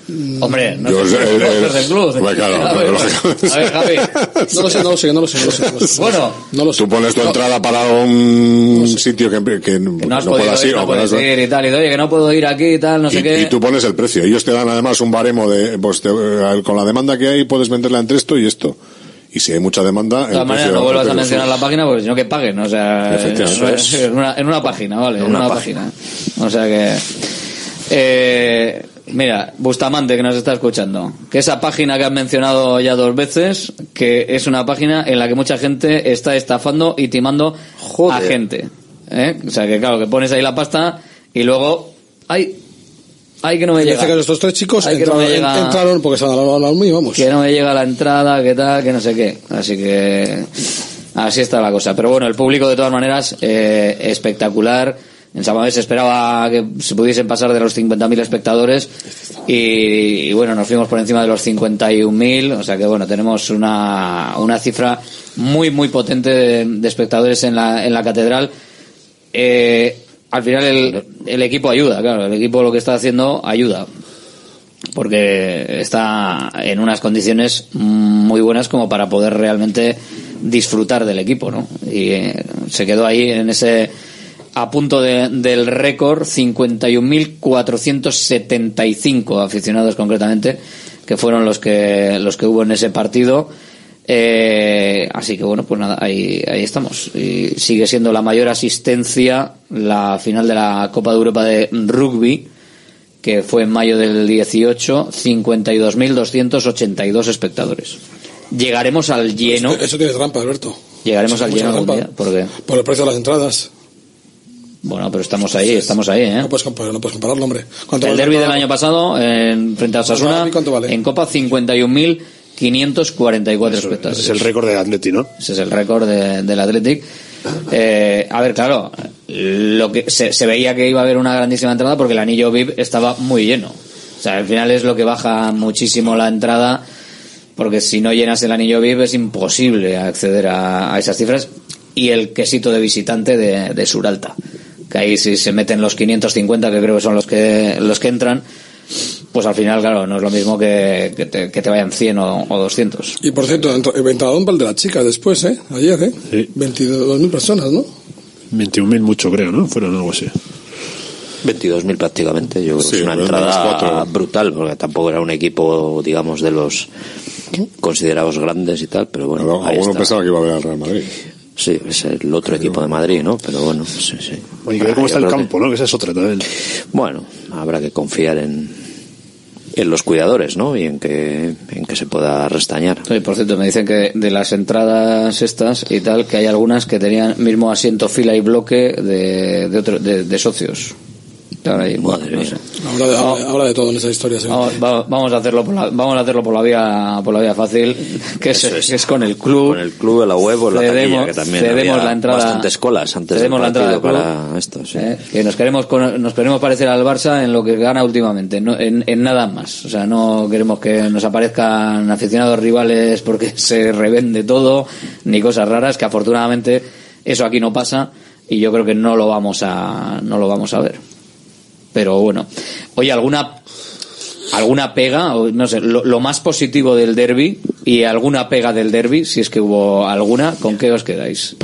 Hombre, no Yo sé, eh, no es del club. Hombre, claro, [LAUGHS] A ver, a ver, Javi. [LAUGHS] No lo sé, no lo sé, no lo sé, no lo sé. No lo sé. Bueno, No lo sé. Tú pones tu entrada para un sitio que, que, que no has no puedas ir, ir. no puedes ir y tal. Y oye, que no puedo ir aquí y tal, no sé y, qué. y tú pones el precio. Ellos te dan además un baremo de, pues te- eh, con la demanda que hay puedes venderla entre esto y esto. Y si hay mucha demanda, De todas maneras, no vuelvas a mencionar la página porque si no que paguen, o sea, Efectivamente. es- es en, una, en una página, vale, en una una, página. O sea que, eh, mira, Bustamante que nos está escuchando, que esa página que has mencionado ya dos veces, que es una página en la que mucha gente está estafando y timando a gente, ¿eh? O sea que claro, que pones ahí la pasta y luego, ay, ay que no me En llega. este caso, estos tres chicos Ay, no entraron, me llega- entraron porque se han al mío, vamos. que no me llega la entrada, que tal, que no sé qué. Así que así está la cosa. Pero bueno, el público de todas maneras eh, espectacular. En San Mamés se esperaba que se pudiesen pasar de los 50.000 espectadores y, y bueno, nos fuimos por encima de los 51.000. O sea que bueno, tenemos una, una cifra muy, muy potente de, de espectadores en la, en la catedral. Eh, al final el, el equipo ayuda, claro, el equipo lo que está haciendo ayuda porque está en unas condiciones muy buenas como para poder realmente disfrutar del equipo, ¿no? Y eh, se quedó ahí en ese a punto de- del récord 51.475 aficionados concretamente que fueron los que los que hubo en ese partido Eh, así que bueno pues nada ahí ahí estamos y sigue siendo la mayor asistencia la final de la Copa de Europa de rugby que fue en mayo del 18, 52.282 espectadores. Llegaremos al lleno. Eso, eso tiene trampa, Alberto. Llegaremos al lleno algún día, porque Por el precio de las entradas. Bueno, pero estamos ahí, estamos ahí, ¿eh? No puedes, comparar, no puedes compararlo, hombre. ¿Cuánto El vale derby del año pasado en frente a Osasuna ¿Cuánto vale? en Copa 51.544 espectadores. Ese es el récord de Atleti, ¿no? Ese es el récord de- del Athletic. Eh, a ver, claro, lo que se, se veía que iba a haber una grandísima entrada porque el anillo VIP estaba muy lleno. O sea, al final es lo que baja muchísimo la entrada porque si no llenas el anillo VIP es imposible acceder a, a esas cifras y el quesito de visitante de, de Suralta que ahí si se meten los 550 que creo que son los que los que entran pues al final claro no es lo mismo que, que, te, que te vayan 100 o, o 200 Y por cierto, el entradón para el de la chica después, ¿eh? Ayer, ¿eh? Sí. 22.000 personas, ¿no? 21.000 mucho, creo, ¿no? Fueron algo así. 22.000 prácticamente, yo creo Sí, que es una entrada brutal, porque tampoco era un equipo, digamos, de los considerados grandes y tal, pero bueno, ahí Alguno está. pensaba que iba a ver al Real Madrid. Sí, es el otro equipo de Madrid, ¿no? Pero bueno, sí, sí. Que ver cómo Ah, está el campo, ¿no? Que esa es otra también. bueno, habrá que confiar en, en los cuidadores, ¿no? Y en que, en que se pueda restañar. Oye, por cierto, me dicen que de las entradas estas y tal, que hay algunas que tenían mismo asiento, fila y bloque de, de, otro- de, de socios. Claro, ahí, Madre no sé. Habla de, habla- habla de todo en esa historia. sí. Vamos, va- vamos a hacerlo por la, vamos a hacerlo por la vía por la vía fácil que es, es. que es con el club Con el club, la web la taquilla, que también cedemos la entrada- bastantes colas antes del cedemos la entrada club. para esto. sí. Eh, que nos queremos nos queremos parecer al Barça en lo que gana últimamente no- en, en nada más o sea no queremos que nos aparezcan aficionados rivales porque [LAUGHS] se revende todo ni cosas raras que afortunadamente eso aquí no pasa y yo creo que no lo vamos a no lo vamos a ver pero bueno oye alguna alguna pega no sé lo, más positivo del derby y alguna pega del derby si es que hubo alguna con qué os quedáis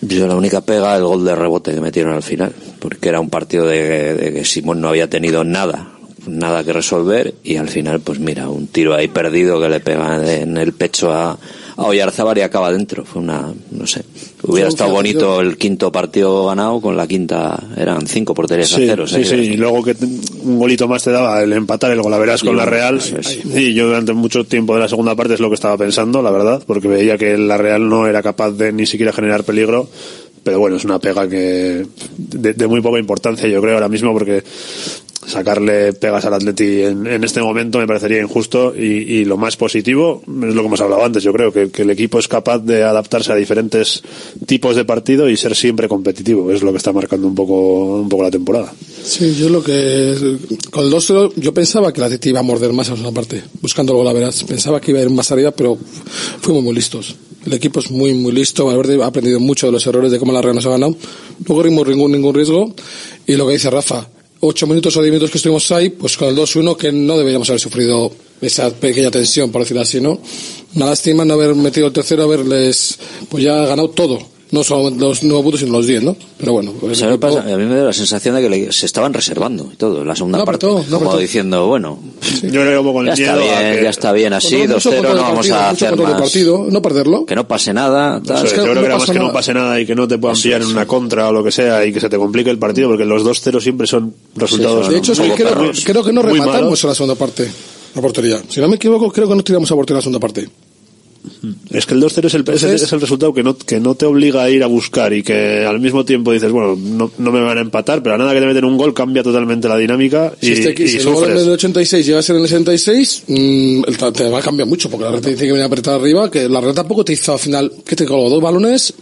Yo la única pega el gol de rebote que metieron al final, porque era un partido de, de que Simón no había tenido nada, nada que resolver y al final pues mira, un tiro ahí perdido que le pega en el pecho a, a Oyarzábal y acaba dentro. Fue una, no sé, hubiera estado bonito el quinto partido ganado con la quinta, eran cinco porterías a Sí, cero. o sea sí, sí, y luego que un golito más te daba el empatar el golaveras con la Real. Y yo durante mucho tiempo de la segunda parte es lo que estaba pensando, la verdad, porque veía que la Real no era capaz de ni siquiera generar peligro. Pero bueno, es una pega que de, de muy poca importancia, yo creo, ahora mismo, porque sacarle pegas al Atleti en, en este momento me parecería injusto y, y lo más positivo es lo que hemos hablado antes, yo creo, que, que el equipo es capaz de adaptarse a diferentes tipos de partido y ser siempre competitivo, es lo que está marcando un poco, un poco la temporada. Sí, yo lo que. Con el 2 yo pensaba que la Atleti iba a morder más en una parte, buscando el gol a veras. Pensaba que iba a ir más arriba, pero fuimos muy listos. El equipo es muy, muy listo. Valverde ha aprendido mucho de los errores de cómo la Real nos ha ganado. No corrimos ningún, ningún riesgo. Y lo que dice Rafa, ocho minutos o diez minutos que estuvimos ahí, pues con el 2-1 que no deberíamos haber sufrido esa pequeña tensión, por decirlo así, ¿no? Una lástima no haber metido el tercero, haberles, pues ya ganado todo. No solo los nueve puntos, sino los diez, ¿no? Pero bueno, pues ¿Sabes el lo que equipo- pasa? A mí me da la sensación de que le- se estaban reservando y todo, la segunda No parte. apretó, no como diciendo, bueno, Yo como con ya el está miedo a bien, que- ya está bien así, Control, mucho 2-0, control no vamos partido, a hacer más. partido, no perderlo. Que no pase nada. tal. Es, que yo creo no que era más que no pase nada y que no te puedan pillar en una contra o lo que sea y que se te complique el partido porque los 2-0 siempre son resultados De hecho, es que creo, creo que no rematamos en la segunda parte, la portería. Si no me equivoco, creo que no tiramos a portería en la segunda parte. Es que el 2-0 es el, es el- Entonces- es el resultado que no, que no te obliga a ir a buscar y que al mismo tiempo dices, bueno, no, no me van a empatar, pero a nada que te meten un gol cambia totalmente la dinámica y, Si, este, y si el gol en el 86 llega a ser en el 66, mm, el tra- te va a cambiar mucho, porque la red te dice que viene a apretar arriba, que la red tampoco te hizo al final, que te colgó dos balones,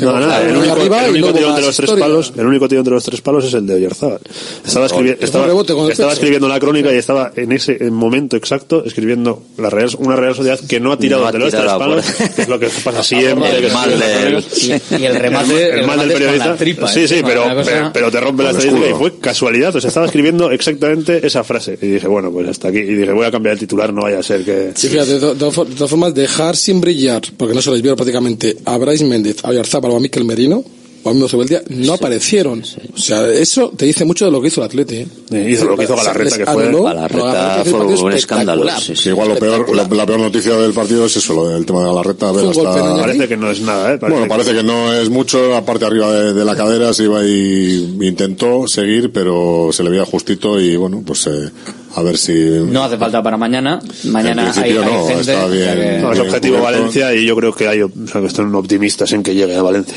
No, nada, el único, arriba el único más entre los tres palos, el único tiro entre los tres palos es el de Oyarzábal. Estaba, escribi- estaba, un rebote con el estaba escribiendo la crónica y estaba en ese momento exacto escribiendo la Real, una Real Sociedad que no ha tirado No ha entre los tres tirado palos, por- que es lo que pasa [LAUGHS] siempre. El que mal del- [LAUGHS] [LAUGHS] y, el remate el, el mal del periodista. la tripa, sí, sí, encima, pero, cosa- pero, pero te rompe la el estadística y fue casualidad. O sea, estaba escribiendo exactamente esa frase. Y dije, bueno, pues hasta aquí. Y dije, voy a cambiar el titular, no vaya a ser que. Sí, fíjate, de, de de todas formas, dejar sin brillar, porque no se les vio prácticamente a Bryce Méndez, a Oyarzábal o a Miquel Merino, o a Mimo Zubeldia, no aparecieron. O sea, eso te dice mucho de lo que hizo el Atleti. ¿eh? hizo lo que hizo Galarreta, que fue- Galarreta fue un escándalo, sí, sí. Igual lo peor, la, la peor noticia del partido es eso, lo del tema de Galarreta. A ver, hasta- el- Parece que no es nada, ¿eh? Bueno, parece que no es mucho, la parte arriba de, de la cadera se iba y intentó seguir, pero se le veía justito y bueno, pues eh, a ver si... no hace falta para mañana mañana En hay, hay no, gente está o sea bien. que- No, es objetivo. Valencia y yo creo que hay, o sea, que están optimistas en que llegue a Valencia.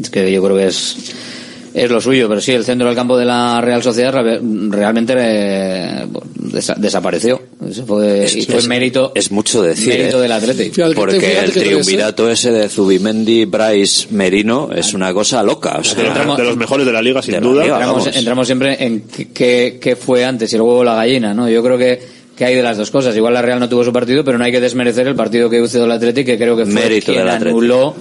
Es que yo creo que es es lo suyo, pero sí, el centro del campo de la Real Sociedad re- realmente eh, desa- desapareció. Eso fue, y fue es- mérito, es mucho decir, mérito ¿eh? del Atlético. Fíjate Porque fíjate el triunvirato ese de Zubimendi, Bryce, Merino es una cosa loca. O sea, entramos- de los mejores de la liga, sin duda. liga, entramos, entramos siempre en qué- qué, fue antes, si el huevo o la gallina, ¿no? Yo creo que, que hay de las dos cosas. Igual la Real no tuvo su partido, pero no hay que desmerecer el partido que hizo el Atlético, que creo que fue Mérito quien anuló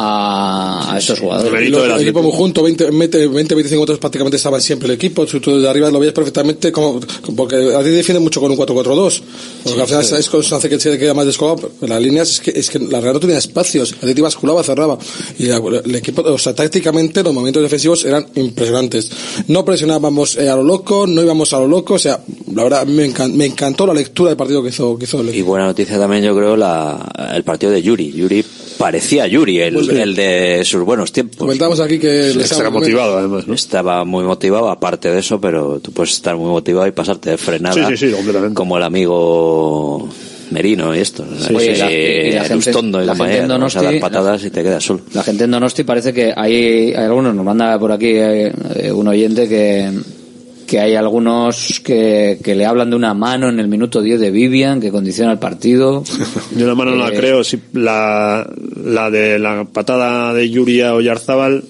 a, a estos jugadores. Y el equipo muy junto, 20, 20, 20, 25 metros prácticamente estaban siempre el equipo, tú, tú desde arriba lo veías perfectamente, como, porque a ti defiende mucho con un 4-4-2, porque al final es cosa hace que se queda más descolgado, las líneas es que, es que la Real no tenía espacios, a ti te basculaba, cerraba, y la- el equipo, o sea, tácticamente los movimientos defensivos eran impresionantes. No presionábamos eh, a lo loco, no íbamos a lo loco, o sea, la verdad me, encan- me encantó la lectura del partido que hizo, que hizo el Y equipo. buena noticia también, yo creo, la, el partido de Yuri. Yuri parecía Yuri, el, Pues sí. el de sus buenos tiempos. Comentábamos aquí que les Extra motivado, además, ¿no? Estaba muy motivado, aparte de eso, pero tú puedes estar muy motivado y pasarte de frenada. Sí, sí, sí. Como el amigo Merino y esto. Sí, Oye, y la- y la gente- la a dar patadas y te quedas solo. La gente en Donosti parece que hay, hay algunos, nos manda por aquí eh, un oyente que, que hay algunos que, que le hablan de una mano en el minuto 10 de Vivian que condiciona el partido. [LAUGHS] Yo la mano no la Eh, creo. Sí, la, la de la patada de Yuria o Yarzábal,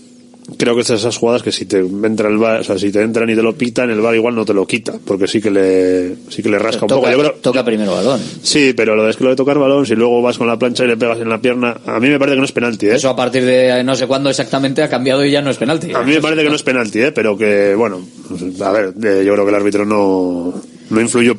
creo que es de esas jugadas que si te entra el VAR, o sea, si te entran y te lo pitan, el VAR igual no te lo quita, porque sí que le, sí que le rasca un poco. toca, Yo creo, toca primero balón. sí, pero lo de es que lo de tocar balón, si luego vas con la plancha y le pegas en la pierna, a mí me parece que no es penalti, ¿eh? Eso a partir de no sé cuándo exactamente ha cambiado y ya no es penalti. A mí me parece que no es penalti, ¿eh? pero que, bueno, a ver, eh, yo creo que el árbitro no, no influyó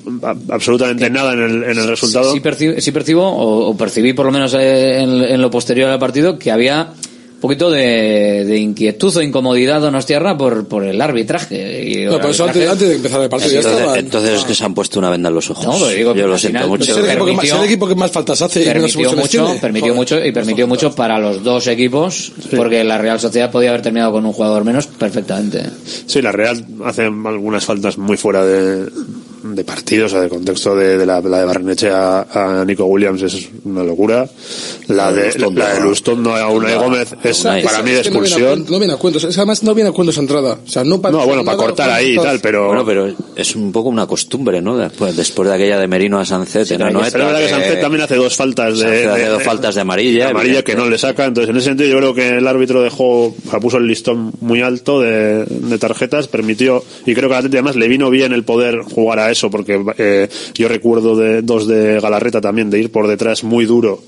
absolutamente nada en el, en el resultado. Sí, sí percibo, o, o percibí por lo menos eh, en, en lo posterior al partido, que había poquito de, de inquietud o incomodidad Donostiarra por, por el arbitraje. Y No, pero eso arbitraje- antes, antes de empezar el partido ya Entonces, estaba. entonces es que se han puesto una venda en los ojos. No, pero digo, Yo lo siento final, mucho. Es el, equipo que más, es el equipo que más faltas hace y menos permitió soluciones mucho, tiene. permitió Joder. mucho y permitió mucho para los dos equipos, porque la Real Sociedad podía haber terminado con un jugador menos perfectamente. Sí, la Real hace algunas faltas muy fuera de, de partido, o sea, de contexto de, de la, la de Barreneche a, a Nico Williams es una locura. La de, la de Lustondo a Unai Gómez es Esa- para esa- mí de es que no viene a expulsión. cuento- No viene a cuento. Es además no viene a cuento esa entrada. O sea, no para. No, bueno, para cortar ahí y tal, pero... Bueno, pero es un poco una costumbre, ¿no? Después, después de aquella de Merino a Sancet en Pero Anoeta, es verdad que Sancet también hace dos faltas de, Sancet hace de- dos faltas de amarilla, de amarilla que no le saca. Entonces, en ese sentido, yo creo que el árbitro dejó, o sea, puso el listón muy alto de, de tarjetas, permitió, y creo que a Atleti además le vino bien el poder jugar a eso, porque eh, yo recuerdo de dos de Galarreta también, de ir por detrás muy duro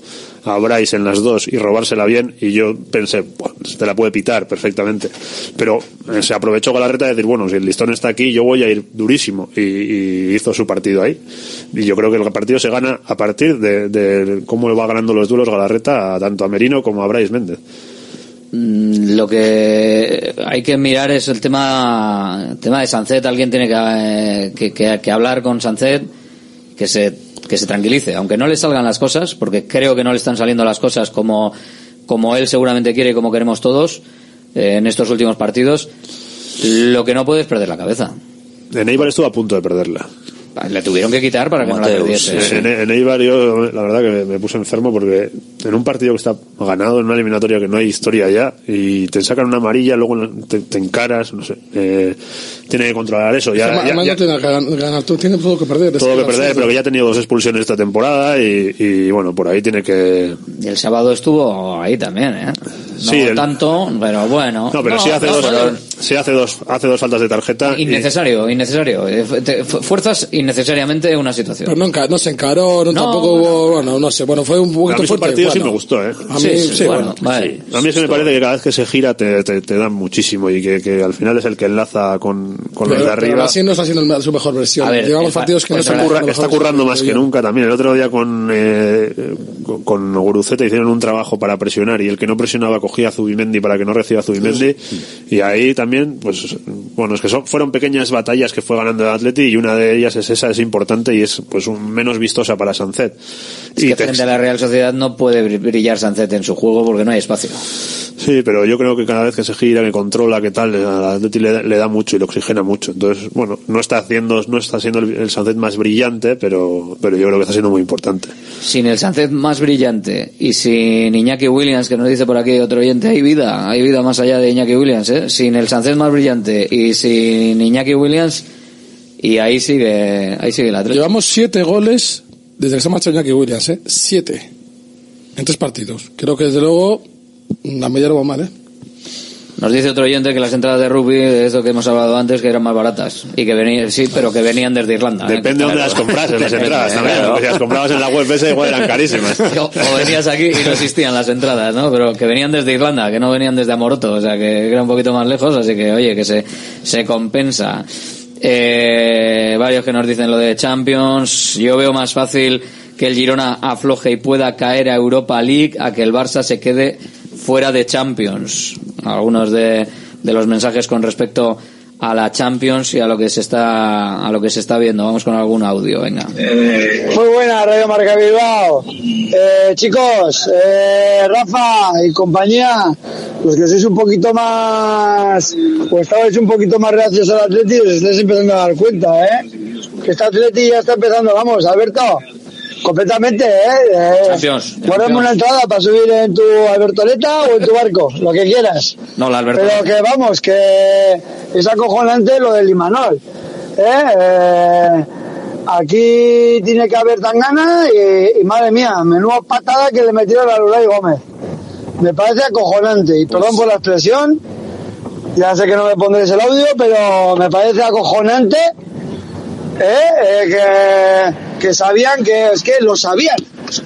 a Bryce en las dos y robársela bien, y yo pensé, "Buah, se te la puede pitar perfectamente. Pero eh, se aprovechó Galarreta de decir, bueno, si el listón está aquí, yo voy a ir durísimo, y, hizo su partido ahí. Y yo creo que el partido se gana a partir de, de cómo va ganando los duelos Galarreta tanto a Merino como a Bryce Méndez. Mm, Lo que hay que mirar es el tema, el tema de Sancet. Alguien tiene que, eh, que, que- que hablar con Sancet, que se, que se tranquilice, aunque no le salgan las cosas, porque creo que no le están saliendo las cosas como, como él seguramente quiere y como queremos todos eh, en estos últimos partidos. Lo que no puede es perder la cabeza. En Eibar estuvo a punto de perderla. Le tuvieron que quitar para que no la perdiese. En, en Eibar yo la verdad que me, me puse enfermo porque en un partido que está ganado, en una eliminatoria que no hay historia ya, y te sacan una amarilla, luego te, te encaras, no sé. eh, tiene que controlar eso. Ya, Además, ya- además ya- no tiene que ganar, ganar, todo, tiene todo que perder. todo que perder, pero que ya ha tenido dos expulsiones esta temporada y, y, bueno, por ahí tiene que... Y el sábado estuvo ahí también, ¿eh? No Sí, el- tanto, pero bueno. No, pero sí hace no, dos, pero- sí hace dos, hace dos faltas de tarjeta. y- Innecesario, innecesario. Eh, Fuerzas innecesariamente una situación. Pero no, enca- no se encaró, no, No, tampoco hubo, bueno, no sé, bueno, fue un A poquito fuerte. partido sí bueno. me gustó, ¿eh? A mí, sí, bueno. vale. A mí es que me parece que cada vez que se gira te, te, te dan muchísimo y que, que al final es el que enlaza con, con los Pero, de pero arriba. así no está haciendo su mejor versión. Ver, Llevamos partidos que no pues Está, curra- está currando más que nunca también. El otro día con, eh, con, con Guruceta hicieron un trabajo para presionar y el que no presionaba cogía a Zubimendi para que no reciba a Zubimendi. Y ahí también, pues, bueno, es que son, fueron pequeñas batallas que fue ganando el Atleti y una de ellas es esa, es importante y es pues un menos vistosa para Sancet. Es Y que te- frente a la Real Sociedad no puede br- brillar Sancet en su juego porque no hay espacio. Sí, pero yo creo que cada vez que se gira, que controla, que tal, al Atleti le, da- le da mucho y le oxigena mucho. Entonces, bueno, no está haciendo, no está siendo el, el más brillante, pero, pero yo creo que está siendo muy importante. Sin el Sancet más brillante y sin Iñaki Williams, que nos dice por aquí otro oyente, hay vida, hay vida más allá de Iñaki Williams, ¿eh? Sin el Sancet más brillante y sin Iñaki Williams, y ahí sigue, ahí sigue la tres. Llevamos siete goles desde que se ha marchado Iñaki Williams, ¿eh? Siete. En tres partidos. Creo que desde luego la media no va mal, ¿eh? Nos dice otro oyente que las entradas de rugby, de esto que hemos hablado antes, que eran más baratas. Y que venían, sí, pero que venían desde Irlanda. ¿eh? Depende de dónde las comprases las entradas también. claro. Si las comprabas en la web esa igual eran carísimas. [LAUGHS] O, o venías aquí y no existían las entradas, ¿no? Pero que venían desde Irlanda, que no venían desde Amoroto, o sea que era un poquito más lejos, así que oye, que se, se compensa. Eh, varios que nos dicen lo de Champions. Yo veo más fácil que el Girona afloje y pueda caer a Europa League a que el Barça se quede fuera de Champions. Algunos de, de los mensajes con respecto a la Champions y a lo que se está a lo que se está viendo. Vamos con algún audio, venga. Muy buena, Radio Marca Bilbao. Eh, chicos, eh, Rafa y compañía, los que sois un poquito más, o estabais un poquito más reacios al Atleti, os estáis empezando a dar cuenta, ¿eh? Que este Atleti ya está empezando, vamos, Alberto, completamente, ¿eh? eh Champions, guárdame una entrada para subir en tu Albertoleta o en tu barco, lo que quieras. No, la Alberto. Pero que vamos, que es acojonante lo del Imanol. ¿eh? Eh, aquí tiene que haber tangana y, y madre mía, menuda patada que le metieron a Lulay Gómez. Me parece acojonante y perdón por la expresión, ya sé que no me pondréis el audio, pero me parece acojonante ¿eh? Eh, que, que sabían que es que lo sabían.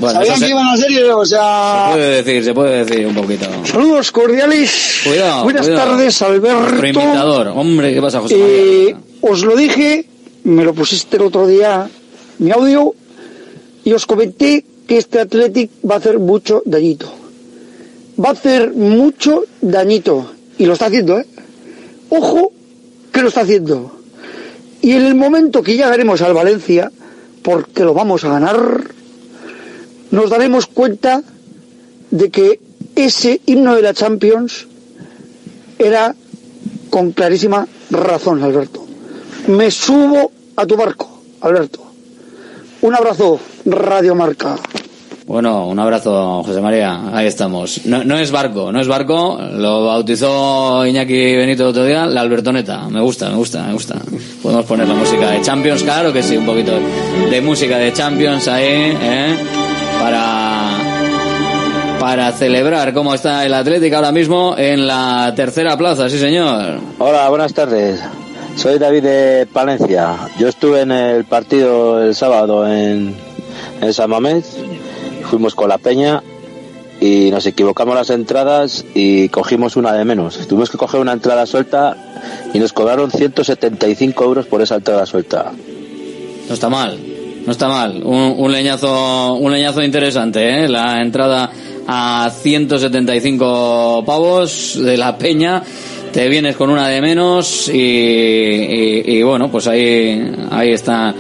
Bueno, sabían se- que iban a ser, o sea, Puede decir, se puede decir un poquito. saludos cordiales. Cuidado. Buenas cuidado. tardes, Alberto. Nuestro imitador. Hombre, ¿qué pasa, José María? Eh, os lo dije, me lo pusiste el otro día, mi audio, y os comenté que este Athletic va a hacer mucho dañito. Va a hacer mucho dañito. Y lo está haciendo, ¿eh? Ojo que lo está haciendo. Y en el momento que ya veremos al Valencia, porque lo vamos a ganar, nos daremos cuenta de que ese himno de la Champions era con clarísima razón, Alberto. Me subo a tu barco, Alberto. Un abrazo, Radio Marca. Bueno, un abrazo, José María. Ahí estamos. No, no es barco, no es barco. Lo bautizó Iñaki Benito el otro día, la Albertoneta. Me gusta, me gusta, me gusta. Podemos poner la música de Champions, claro que sí, un poquito de música de Champions ahí, ¿eh? Para, para celebrar cómo está el Atlético ahora mismo en la tercera plaza, sí señor. Hola, buenas tardes. Soy David de Palencia. Yo estuve en el partido el sábado en, en San Mamés. Fuimos con la peña y nos equivocamos las entradas y cogimos una de menos. Tuvimos que coger una entrada suelta y nos cobraron 175 euros por esa entrada suelta. No está mal, no está mal. Un, un leñazo, un leñazo interesante, ¿eh? La entrada a 175 pavos de la peña. Te vienes con una de menos y, y- y bueno, pues ahí, ahí están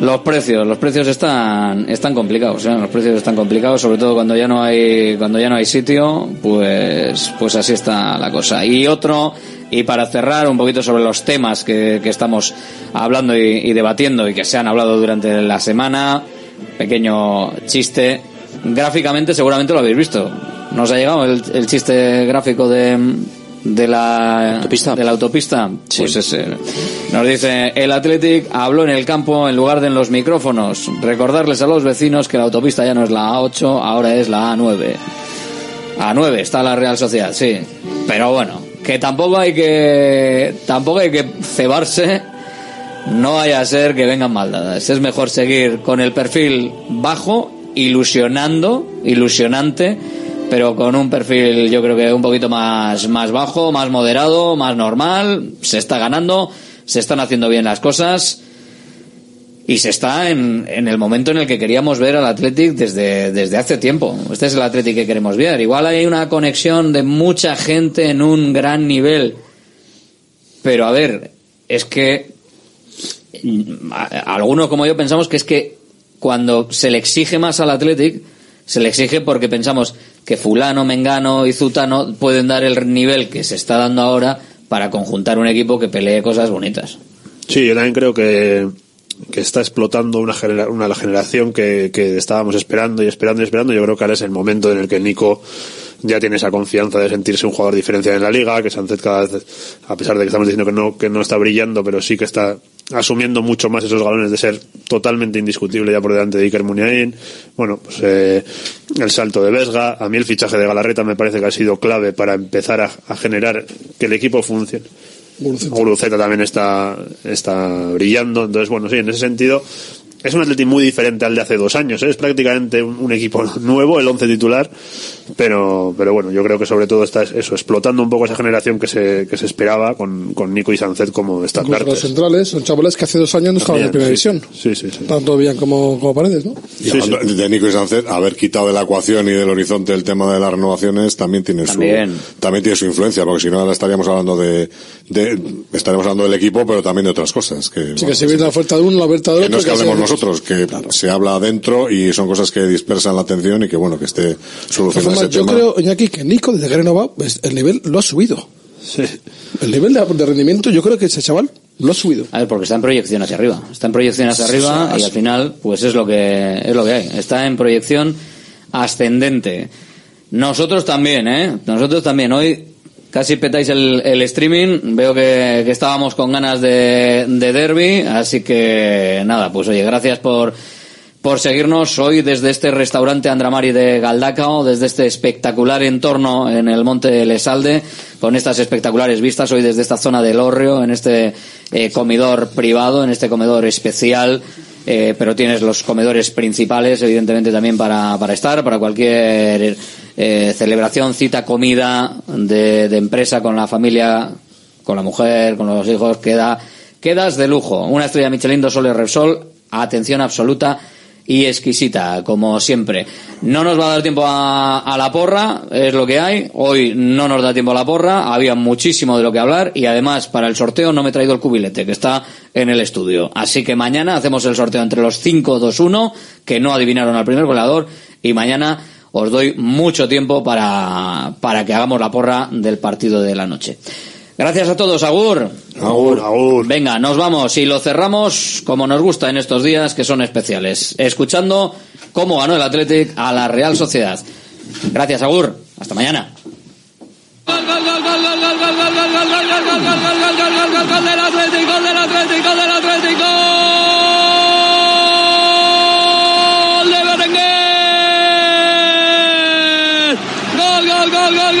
los precios. Los precios están, están complicados, ¿eh? Los precios están complicados, sobre todo cuando ya no hay, cuando ya no hay sitio, pues, pues así está la cosa. Y otro, y para cerrar un poquito sobre los temas que, que estamos hablando y, debatiendo y que se han hablado durante la semana, pequeño chiste. Gráficamente seguramente lo habéis visto. Nos ha llegado el chiste gráfico de, de la autopista. De la autopista. Pues ese. Nos dice, el Athletic habló en el campo en lugar de en los micrófonos. Recordarles a los vecinos que la autopista ya no es la A8, ahora es la A9. A9 está la Real Sociedad, sí. Pero bueno, que tampoco hay que tampoco hay que cebarse. No vaya a ser que vengan maldadas. Es mejor seguir con el perfil bajo, ilusionando, ilusionante, pero con un perfil yo creo que un poquito más, más bajo, más moderado, más normal. Se está ganando, se están haciendo bien las cosas y se está en, en el momento en el que queríamos ver al Athletic desde, desde hace tiempo. Este es el Athletic que queremos ver. Igual hay una conexión de mucha gente en un gran nivel. Pero a ver, es que algunos como yo pensamos que es que cuando se le exige más al Athletic, se le exige porque pensamos que fulano, mengano y zutano pueden dar el nivel que se está dando ahora para conjuntar un equipo que pelee cosas bonitas. Sí, yo también creo que, que está explotando una, genera- una generación que, que estábamos esperando y esperando y esperando. Yo creo que ahora es el momento en el que Nico ya tiene esa confianza de sentirse un jugador diferencial en la liga, que Sánchez cada vez, a pesar de que estamos diciendo que no, que no está brillando, pero sí que está asumiendo mucho más esos galones de ser totalmente indiscutible ya por delante de Iker Muniain. Bueno, pues eh, el salto de Vesga, a mí el fichaje de Galarreta me parece que ha sido clave para empezar a, a generar que el equipo funcione. Guruceta también está, está brillando. Entonces, bueno, sí, en ese sentido, es un Atleti muy diferente al de hace dos años. ¿eh? Es prácticamente un, un equipo [LAUGHS] nuevo, el once titular. Pero, pero bueno, yo creo que sobre todo está eso, explotando un poco esa generación que se, que se esperaba con, con Nico y Sancet como Incluso los estandartes. centrales son chavales que hace dos años no estaban en También, primera sí. división. Sí, sí, sí. Tanto bien como, como Paredes, ¿no? Y hablando de Nico y Sánchez, haber quitado de la ecuación y del horizonte el tema de las renovaciones también tiene También. su también tiene su influencia, porque si no ahora estaríamos hablando de, de estaríamos hablando del equipo, pero también de otras cosas. Que, Sí, bueno, que si viene la oferta de uno, la oferta que otro. no es que que hablemos nosotros, que se habla adentro y son cosas que dispersan la atención y que bueno, que esté solucionado ese yo tema. creo, Iñaki, que Nico, desde que renovado, pues, el nivel lo ha subido. El nivel de, de rendimiento, yo creo que ese chaval lo ha subido. A ver, porque está en proyección hacia arriba. Está en proyección hacia Sí, arriba sí, y sí. al final, pues es lo que es lo que hay. Está en proyección ascendente. Nosotros también, ¿eh? Nosotros también. Hoy Casi petáis el, el streaming. Veo que, estábamos con ganas de, de derby. Así que nada, pues oye, gracias por, por seguirnos hoy desde este restaurante Andramari de Galdacao, desde este espectacular entorno en el Monte de Lesalde, con estas espectaculares vistas, hoy desde esta zona del Orrio, en este eh, comedor privado, en este comedor especial. eh, pero tienes los comedores principales, evidentemente, también para, para estar, para cualquier eh, celebración, cita, comida de, empresa con la familia, con la mujer, con los hijos, queda, quedas de lujo. Una estrella Michelin, dos soles Repsol, atención absoluta y exquisita, como siempre. No nos va a dar tiempo a, a la porra, es lo que hay. Hoy no nos da tiempo a la porra, había muchísimo de lo que hablar y además para el sorteo no me he traído el cubilete que está en el estudio. Así que mañana hacemos el sorteo entre los 5-2-1 que no adivinaron al primer goleador y mañana os doy mucho tiempo para, para que hagamos la porra del partido de la noche. Gracias a todos, Agur. Agur, Agur. Venga, nos vamos y lo cerramos como nos gusta en estos días que son especiales, escuchando cómo ganó el Athletic a la Real Sociedad. Gracias, Agur. Hasta mañana. Gol del Atlético, gol del Atlético, gol del Atlético. Gol de Berenguer. Gol, gol,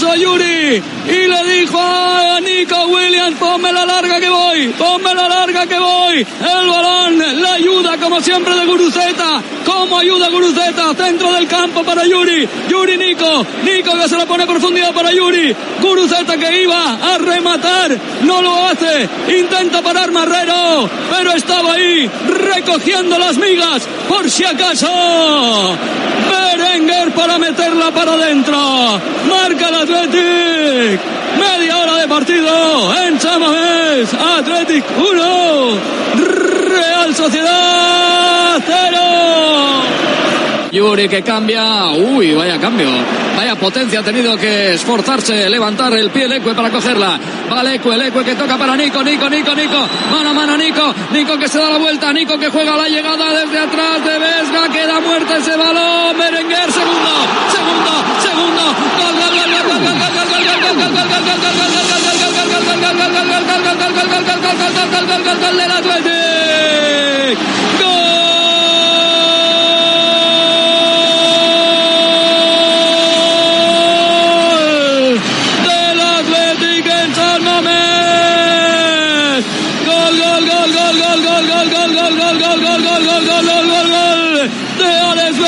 Puso Yuri y le dijo a Nico Williams, ponme la larga que voy, ponme la larga que voy. El balón, la ayuda como siempre de Guruceta. Como ayuda Guruceta, centro del campo para Yuri. Yuri Nico, Nico que se la pone profundidad para Yuri. Guruceta que iba a rematar, no lo hace. Intenta parar Marrero, pero estaba ahí recogiendo las migas por si acaso. Para meterla para adentro. Marca el Athletic. Media hora de partido en Chamamés. Athletic 1. Real Sociedad 0. Yuri que cambia. Uy, vaya cambio. Vaya potencia ha tenido que esforzarse, levantar el pie el Ecue para cogerla. Va el Ecue que toca para Nico, Nico, Nico, Nico. Mano a mano Nico. Nico que se da la vuelta. Nico que juega la llegada desde atrás de Vesga. Queda muerta ese balón. Berenguer, segundo, segundo, segundo. Gol, gol, gol, gol, gol, gol, gol, gol, gol, gol, gol, gol, gol del Athletic. Gol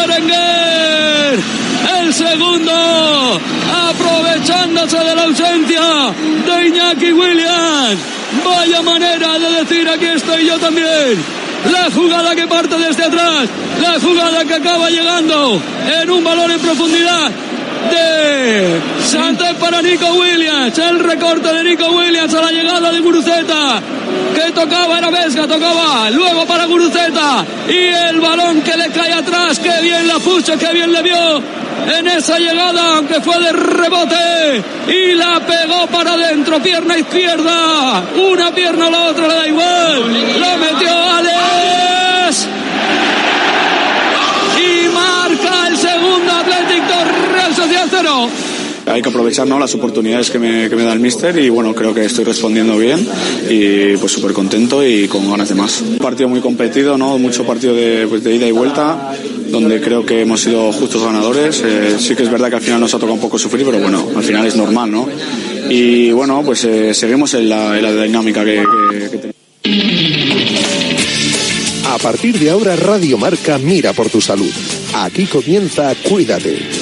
Berenguer. El segundo, aprovechándose de la ausencia de Iñaki Williams. Vaya manera de decir aquí estoy yo también. La jugada que parte desde atrás, la jugada que acaba llegando en un balón en profundidad de para Nico Williams, el recorte de Nico Williams a la llegada de Guruceta, que tocaba era Vesga, tocaba, luego para Guruceta. Y el balón que le cae atrás, que bien la puso, que bien le vio en esa llegada, aunque fue de rebote. Y la pegó para adentro, pierna izquierda, una pierna a la otra le da igual, lo metió Alex Sociedad 0. Hay que aprovechar ¿no? las oportunidades que me, que me da el míster y bueno, creo que estoy respondiendo bien y pues súper contento y con ganas de más. Un partido muy competido, ¿no? mucho partido de, pues, de ida y vuelta, donde creo que hemos sido justos ganadores. Eh, sí que es verdad que al final nos ha tocado un poco sufrir, pero bueno, al final es normal, ¿no? Y bueno, pues eh, seguimos en la, en la dinámica que, que, que tenemos. A partir de ahora, Radio Marca mira por tu salud. Aquí comienza Cuídate.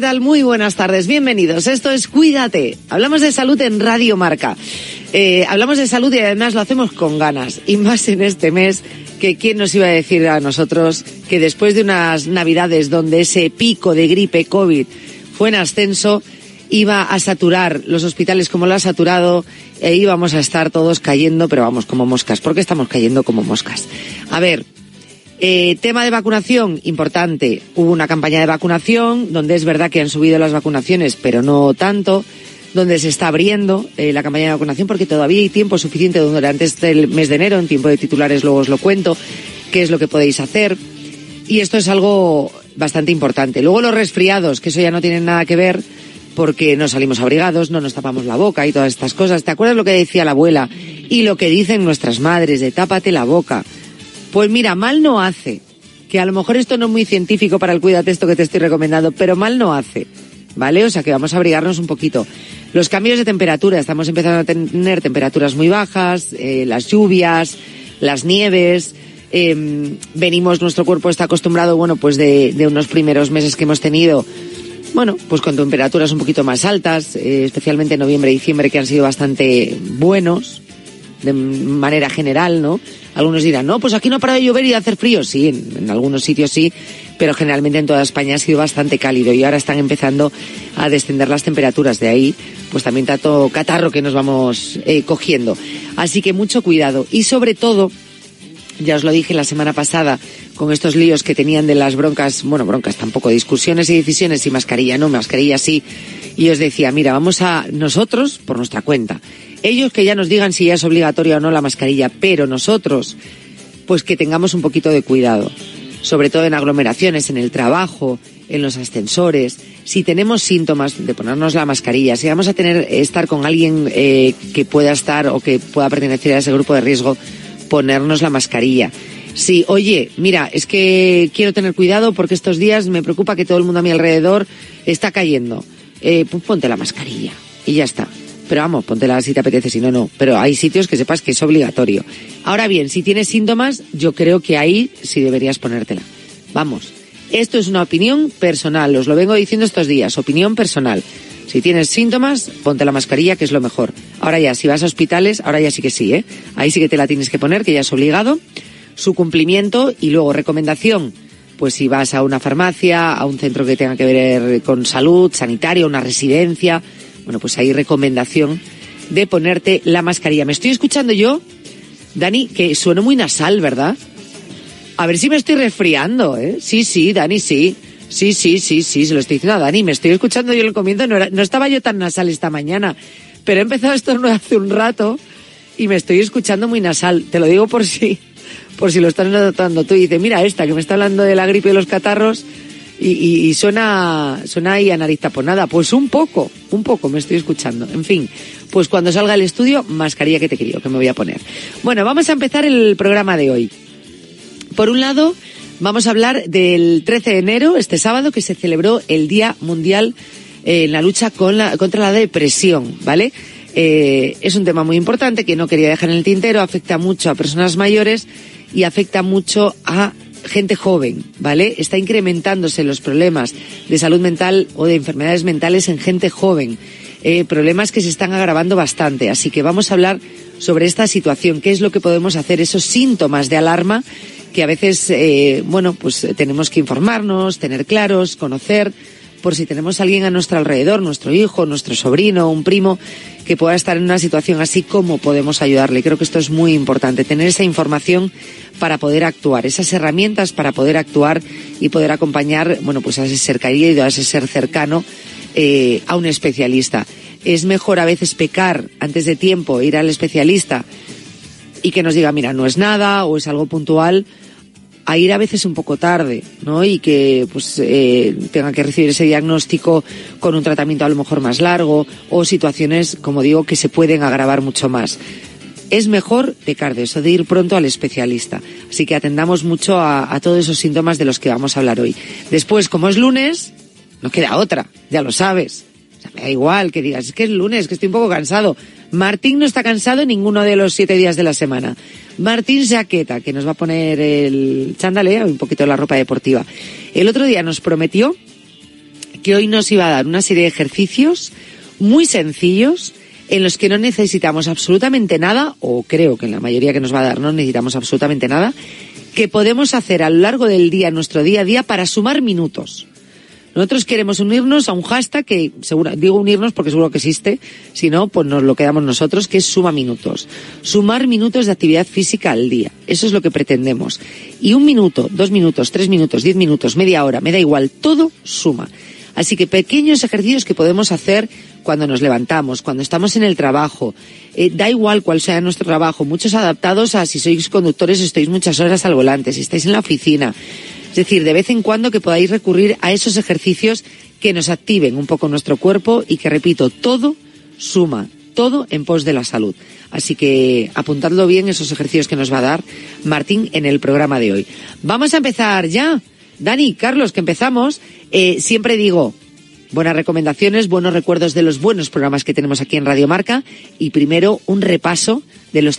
Muy buenas tardes, bienvenidos. Esto es Cuídate. Hablamos de salud en Radio Marca. Eh, hablamos de salud y además lo hacemos con ganas. Y más en este mes que quién nos iba a decir a nosotros que después de unas navidades donde ese pico de gripe COVID fue en ascenso, iba a saturar los hospitales como lo ha saturado e íbamos a estar todos cayendo, pero vamos, como moscas. ¿Por qué estamos cayendo como moscas? A ver, eh, tema de vacunación, importante. Hubo una campaña de vacunación donde es verdad que han subido las vacunaciones, pero no tanto. Donde se está abriendo eh, la campaña de vacunación porque todavía hay tiempo suficiente durante este mes de enero, en tiempo de titulares luego os lo cuento, qué es lo que podéis hacer. Y esto es algo bastante importante. Luego los resfriados, que eso ya no tiene nada que ver porque no salimos abrigados, no nos tapamos la boca y todas estas cosas. ¿Te acuerdas lo que decía la abuela y lo que dicen nuestras madres de tápate la boca? Pues mira, mal no hace. Que a lo mejor esto no es muy científico para el cuídate esto que te estoy recomendando, pero mal no hace. ¿Vale? O sea que vamos a abrigarnos un poquito. Los cambios de temperatura, estamos empezando a tener temperaturas muy bajas, eh, las lluvias, las nieves, eh, venimos, nuestro cuerpo está acostumbrado, bueno, pues de, de, unos primeros meses que hemos tenido, bueno, pues con temperaturas un poquito más altas, eh, especialmente noviembre y diciembre que han sido bastante buenos, de manera general, ¿no? Algunos dirán, no, pues aquí no para de llover y de hacer frío. Sí, en, en, algunos sitios sí, pero generalmente en toda España ha sido bastante cálido y ahora están empezando a descender las temperaturas. De ahí, pues también tanto catarro que nos vamos eh, cogiendo. Así que mucho cuidado. Y sobre todo, ya os lo dije la semana pasada, con estos líos que tenían de las broncas, bueno, broncas tampoco, discusiones y decisiones y mascarilla, no, mascarilla sí. Y os decía, mira, vamos a nosotros, por nuestra cuenta, ellos que ya nos digan si ya es obligatoria o no la mascarilla, pero nosotros, pues que tengamos un poquito de cuidado, sobre todo en aglomeraciones, en el trabajo, en los ascensores, si tenemos síntomas de ponernos la mascarilla, si vamos a tener estar con alguien eh, que pueda estar o que pueda pertenecer a ese grupo de riesgo, ponernos la mascarilla. Sí, oye, mira, es que quiero tener cuidado porque estos días me preocupa que todo el mundo a mi alrededor está cayendo. Eh, pues ponte la mascarilla y ya está. Pero vamos, póntela si te apetece, si no, no. Pero hay sitios que sepas que es obligatorio. Ahora bien, si tienes síntomas, yo creo que ahí sí deberías ponértela. Vamos, esto es una opinión personal, os lo vengo diciendo estos días, opinión personal. Si tienes síntomas, ponte la mascarilla, que es lo mejor. Ahora ya, si vas a hospitales, ahora ya sí que sí, ¿eh? Ahí sí que te la tienes que poner, que ya es obligado. Su cumplimiento y luego recomendación. Pues si vas a una farmacia, a un centro que tenga que ver con salud, sanitaria, una residencia, bueno, pues hay recomendación de ponerte la mascarilla. ¿Me estoy escuchando yo? Dani, que sueno muy nasal, ¿verdad? A ver si me estoy resfriando, ¿eh? Sí, sí, Dani, sí. Sí, sí, sí, sí, se lo estoy diciendo a Dani. Me estoy escuchando yo el comienzo. No estaba yo tan nasal esta mañana. Pero he empezado esto [LAUGHS] hace un rato y me estoy escuchando muy nasal. Te lo digo por si, por si lo estás notando tú. Y dices, mira esta que me está hablando de la gripe y los catarros y, suena, suena ahí a nariz taponada. Pues un poco, un poco me estoy escuchando. En fin, pues cuando salga el estudio, mascarilla que te quería, que me voy a poner. Bueno, vamos a empezar el programa de hoy. Por un lado, vamos a hablar del 13 de enero, este sábado, que se celebró el Día Mundial eh, en la lucha con la, contra la depresión, ¿vale? Eh, es un tema muy importante que no quería dejar en el tintero, afecta mucho a personas mayores y afecta mucho a gente joven, ¿vale? Está incrementándose los problemas de salud mental o de enfermedades mentales en gente joven. Eh, problemas que se están agravando bastante. Así que vamos a hablar sobre esta situación, qué es lo que podemos hacer, esos síntomas de alarma que a veces, eh, bueno, pues tenemos que informarnos, tener claros, conocer, por si tenemos a alguien a nuestro alrededor, nuestro hijo, nuestro sobrino, un primo, que pueda estar en una situación así, cómo podemos ayudarle. Creo que esto es muy importante, tener esa información para poder actuar, esas herramientas para poder actuar y poder acompañar, bueno, pues a ese ser querido, a ese ser cercano, eh, a un especialista. Es mejor a veces pecar antes de tiempo, ir al especialista y que nos diga, mira, no es nada o es algo puntual, a ir a veces un poco tarde, ¿no? Y que pues eh, tenga que recibir ese diagnóstico con un tratamiento a lo mejor más largo o situaciones, como digo, que se pueden agravar mucho más. Es mejor pecar de eso, de ir pronto al especialista. Así que atendamos mucho a, a todos esos síntomas de los que vamos a hablar hoy. Después, como es lunes, no queda otra, ya lo sabes. O sea, me da igual que digas, es que es lunes, que estoy un poco cansado. Martín no está cansado ninguno de los siete días de la semana. Martín Jaqueta, que nos va a poner el chándale y un poquito la ropa deportiva. El otro día nos prometió que hoy nos iba a dar una serie de ejercicios muy sencillos en los que no necesitamos absolutamente nada, o creo que en la mayoría que nos va a dar no necesitamos absolutamente nada, que podemos hacer a lo largo del día, nuestro día a día, para sumar minutos. Nosotros queremos unirnos a un hashtag que, digo unirnos porque seguro que existe, si no, pues nos lo quedamos nosotros, que es suma minutos. Sumar minutos de actividad física al día. Eso es lo que pretendemos. Y un minuto, dos minutos, tres minutos, diez minutos, media hora, me da igual, todo suma. Así que pequeños ejercicios que podemos hacer cuando nos levantamos, cuando estamos en el trabajo. Eh, da igual cuál sea nuestro trabajo. Muchos adaptados a si sois conductores estáis muchas horas al volante, si estáis en la oficina. Es decir, de vez en cuando que podáis recurrir a esos ejercicios que nos activen un poco nuestro cuerpo y que, repito, todo suma, todo en pos de la salud. Así que apuntadlo bien esos ejercicios que nos va a dar Martín en el programa de hoy. Vamos a empezar ya. Dani, Carlos, que empezamos. Eh, siempre digo, buenas recomendaciones, buenos recuerdos de los buenos programas que tenemos aquí en Radio Marca y primero un repaso de los titulares